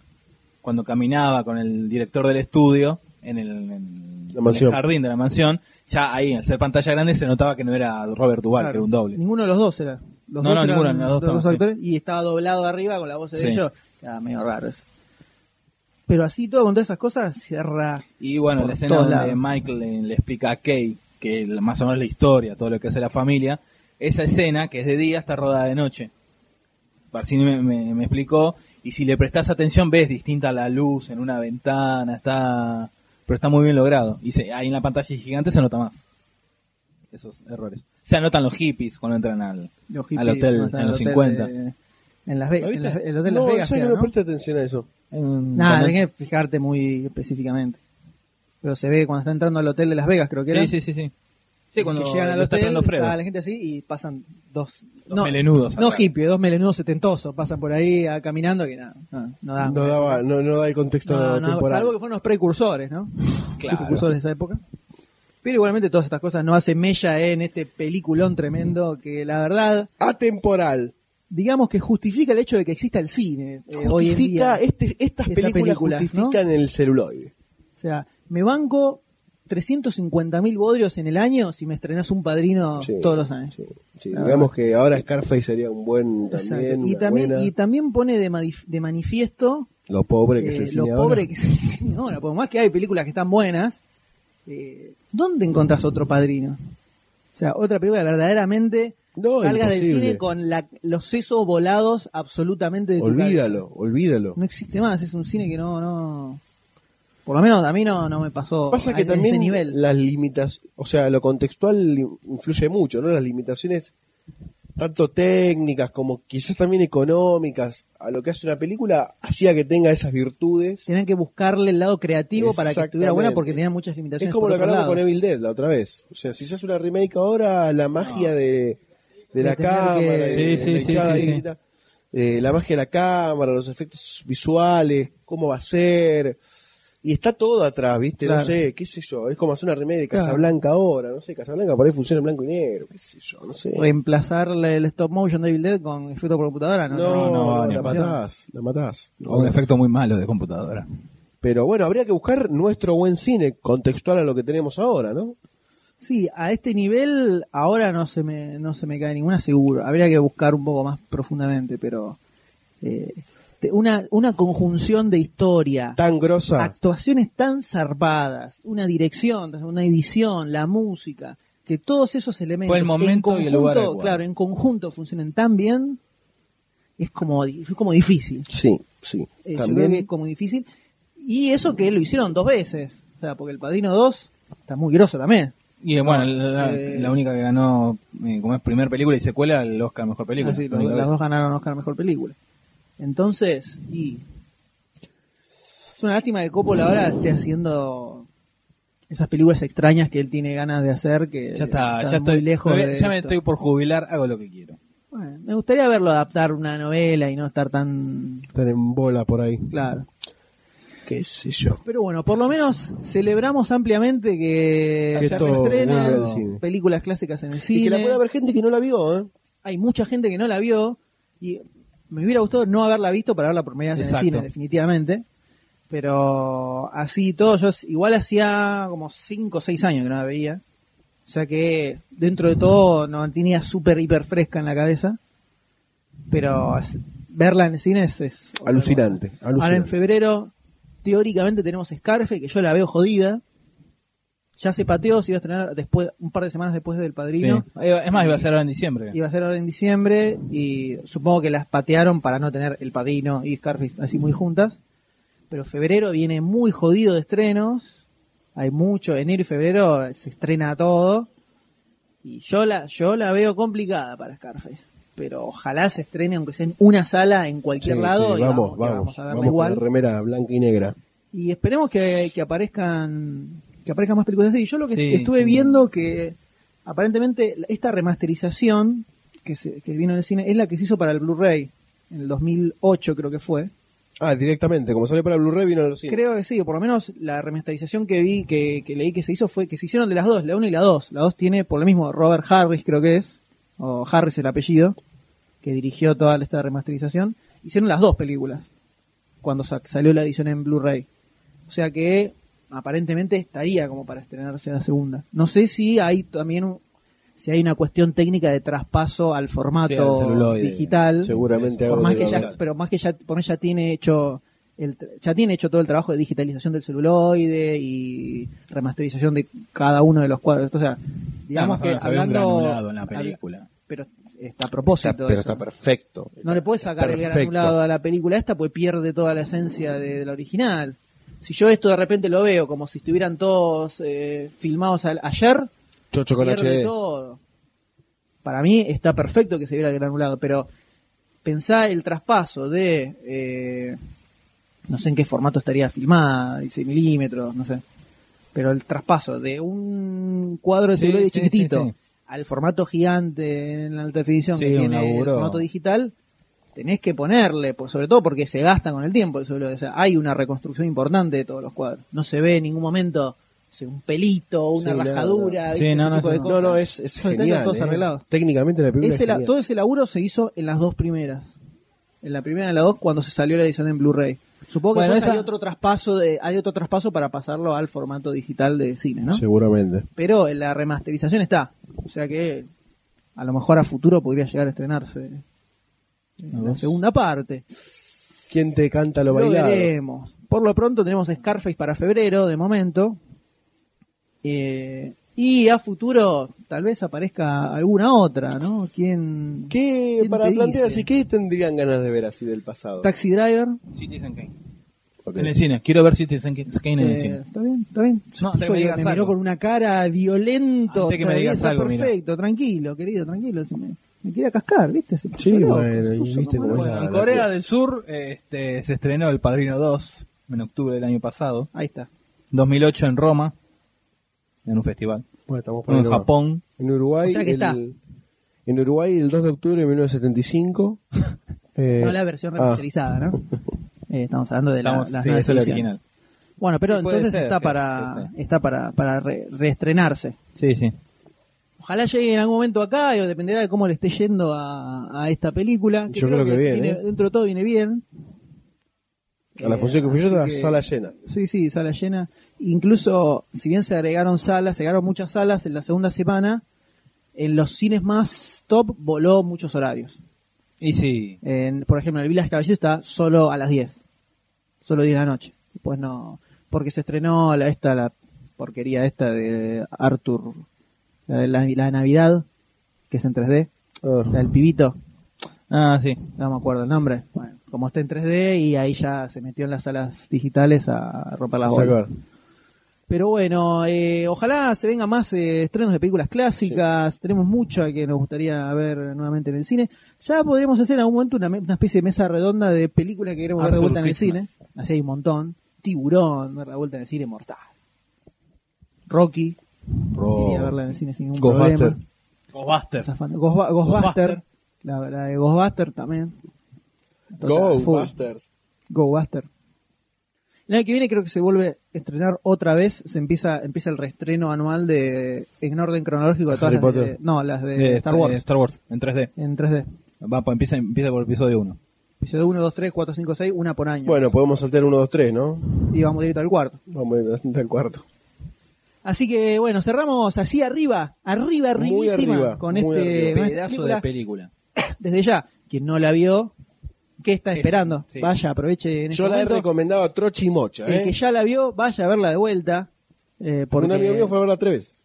cuando caminaba con el director del estudio, en el, en La mansión. el jardín de la mansión, ya ahí, al ser pantalla grande, se notaba que no era Robert Duvall, Claro. que era un doble. Ninguno de los dos era. Los No, dos no, eran ninguno, los dos los estaban, sí. actores, y estaba doblado arriba con la voz de Sí. ellos. Era medio raro eso. Pero así todo con todas esas cosas cierra. Y bueno, Por la escena todos donde lados. Michael le, le explica a Kay que la- más o menos la historia, todo lo que hace la familia, esa escena que es de día está rodada de noche. Barcini me, me- me explicó, y si le prestas atención ves distinta la luz en una ventana, está pero está muy bien logrado. Y se- ahí en la pantalla gigante se nota más esos errores. Se anotan los hippies cuando entran al, Los al hippies, hotel no en los hotel 50. de- en Las Vegas, ¿Lo en? Las- el hotel de Las No, Vegas. ¿sabes que era, no ¿no? presté atención a eso? Nada, tenés que fijarte muy específicamente. Pero se ve cuando está entrando al hotel de Las Vegas, creo que era. Sí, sí, sí, sí. Sí, cuando que llegan al hotel, sale la gente así y pasan dos, Dos no, melenudos no hippie, dos melenudos setentosos, pasan por ahí ah, caminando que nada, no, no dan. No daba, no, no da el contexto No, no, temporal. salvo que fueron los precursores, ¿no? Claro. Precursores de esa época. Pero igualmente todas estas cosas no hacen mella en este peliculón tremendo que la verdad, Atemporal. digamos que justifica el hecho de que exista el cine eh, hoy en Justifica, día. este, estas Estas películas, películas, justifican el celuloide. O sea, me banco 350.000 bodrios en el año si me estrenás un padrino Sí, todos los años. sí, Digamos que ahora Scarface sería un buen también. Y también, buena. y también pone de, manif- de manifiesto lo pobre que eh, es el lo cine pobre ahora. que cine ahora. Por más que hay películas que están buenas, eh, ¿dónde encontrás otro padrino? O sea, otra película verdaderamente No, salgas del cine con la- los sesos volados absolutamente de tu Olvídalo, cabeza. olvídalo. No existe más, es un cine que no, no. Por lo menos a mí no, no me pasó Pasa a- que en también ese nivel. las limitas, o sea, lo contextual influye mucho, ¿no? Las limitaciones tanto técnicas como quizás también económicas a lo que hace una película hacía que tenga esas virtudes. Tenían que buscarle el lado creativo para que estuviera buena porque tenían muchas limitaciones. Es como lo que hablamos con Evil Dead la otra vez. O sea, si se hace una remake ahora, la magia de, de la cámara, que- de, Sí, sí, la sí, hinchada sí, ahí, sí. grita, eh, la magia de la cámara, los efectos visuales, cómo va a ser. Y está todo atrás, ¿viste? No Claro. sé, qué sé yo. Es como hacer una remake de Claro. Casablanca ahora. No sé, Casablanca por ahí funciona en blanco y negro. Qué sé yo, no sé. Reemplazar el stop motion de Evil Dead con efecto por computadora, ¿no? No, no, no, la matás, la matás. O un efecto muy malo de computadora. Pero bueno, habría que buscar nuestro buen cine contextual a lo que tenemos ahora, ¿no? Sí, a este nivel ahora no se me, no se me cae ninguna seguro. Habría que buscar un poco más profundamente, pero eh, una, una conjunción de historia, Tan grosa. actuaciones tan zarpadas, una dirección, una edición, la música, que todos esos elementos Fue el momento en y el lugar conjunto, adecuado. claro, en conjunto funcionen tan bien, es como, es como difícil. Sí, sí. Eh, yo También creo que es como difícil. Y eso que lo hicieron dos veces. O sea, porque el Padrino 2 está muy grosso también. Y eh, bueno, la, eh, la única que ganó eh, como es primer película y secuela, el Oscar Mejor Película. La Ah, las vez. dos ganaron Oscar Mejor Película. Entonces, y es una lástima que Coppola ahora esté haciendo esas películas extrañas que él tiene ganas de hacer que Ya está, ya muy estoy, lejos me- de ya me esto. estoy por jubilar, hago lo que quiero. Bueno, me gustaría verlo adaptar una novela y no estar tan están en bola por ahí. claro. Qué sé yo. Pero bueno, por lo menos celebramos ampliamente que, Que todo cine. películas clásicas en el Y cine. que la puede haber gente que no la vio, ¿eh? Hay mucha gente que no la vio y me hubiera gustado no haberla visto para verla por primera vez en el cine, definitivamente. Pero así todo, yo igual hacía como 5 o 6 años que no la veía. O sea que dentro de todo no tenía súper hiper fresca en la cabeza. Pero verla en el cine es, es Alucinante, cosa. Ahora en alucinante. febrero, teóricamente tenemos Scarfe, que yo la veo jodida. Ya se pateó, se iba a estrenar después, un par de semanas después del. Padrino. Es más, iba a ser ahora en diciembre. Iba a ser ahora en diciembre y supongo que las patearon para no tener El Padrino y Scarface así muy juntas. Pero febrero viene muy jodido de estrenos. Hay mucho, enero y febrero se estrena todo. Y yo la, yo la veo complicada para Scarface. Pero ojalá se estrene, aunque sea en una sala, en cualquier Sí, lado. sí, y vamos, y vamos. a verla Vamos igual. con la remera blanca y negra. Y esperemos que, que aparezcan que aparezcan más películas así. Yo lo que Sí, estuve sí. viendo que aparentemente esta remasterización que, se, que vino en el cine es la que se hizo para el Blu-ray en el 2008 creo que fue. Ah, directamente, como salió para Blu-ray, vino los cines. Creo que sí, o por lo menos la remasterización que vi, que, que leí que se hizo fue que se hicieron de las dos, la 1 y la 2. La 2 tiene por lo mismo Robert Harris creo que es, o Harris el apellido, que dirigió toda esta remasterización. Hicieron las dos películas cuando sa- salió la edición en Blu-ray. O sea que aparentemente estaría como para estrenarse la segunda. No sé si hay también un- si hay una cuestión técnica de traspaso al Sí, formato digital. Seguramente Por más que ya, pero más que ya, por ya tiene hecho el, ya tiene hecho todo el trabajo de digitalización del celuloide y remasterización de cada uno de los cuadros. O sea, digamos que hablando granulado en la habla- película. pero está a propósito. pero eso. está perfecto. No le puedes sacar el granulado a la película esta, pues pierde toda la esencia de, de la original. Si yo esto de repente lo veo como si estuvieran todos eh, filmados al- ayer, Chocho con pierde todo. Para mí está perfecto que se viera el granulado, pero pensá el traspaso de eh, no sé en qué formato estaría filmada, 16 milímetros, no sé. Pero el traspaso de un cuadro de celuloide sí, chiquitito sí, sí. al formato gigante en la alta definición que tiene el formato digital, tenés que ponerle, por, sobre todo porque se gasta con el tiempo el celuloide. O sea, hay una reconstrucción importante de todos los cuadros. No se ve en ningún momento o sea, un pelito, una Sí, nada. rajadura, Sí, no, no, tipo no. No, cosas. no, es, es Están genial. todos eh. arreglados. Técnicamente la película Ese es la- todo ese laburo se hizo en las dos primeras. En la primera y en la dos cuando se salió la edición en Blu-ray. Supongo que Bueno, esa- hay otro traspaso de, hay otro traspaso para pasarlo al formato digital de cine, ¿no? Seguramente. Pero en la remasterización está. O sea que a lo mejor a futuro podría llegar a estrenarse en la segunda parte. ¿Quién te canta lo Lo bailado? veremos. Por lo pronto tenemos Scarface para febrero, de momento. Eh, y a futuro tal vez aparezca alguna otra, ¿no? ¿Quién? ¿Qué, ¿Quién para te plantear así, qué tendrían ganas de ver así del pasado? Taxi Driver. Citizen Kane. Ok. En el cine. Quiero ver Citizen Kane en el Eh, cine. Está bien, está bien. No, antes que me Puso- digas me miró algo. con una cara violento. Antes que me digas mira. perfecto, tranquilo, querido, tranquilo. Me, me quería cascar, ¿viste? Se puso Sí, loco, bueno, se puso viste como cómo es loco. la- En Corea del Sur este, se estrenó El Padrino 2 en octubre del año pasado. Ahí está. 2008 en Roma, en un festival. Bueno, estamos En Japón. En Uruguay. O sea que el, está. En Uruguay el 2 de octubre de 1975. eh, No la versión ah, remasterizada, ¿no? Eh, estamos hablando de la, Estamos- las sí, es original. Bueno, pero entonces ser está que- para que está para, para re- reestrenarse. Sí, sí. Ojalá llegue en algún momento acá, y dependerá de cómo le esté yendo a, a esta película. Yo creo que bien, ¿eh? Dentro de todo viene bien. a la función que fui yo, así la que- sala llena. Sí, sí, sala llena. Incluso, si bien se agregaron salas, se agregaron muchas salas en la segunda semana, en los cines más top voló muchos horarios. Y sí. En, por ejemplo, en el Village Caballero está solo a las 10. Solo 10 de la noche. Pues no. Porque se estrenó la, esta, la porquería esta de Arthur. La de la, la de Navidad, que es en 3D. Ah, La del pibito. Ah, sí. No me acuerdo el nombre. Bueno, como está en 3D y ahí ya se metió en las salas digitales a romper las bolas. Pero bueno, eh, ojalá se vengan más eh, estrenos de películas clásicas. Tenemos mucho que nos gustaría ver nuevamente en el cine. Ya podríamos hacer en algún momento una, especie de mesa redonda de películas que queremos ver de vuelta en el cine. Así hay un montón. Tiburón, ver de vuelta en el cine, mortal. Rocky, iría a verla en el cine sin ningún Ghostbuster. problema. Ghostbuster. Ghostba- Ghostbuster. Ghostbuster. La, la de Ghostbuster también. Ghostbusters. Ghostbuster. El año que viene creo que se vuelve a estrenar otra vez, se empieza empieza el reestreno anual de en orden cronológico de todas Harry las de, no, las de De Star Wars Star Wars, en 3D. en 3D. Va, empieza, empieza por el episodio 1. Episodio 1, 2, 3, 4, 5, 6, una por año. Bueno, podemos saltar 1, 2, 3, ¿no? Y vamos directo al cuarto. Vamos a al cuarto. Así que bueno, cerramos así arriba, arriba, arribísima arriba, con este arriba. Pedazo película. de película. Desde ya, quien no la vio, ¿qué está Eso, esperando? sí. Vaya, aproveche en este Yo la he recomendado a Trochi y Mocha, El ¿eh? que ya la vio, vaya a verla de vuelta. Eh, porque Un amigo mío fue a verla tres veces.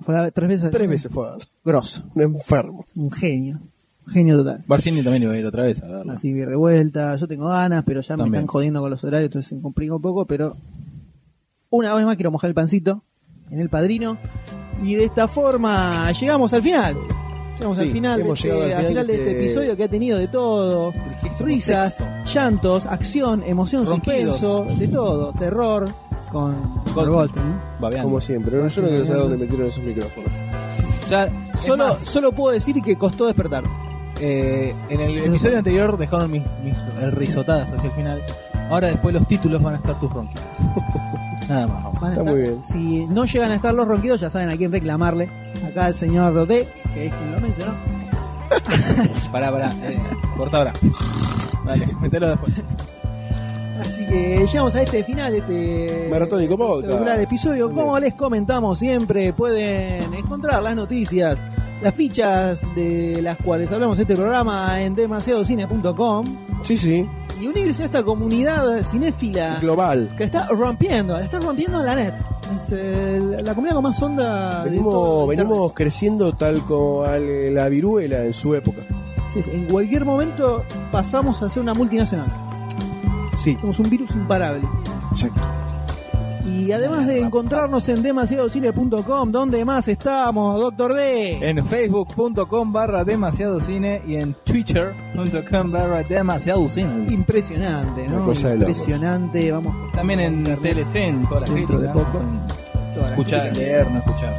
fue a- tres veces. Tres veces fue a verla. Grosso. Un enfermo. Un genio. Un genio total. Barcini también iba a ir otra vez a verla. Así ir de vuelta. Yo tengo ganas, pero ya me están jodiendo con los horarios, entonces se me complica un poco. Pero una vez más quiero mojar el pancito en el padrino. Y de esta forma llegamos al final. Llegamos Sí, al final, de este, al al final final de de este este- episodio que ha tenido de todo. Risas, sexto. llantos, acción, emoción, Ronquidos. suspenso, de todo. Terror con, con Goldstein. Como siempre. Pero yo no quiero saber dónde metieron esos micrófonos. Ya, Solo, más, solo puedo decir que costó despertar. eh, en el episodio anterior dejaron mis, mis risotadas hacia el final. Ahora después los títulos van a estar tus ronquidos. Nada más. Van a Está estar- muy bien. Si no llegan a estar los ronquidos, ya saben a quién reclamarle. Acá el señor Rodé, que es quien lo mencionó. Pará, pará. Eh, corta ahora. Dale, metelo después. Así que llegamos a este final, este Maratónico podcast. episodio. Como les comentamos siempre, pueden encontrar las noticias, las fichas de las cuales hablamos en este programa en demasiadocine.com Sí, sí. Y unirse a esta comunidad cinéfila Global. que está rompiendo, está rompiendo la net. Es la comunidad con más onda de Venimos, todo venimos creciendo tal como la viruela en su época. Sí, sí, en cualquier momento pasamos a ser una multinacional. Sí. Somos un virus imparable. Exacto. Y además de encontrarnos en demasiadocine.com, ¿dónde más estamos, Doctor D? En facebook.com barra demasiado cine y en twitter.com barra demasiado cine. Impresionante, ¿no? Una cosa de locos. Impresionante, vamos También en TLC, en todas las dentro de poco. Todas las Escuchar, críticas. leer, no escuchar.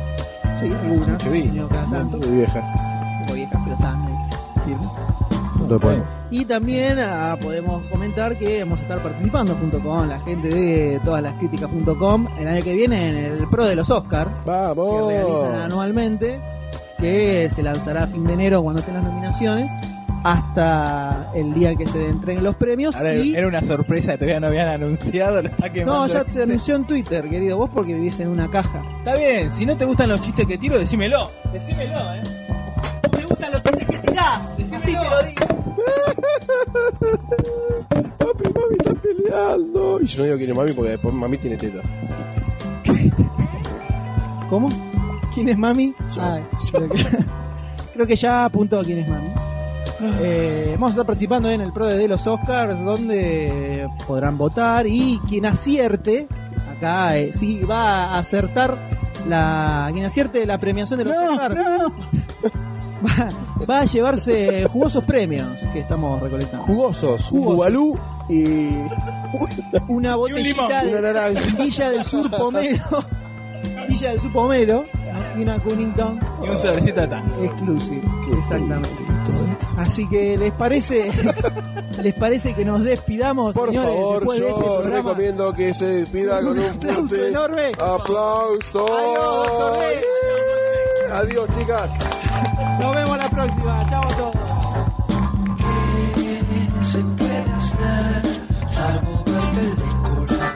Sí, algunas, tanto. Muy viejas. Un poco viejas, pero están. Y también ah, podemos comentar que vamos a estar participando junto con la gente de todas las críticas.com el año que viene en el Pro de los Oscars que ¡Vamos! realizan anualmente, que se lanzará a fin de enero cuando estén las nominaciones, hasta el día que se entreguen los premios. Ahora y... era una sorpresa que todavía no habían anunciado, lo está. No, ya se anunció en Twitter, querido, vos porque vivís en una caja. Está bien, si no te gustan los chistes que tiro, decímelo. Decímelo, eh. No chistes que tirás, así te lo digo. Papi, mami está peleando. Y yo no digo quién es mami porque después mami tiene tetas. ¿Cómo? ¿Quién es mami? Yo. Ay, creo, que, creo que ya apuntó quién es mami. Eh, vamos a estar participando en el Pro de los Oscars, donde podrán votar y quien acierte, acá eh, sí va a acertar la quien acierte la premiación de los Oscars. Va, va a llevarse jugosos premios que estamos recolectando. Jugosos, un Jugosos. bubalú y Una botellita una de naranja. Villa del Sur Pomelo, Villa del Sur Pomelo y una Cunnington Y un sobrecito de tan. Exclusive, exactamente. Así que les parece, les parece que nos despidamos, Por señores, favor, después de este yo programa. recomiendo que se despida con un aplauso fuerte enorme. aplauso. Adiós. Adiós, chicas. Nos vemos la próxima. Chao a todos. ¿Qué Se puede hacer, salvo ver película.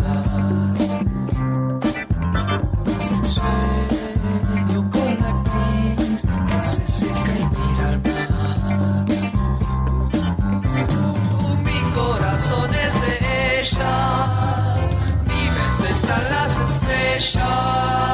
Sueño con la actriz que se seca y mira al mar. Mi corazón es de ella, mi mente está en las estrellas.